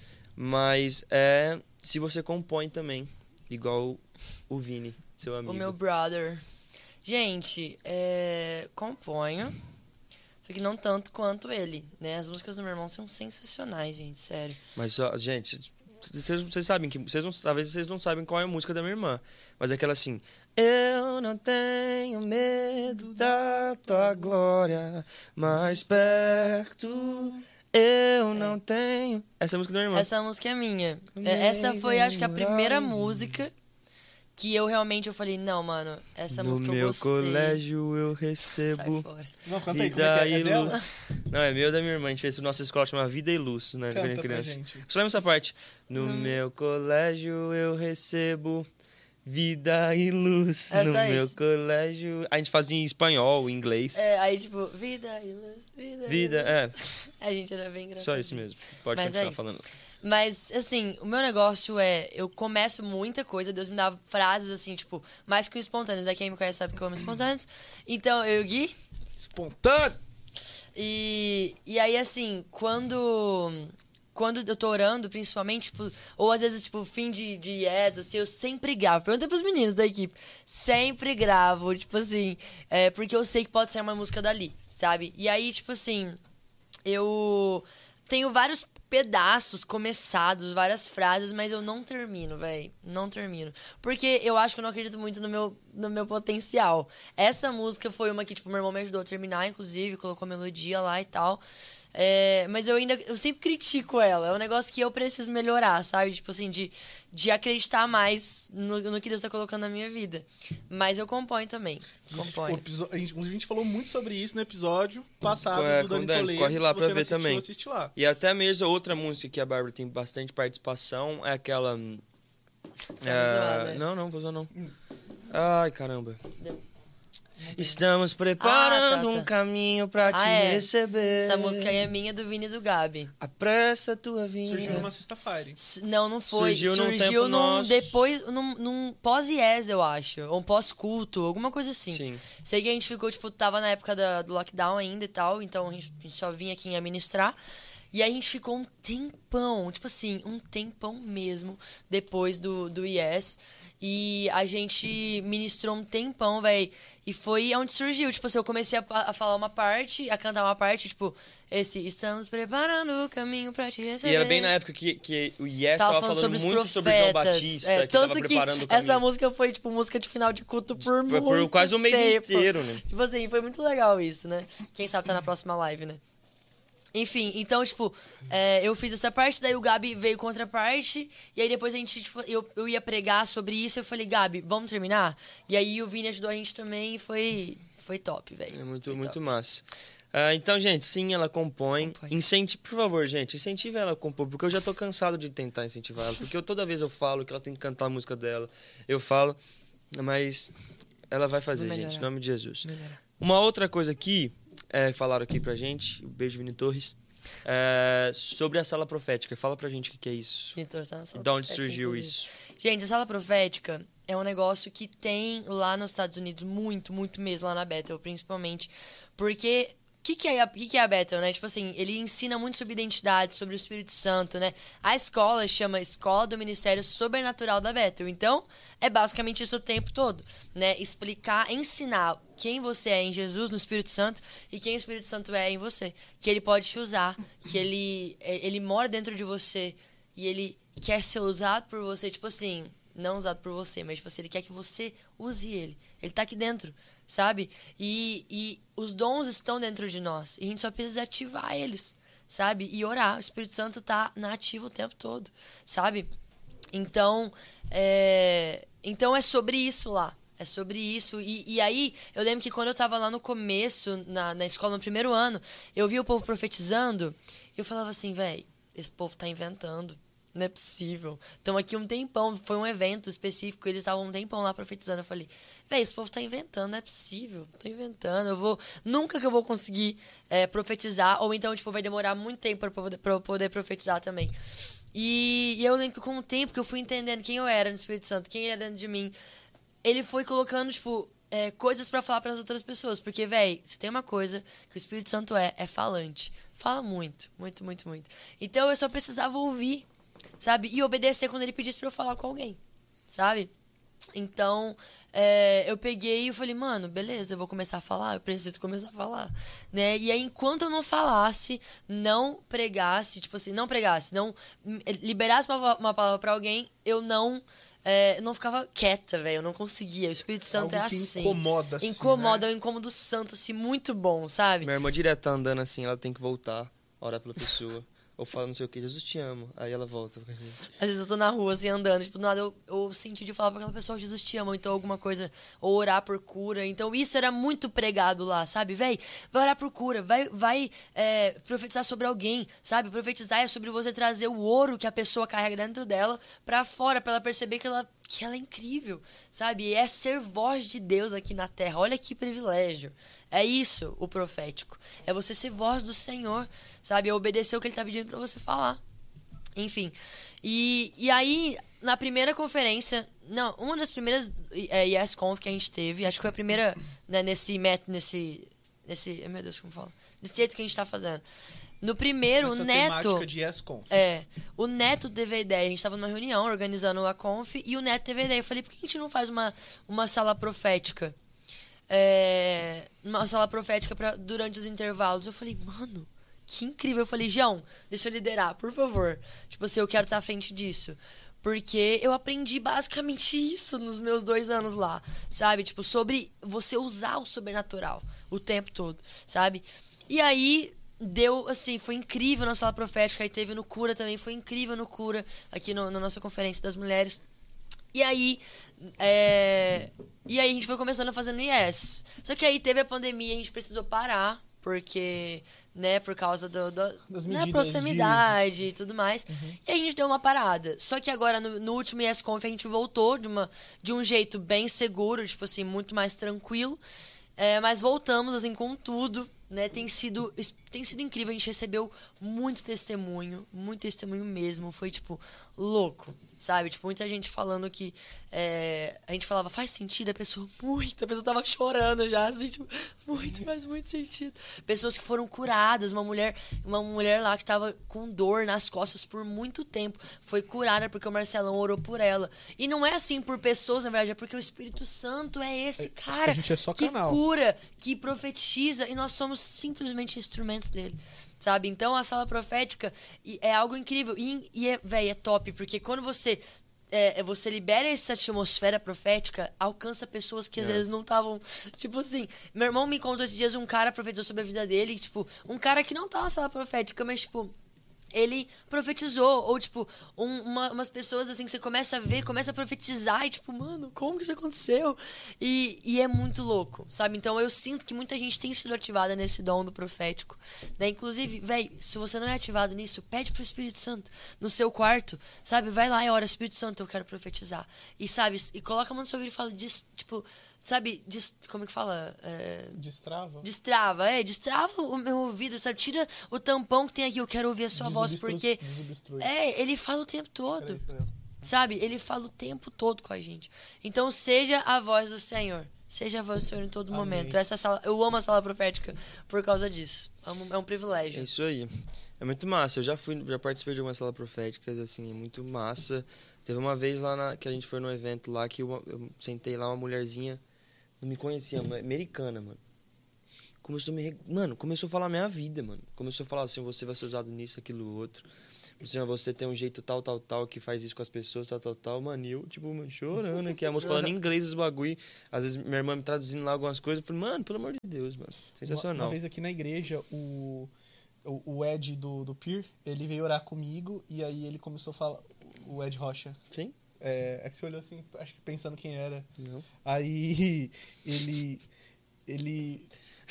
Mas é se você compõe também, igual o Vini, seu amigo. O meu brother. Gente, é, componho. Só que não tanto quanto ele, né? As músicas do meu irmão são sensacionais, gente, sério. Mas, só, gente, vocês, vocês sabem que. Vocês não, talvez vocês não sabem qual é a música da minha irmã. Mas é aquela assim. Eu não tenho medo da tua glória, mais perto eu não tenho. Essa é música da minha irmã. Essa música é minha. É, essa foi, acho que, a primeira música que eu realmente eu falei, não, mano, essa no música eu gostei. No meu colégio eu recebo Sai fora. Não, canta aí, como é é? é luz. Não, é meu da minha irmã. A gente fez a nossa escola chama Vida e Luz, né? Canta criança. Gente. Só lembra essa parte. No hum. meu colégio eu recebo Vida e luz Essa no é meu isso. colégio. A gente fazia em espanhol, em inglês. É, aí tipo, vida e luz, vida. Vida, e luz. é. A gente era bem engraçado. Só isso mesmo. Pode Mas continuar é falando. Mas, assim, o meu negócio é, eu começo muita coisa, Deus me dá frases, assim, tipo, mais que espontâneos, né? Quem me conhece sabe que eu amo espontâneos. Então, eu e o Gui... Espontâneo! E, e aí, assim, quando quando eu tô orando, principalmente, tipo, ou às vezes, tipo, fim de, yes, assim, eu sempre gravo. Pergunta pros meninos da equipe. Sempre gravo, tipo assim, é, porque eu sei que pode ser uma música dali, sabe? E aí, tipo assim, eu tenho vários pedaços começados, várias frases, mas eu não termino, velho. Não termino. Porque eu acho que eu não acredito muito no meu, no meu potencial. Essa música foi uma que, tipo, meu irmão me ajudou a terminar, inclusive, colocou melodia lá e tal. É, mas eu ainda, eu sempre critico ela. É um negócio que eu preciso melhorar, sabe? Tipo assim, de, de acreditar mais no, no que Deus tá colocando na minha vida. Mas eu componho também. Componho. episo- a gente, a gente falou muito sobre isso no episódio passado É, do com o Dani Dani, Toledo. corre lá pra ver assistiu, também. Assiste lá. E até mesmo outra música que a Bárbara tem bastante participação é aquela. Você é, zoar, né? Não, não, vou usar não. Hum. Ai, caramba. Deu. Estamos preparando Ah, tá, tá. um caminho pra te Ah, é. receber. Essa música aí é minha do Vini e do Gabi. Apressa a tua vinda. Surgiu numa sexta-feira. S- Não, não foi. Surgiu Surgiu, num tempo num nosso. depois, num, num pós-IES, eu acho. Ou um pós-culto, alguma coisa assim. Sim. Sei que a gente ficou, tipo, tava na época da- do lockdown ainda e tal, então a gente, a gente só vinha aqui em ministrar. E aí a gente ficou um tempão, tipo assim, um tempão mesmo, depois do, do IES. E a gente ministrou um tempão, velho. E foi onde surgiu. Tipo assim, eu comecei a, a falar uma parte, a cantar uma parte, tipo, esse Estamos preparando o caminho pra te receber. E era bem na época que, que o Yes Tava tava, falando falando, muito sobre João profetas. Batista, É, que tanto que preparando o caminho. essa música foi, tipo, música de final de culto por Foi muito por quase um mês tempo. inteiro, né? Tipo assim, foi muito legal isso, né? Quem sabe tá na próxima live, né? Enfim, então, tipo, é, eu fiz essa parte, daí o Gabi veio com outra parte, e aí depois a gente, tipo, eu, eu ia pregar sobre isso, eu falei, Gabi, vamos terminar? E aí o Vini ajudou a gente também, e foi, foi top, velho. É muito, Foi muito top. massa. Ah, então, gente, sim, ela compõe. Compõe. Incentive, por favor, gente, incentive ela a compor, porque eu já tô cansado de tentar incentivar ela. Porque eu, toda vez eu falo que ela tem que cantar a música dela. Eu falo, mas ela vai fazer, gente, em nome de Jesus. Melhorar. Uma outra coisa aqui, é, falaram aqui pra gente, um beijo, Vini Torres, é, sobre a sala profética. Fala pra gente o que, é isso. Então, tá na sala De onde surgiu inclusive. isso? Gente, a sala profética é um negócio que tem lá nos Estados Unidos muito, muito mesmo, lá na Bethel, principalmente. Porque que, que, é, que, que é a Bethel, né? Tipo assim, ele ensina muito sobre identidade, sobre o Espírito Santo, né? A escola chama Escola do Ministério Sobrenatural da Bethel. Então, é basicamente isso o tempo todo, né? Explicar, ensinar quem você é em Jesus, no Espírito Santo, e quem o Espírito Santo é em você. Que ele pode te usar, que ele, é, ele mora dentro de você, e ele quer ser usado por você, tipo assim, não usado por você, mas tipo assim, ele quer que você use ele. Ele tá aqui dentro, sabe? E, e os dons estão dentro de nós. E a gente só precisa ativar eles, sabe? E orar. O Espírito Santo tá na ativa o tempo todo, sabe? Então, é, então é sobre isso lá. É sobre isso. E, e aí, eu lembro que quando eu tava lá no começo, na, na escola, no primeiro ano, eu vi o povo profetizando, e eu falava assim, velho, esse povo tá inventando. Não é possível. Estão aqui um tempão. Foi um evento específico. Eles estavam um tempão lá profetizando. Eu falei, véi, esse povo tá inventando. Não é possível. Tô inventando. Eu vou. Nunca que eu vou conseguir é, profetizar. Ou então, tipo, vai demorar muito tempo pra, poder- pra eu poder profetizar também. E, e eu lembro que com o tempo que eu fui entendendo quem eu era no Espírito Santo, quem era dentro de mim, ele foi colocando, tipo, é, coisas pra falar para as outras pessoas. Porque, véi, se tem uma coisa que o Espírito Santo é, é falante. Fala muito, muito, muito, muito. Então eu só precisava ouvir, sabe? E obedecer quando ele pedisse pra eu falar com alguém, sabe? Então, é, eu peguei e falei, mano, beleza, eu vou começar a falar, eu preciso começar a falar, né? E aí, enquanto eu não falasse, não pregasse, tipo assim, não pregasse, não hum, liberasse uma, uma palavra pra alguém, eu não, é, não ficava quieta, velho, eu não conseguia. O Espírito Santo Algo é que assim. incomoda, assim, Incomoda, né? é um incômodo santo, assim, muito bom, sabe? Minha irmã direto tá andando assim, ela tem que voltar, orar pela pessoa. Ou fala não sei o que, Jesus te ama. Aí ela volta. Às vezes eu tô na rua, assim, andando, tipo, do nada eu, eu senti de falar pra aquela pessoa, Jesus te ama, ou então alguma coisa, ou orar por cura. Então isso era muito pregado lá, sabe? Véi, vai orar por cura, vai, vai é, profetizar sobre alguém, sabe? Profetizar é sobre você trazer o ouro que a pessoa carrega dentro dela pra fora, pra ela perceber que ela, que ela é incrível, sabe? É ser voz de Deus aqui na terra. Olha que privilégio. É isso o profético. É você ser voz do Senhor, sabe? É obedecer o que ele tá pedindo pra você falar. Enfim. E, e aí, na primeira conferência. Não, uma das primeiras é, YesConf que a gente teve, acho que foi a primeira né, nesse método, nesse. Nesse. Meu Deus, como fala? Desse jeito que a gente tá fazendo. No primeiro, Essa o Neto. de YesConf. É, o Neto teve a ideia. A gente tava numa reunião organizando a conf e o Neto teve a ideia. Eu falei, por que a gente não faz uma, uma sala profética? É, uma sala profética pra, durante os intervalos. Eu falei, mano, que incrível. Eu falei, João, deixa eu liderar, por favor. Tipo assim, eu quero estar à frente disso. Porque eu aprendi basicamente isso nos meus dois anos lá, sabe? Tipo, sobre você usar o sobrenatural o tempo todo, sabe? E aí, deu, assim, foi incrível na sala profética. Aí teve no Cura também, foi incrível no Cura, aqui no, na nossa conferência das mulheres. E aí, é, e aí a gente foi começando a fazer no IES. Só que aí teve a pandemia, a gente precisou parar, porque, né, por causa do, do Das né, medidas proximidade e tudo mais. E aí a gente deu uma parada. Só que agora, no, no último IES Conf, a gente voltou de, uma, de um jeito bem seguro, tipo assim, muito mais tranquilo. É, mas voltamos, assim, com tudo, né? Tem sido, tem sido incrível. A gente recebeu muito testemunho, muito testemunho mesmo. Foi, tipo, louco, sabe? Tipo, muita gente falando que... é, a gente falava, faz sentido? A pessoa, muito. A pessoa tava chorando já, assim, tipo, muito, faz muito sentido. Pessoas que foram curadas. Uma mulher, uma mulher lá que tava com dor nas costas por muito tempo. Foi curada porque o Marcelão orou por ela. E não é assim por pessoas, na verdade, é porque o Espírito Santo é esse que cara é que cura, que profetiza e nós somos simplesmente instrumentos dele, sabe? Então a sala profética é algo incrível e, e é, véi, é top, porque quando você é, você libera essa atmosfera profética, alcança pessoas que às vezes não estavam. Tipo assim, meu irmão me contou esses dias um cara profetizou sobre a vida dele, tipo, um cara que não tá na sala profética, mas, tipo, ele profetizou, ou tipo, um- uma- umas pessoas assim que você começa a ver, começa a profetizar, e tipo, mano, como que isso aconteceu? E, e é muito louco, sabe? Então eu sinto que muita gente tem sido ativada nesse dom do profético. Né? Inclusive, véi, se você não é ativado nisso, pede pro Espírito Santo no seu quarto, sabe? Vai lá e ora, Espírito Santo, eu quero profetizar. E sabe, e coloca a mão no seu ouvido e fala, diz, tipo, sabe, diz, como é que fala? É, Destrava. Destrava, é, destrava o meu ouvido, sabe? Tira o tampão que tem aqui, eu quero ouvir a sua voz, porque. desobstrui. É, ele fala o tempo todo. Peraí. Sabe? Ele fala o tempo todo com a gente. Então, seja a voz do Senhor. Seja a voz do Senhor em todo Amém. momento. Essa sala, eu amo a sala profética por causa disso. É um É privilégio. isso aí. É muito massa. Eu já fui, já participei de algumas salas proféticas, assim, é muito massa. Teve uma vez lá na- que a gente foi num evento lá que eu, eu sentei lá, uma mulherzinha, não me conhecia, uma americana, mano. Começou a me. Mano, começou a falar a minha vida, mano. Começou a falar assim, você vai ser usado nisso, aquilo, outro. Assim, você tem um jeito tal, tal, tal, que faz isso com as pessoas, tal, tal, tal. Mano, e eu, tipo, mano, chorando aqui. A moça falando em inglês os bagulho. Às vezes minha irmã me traduzindo lá algumas coisas. Eu falei, mano, pelo amor de Deus, mano. Uma, Sensacional. uma vez aqui na igreja, o, o, o Ed do, do Peer, ele veio orar comigo e aí ele começou a falar. O Ed Rocha. Sim? É, é que você olhou assim, acho que pensando quem era. Não. Aí ele. Ele.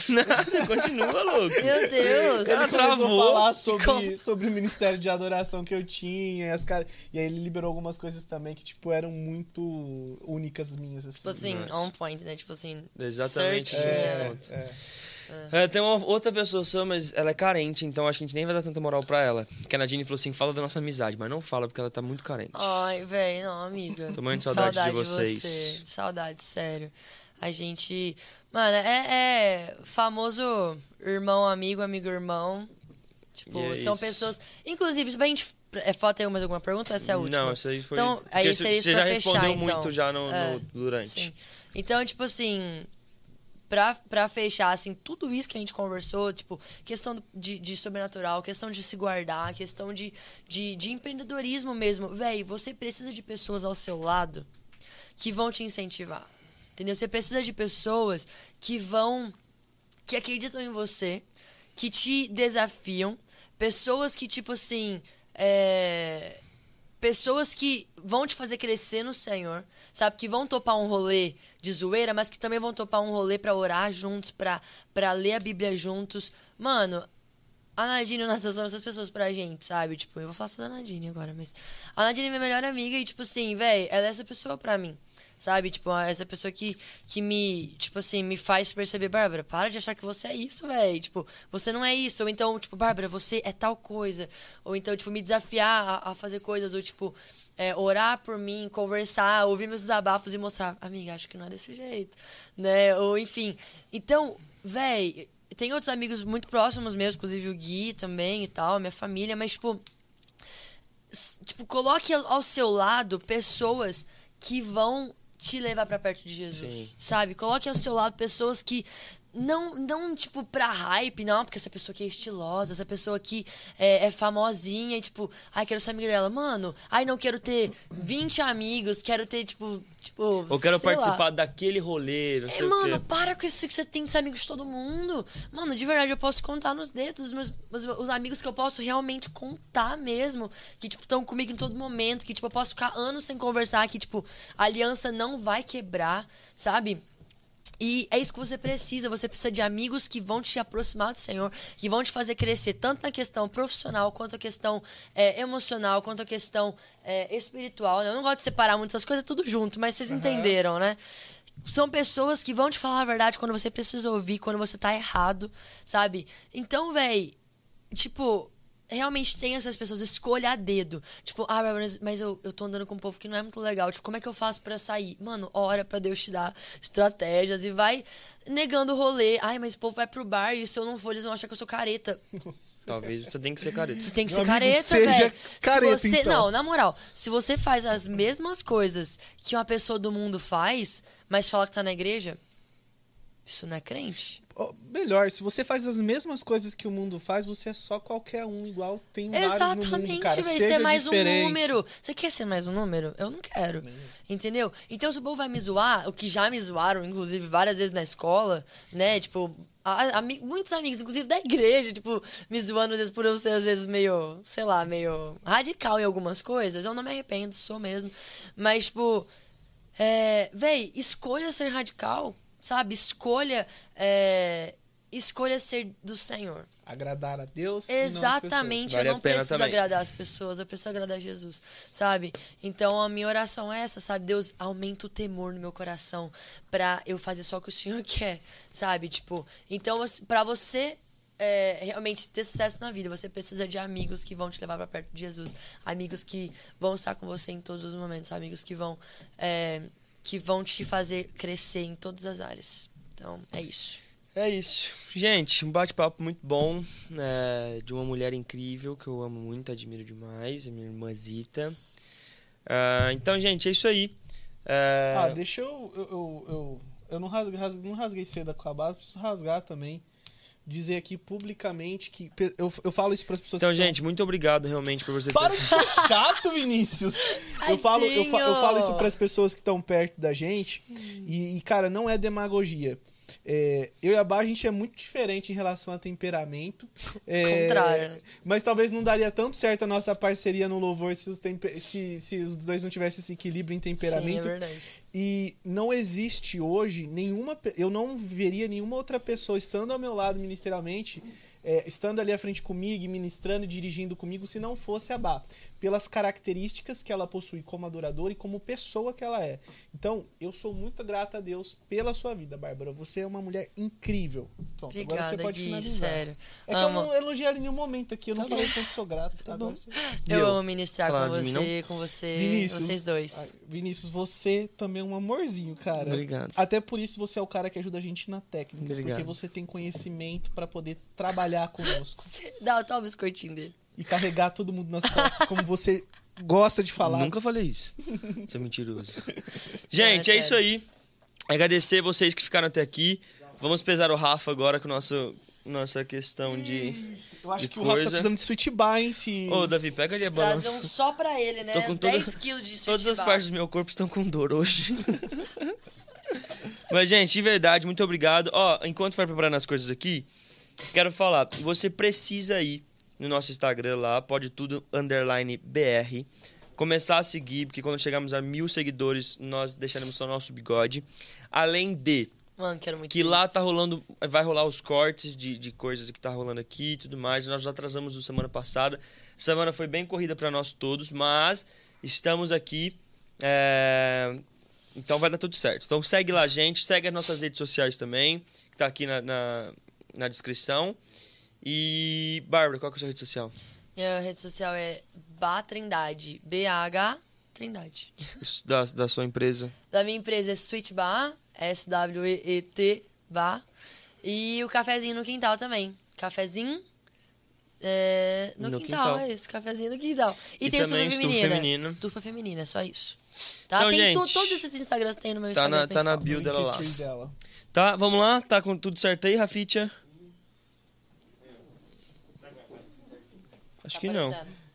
Nada, continua, louco. Meu Deus! Ele começou travou. a falar sobre, Como? sobre o ministério de adoração que eu tinha. E, as cara... e aí ele liberou algumas coisas também que, tipo, eram muito únicas minhas, assim. Tipo assim, Nice. on point, né? Tipo assim. Exatamente. certinho, É, né? é. É, tem uma outra pessoa só, mas ela é carente, então acho que a gente nem vai dar tanta moral pra ela. Que a Nadine falou assim: fala da nossa amizade, mas não fala porque ela tá muito carente. Ai, velho, não, amiga. Tô morrendo de saudade de vocês. você. Saudade, sério. A gente. Mano, é, é famoso irmão, amigo, amigo, irmão. Tipo, é são isso. pessoas. Inclusive, pra gente. É falta aí mais alguma pergunta? Essa é a última. Não, isso aí foi. Então, aí você seria isso você já fechar, respondeu então. muito já no, no- É, durante. Sim. Então, tipo assim, pra, fechar, assim, tudo isso que a gente conversou, tipo, questão de, de sobrenatural, questão de se guardar, questão de, de, de empreendedorismo mesmo. Véi, você precisa de pessoas ao seu lado que vão te incentivar. Entendeu? Você precisa de pessoas que vão. que acreditam em você, que te desafiam, pessoas que, tipo assim. É, pessoas que vão te fazer crescer no Senhor, sabe? Que vão topar um rolê de zoeira, mas que também vão topar um rolê pra orar juntos, pra, pra ler a Bíblia juntos. Mano, a Nadine e o são essas pessoas pra gente, sabe? Tipo, eu vou falar só da Nadine agora, mas. A Nadine é minha melhor amiga e, tipo assim, véi, ela é essa pessoa pra mim. Sabe? Tipo, essa pessoa que, que me, tipo assim, me faz perceber, Bárbara, para de achar que você é isso, véi. Tipo, você não é isso. Ou então, tipo, Bárbara, você é tal coisa. Ou então, tipo, me desafiar a, a fazer coisas. Ou, tipo, é, orar por mim, conversar, ouvir meus desabafos e mostrar, amiga, acho que não é desse jeito. Né? Ou, enfim. Então, véi, tem outros amigos muito próximos meus, inclusive o Gui também e tal, minha família, mas, tipo, tipo, coloque ao seu lado pessoas que vão te levar pra perto de Jesus, Sim. sabe? Coloque ao seu lado pessoas que não, não, tipo, pra hype, não, porque essa pessoa aqui é estilosa, essa pessoa aqui é, é famosinha, e, tipo, ai, quero ser amiga dela. Mano, ai, não quero ter 20 amigos, quero ter, tipo, tipo. Ou quero sei lá. participar daquele rolê, não É, sei o mano, quê. para com isso que você tem que ser amigo de todo mundo. Mano, de verdade, eu posso contar nos dedos os meus os, os amigos que eu posso realmente contar mesmo. Que, tipo, estão comigo em todo momento. Que, tipo, eu posso ficar anos sem conversar. Que, tipo, a aliança não vai quebrar, sabe? E é isso que você precisa. Você precisa de amigos que vão te aproximar do Senhor, que vão te fazer crescer, tanto na questão profissional, quanto na questão é, emocional, quanto na questão é, espiritual. né? Eu não gosto de separar muitas coisas, é tudo junto, mas vocês entenderam, né? São pessoas que vão te falar a verdade quando você precisa ouvir, quando você tá errado, sabe? Então, véi, tipo, realmente tem essas pessoas, escolha a dedo. Tipo, ah, mas- mas eu, eu tô andando com um povo que não é muito legal. Tipo, como é que eu faço pra sair? Mano, ora pra Deus te dar estratégias e vai negando o rolê. Ai, mas o povo vai pro bar e se eu não for, eles vão achar que eu sou careta. Talvez você tenha que ser careta. Você tem que Meu ser amigo, careta, velho. careta, se você, então. Não, na moral, se você faz as mesmas coisas que uma pessoa do mundo faz, mas fala que tá na igreja, isso não é crente. Melhor, se você faz as mesmas coisas que o mundo faz, você é só qualquer um, igual tem vários no mundo, Exatamente, cara. vai Seja ser mais diferente. um número. Você quer ser mais um número? Eu não quero. Entendeu? Então, se o povo vai me zoar, o que já me zoaram, inclusive, várias vezes na escola, né? Tipo, a- ami- muitos amigos, inclusive da igreja, tipo, me zoando às vezes por eu ser, às vezes, meio, sei lá, meio radical em algumas coisas. Eu não me arrependo, sou mesmo. Mas, tipo, é, véi, escolha ser radical, sabe? Escolha. é, escolha ser do Senhor. Agradar a Deus e não as Exatamente, Vale eu não preciso também. agradar as pessoas, eu preciso agradar Jesus, sabe? Então a minha oração é essa, sabe? Deus, aumenta o temor no meu coração pra eu fazer só o que o Senhor quer, sabe? Tipo, então você- pra você é, realmente ter sucesso na vida, você precisa de amigos que vão te levar pra perto de Jesus, amigos que vão estar com você em todos os momentos, amigos que vão é, que vão te fazer crescer em todas as áreas. Então, é isso. É isso. Gente, um bate-papo muito bom é, de uma mulher incrível que eu amo muito, admiro demais, a minha irmãzita. Ah, então, gente, é isso aí. É, Ah, deixa eu. Eu, eu, eu, eu não, rasguei, rasguei- não rasguei seda com a base, preciso rasgar também. Dizer aqui publicamente que. Eu, eu falo isso para as pessoas então, gente, muito obrigado realmente por você ter Para de ser chato, Vinícius! Eu falo, eu, fa- eu falo isso para as pessoas que estão perto da gente. E, e, cara, não é demagogia. É, eu e a Bá, a gente é muito diferente em relação a temperamento. É, Contrário, né? Mas talvez não daria tanto certo a nossa parceria no louvor se os, se, se os dois não tivessem esse equilíbrio em Sim, é temperamento. verdade. E não existe hoje nenhuma. Eu não veria nenhuma outra pessoa estando ao meu lado ministerialmente, é, estando ali à frente comigo, e ministrando e dirigindo comigo, se não fosse a Bá. Pelas características que ela possui como adoradora e como pessoa que ela é. Então, eu sou muito grata a Deus pela sua vida, Bárbara. Você é uma mulher incrível. Pronto, agora Obrigada, você pode Gui, finalizar. sério. É que Amo. eu não elogiei ela em nenhum momento aqui, eu não falei quanto sou grato. agora você... E Eu eu? amo ministrar com mim, você, com você, Vinícius, vocês dois. Vinícius, você também é um amorzinho, cara. Obrigado. Até por isso você é o cara que ajuda a gente na técnica, Obrigado. porque você tem conhecimento pra poder trabalhar conosco Dá, dá o biscoitinho dele. e carregar todo mundo nas costas, como você gosta de falar. Nunca falei isso. Você é mentiroso. Gente, é é isso aí. Agradecer vocês que ficaram até aqui. Vamos pesar o Rafa agora com nosso, nossa questão de. Eu acho de que o Rafa tá coisa. precisando de sweet bar, hein? Se... Ô, Davi, pega ali a Trazer um balança. só pra ele, né? Tô com toda- 10 quilos de Todas as sweet partes do meu corpo estão com dor hoje. Mas, gente, de verdade, muito obrigado. Ó, enquanto vai preparando as coisas aqui, quero falar, você precisa ir no nosso Instagram lá, pode tudo, underline BR. Começar a seguir, porque quando chegarmos a mil seguidores, nós deixaremos só nosso bigode. Além de. Mano, quero muito que lá isso. tá rolando, vai rolar os cortes de, de coisas que tá rolando aqui e tudo mais. Nós já atrasamos o semana passada. Semana foi bem corrida para nós todos, mas estamos aqui. é, Então vai dar tudo certo. Então segue lá gente, segue as nossas redes sociais também, que tá aqui na, na, na descrição. E, Bárbara, qual que é a sua rede social? Minha rede social é Bá Trindade. B-A-H Trindade. Isso Da, da sua empresa. Da minha empresa é Sweet Bar, S-W-E-E-T Bar. E o cafezinho no quintal também. Cafezinho é, no, No quintal, quintal. é isso. Cafezinho no quintal. E, E tem também estufa estufa feminina. feminina. Estufa feminina, é só isso. Tá? Então, tem to- gente, todos esses Instagrams tem no meu Tá Instagram na, tá na bio dela lá. Dela. Tá, vamos lá? Tá com tudo certo aí, Rafitia? Acho Tá que não. aparecendo.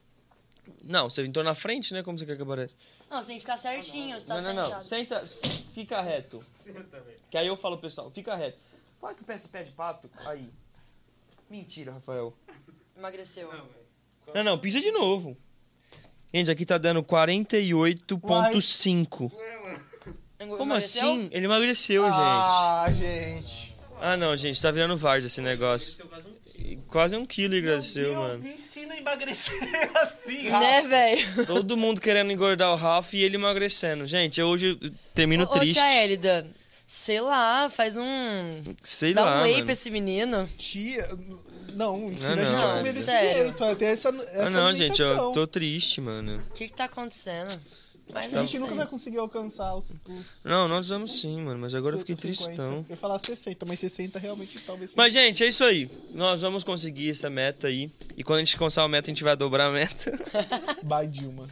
Não, você entrou na frente, né? Como você quer que apareça? Não, você tem que ficar certinho, você tá não, não, não. sentado. Senta, fica reto. Que aí eu falo, pessoal, fica reto. Fala que o pé se pé de pato. Aí. Mentira, Rafael. Emagreceu. Não, não, pisa de novo. Gente, aqui tá dando 48,5. Engo- Como emagreceu? assim? Ele emagreceu, gente. Ah, gente. Ah, não, gente, tá virando várzea esse negócio. Quase um quilo emagreceu, Deus, mano. me ensina a emagrecer assim, Né, velho? Todo mundo querendo engordar o Ralph e ele emagrecendo. Gente, eu hoje eu termino Ô, triste. tia Elida, sei lá, faz um... Sei Dá lá, um whey mano. pra esse menino. Tia, não, ensina Não, a gente não. a comer desse Sério. jeito. Até essa, essa Ah, não, gente, eu tô triste, mano. O que que tá acontecendo? Mas A é gente nunca vai conseguir alcançar os. os Não, nós vamos sim, mano, mas agora eu fiquei 150. tristão. Eu ia falar 60, mas 60 realmente talvez. Mas, gente, é isso aí. Nós vamos conseguir essa meta aí. E quando a gente alcançar a meta, a gente vai dobrar a meta. By Dilma.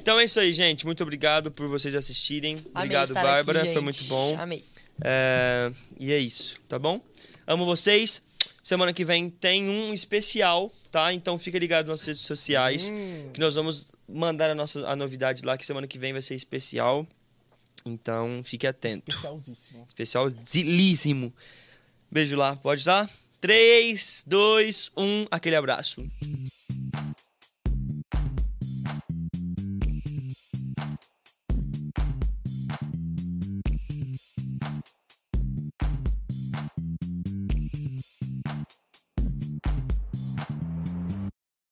Então é isso aí, gente. Muito obrigado por vocês assistirem. Amei Obrigado, estar Bárbara. aqui, Foi muito bom. Amei. É, E é isso, tá bom? Amo vocês. Semana que vem tem um especial, tá? Então fica ligado nas redes sociais. Hum. Que nós vamos mandar a nossa a novidade lá, que semana que vem vai ser especial. Então fique atento. Especialzíssimo. Especial zilíssimo. Beijo lá, pode dar? 3, 2, 1, aquele abraço.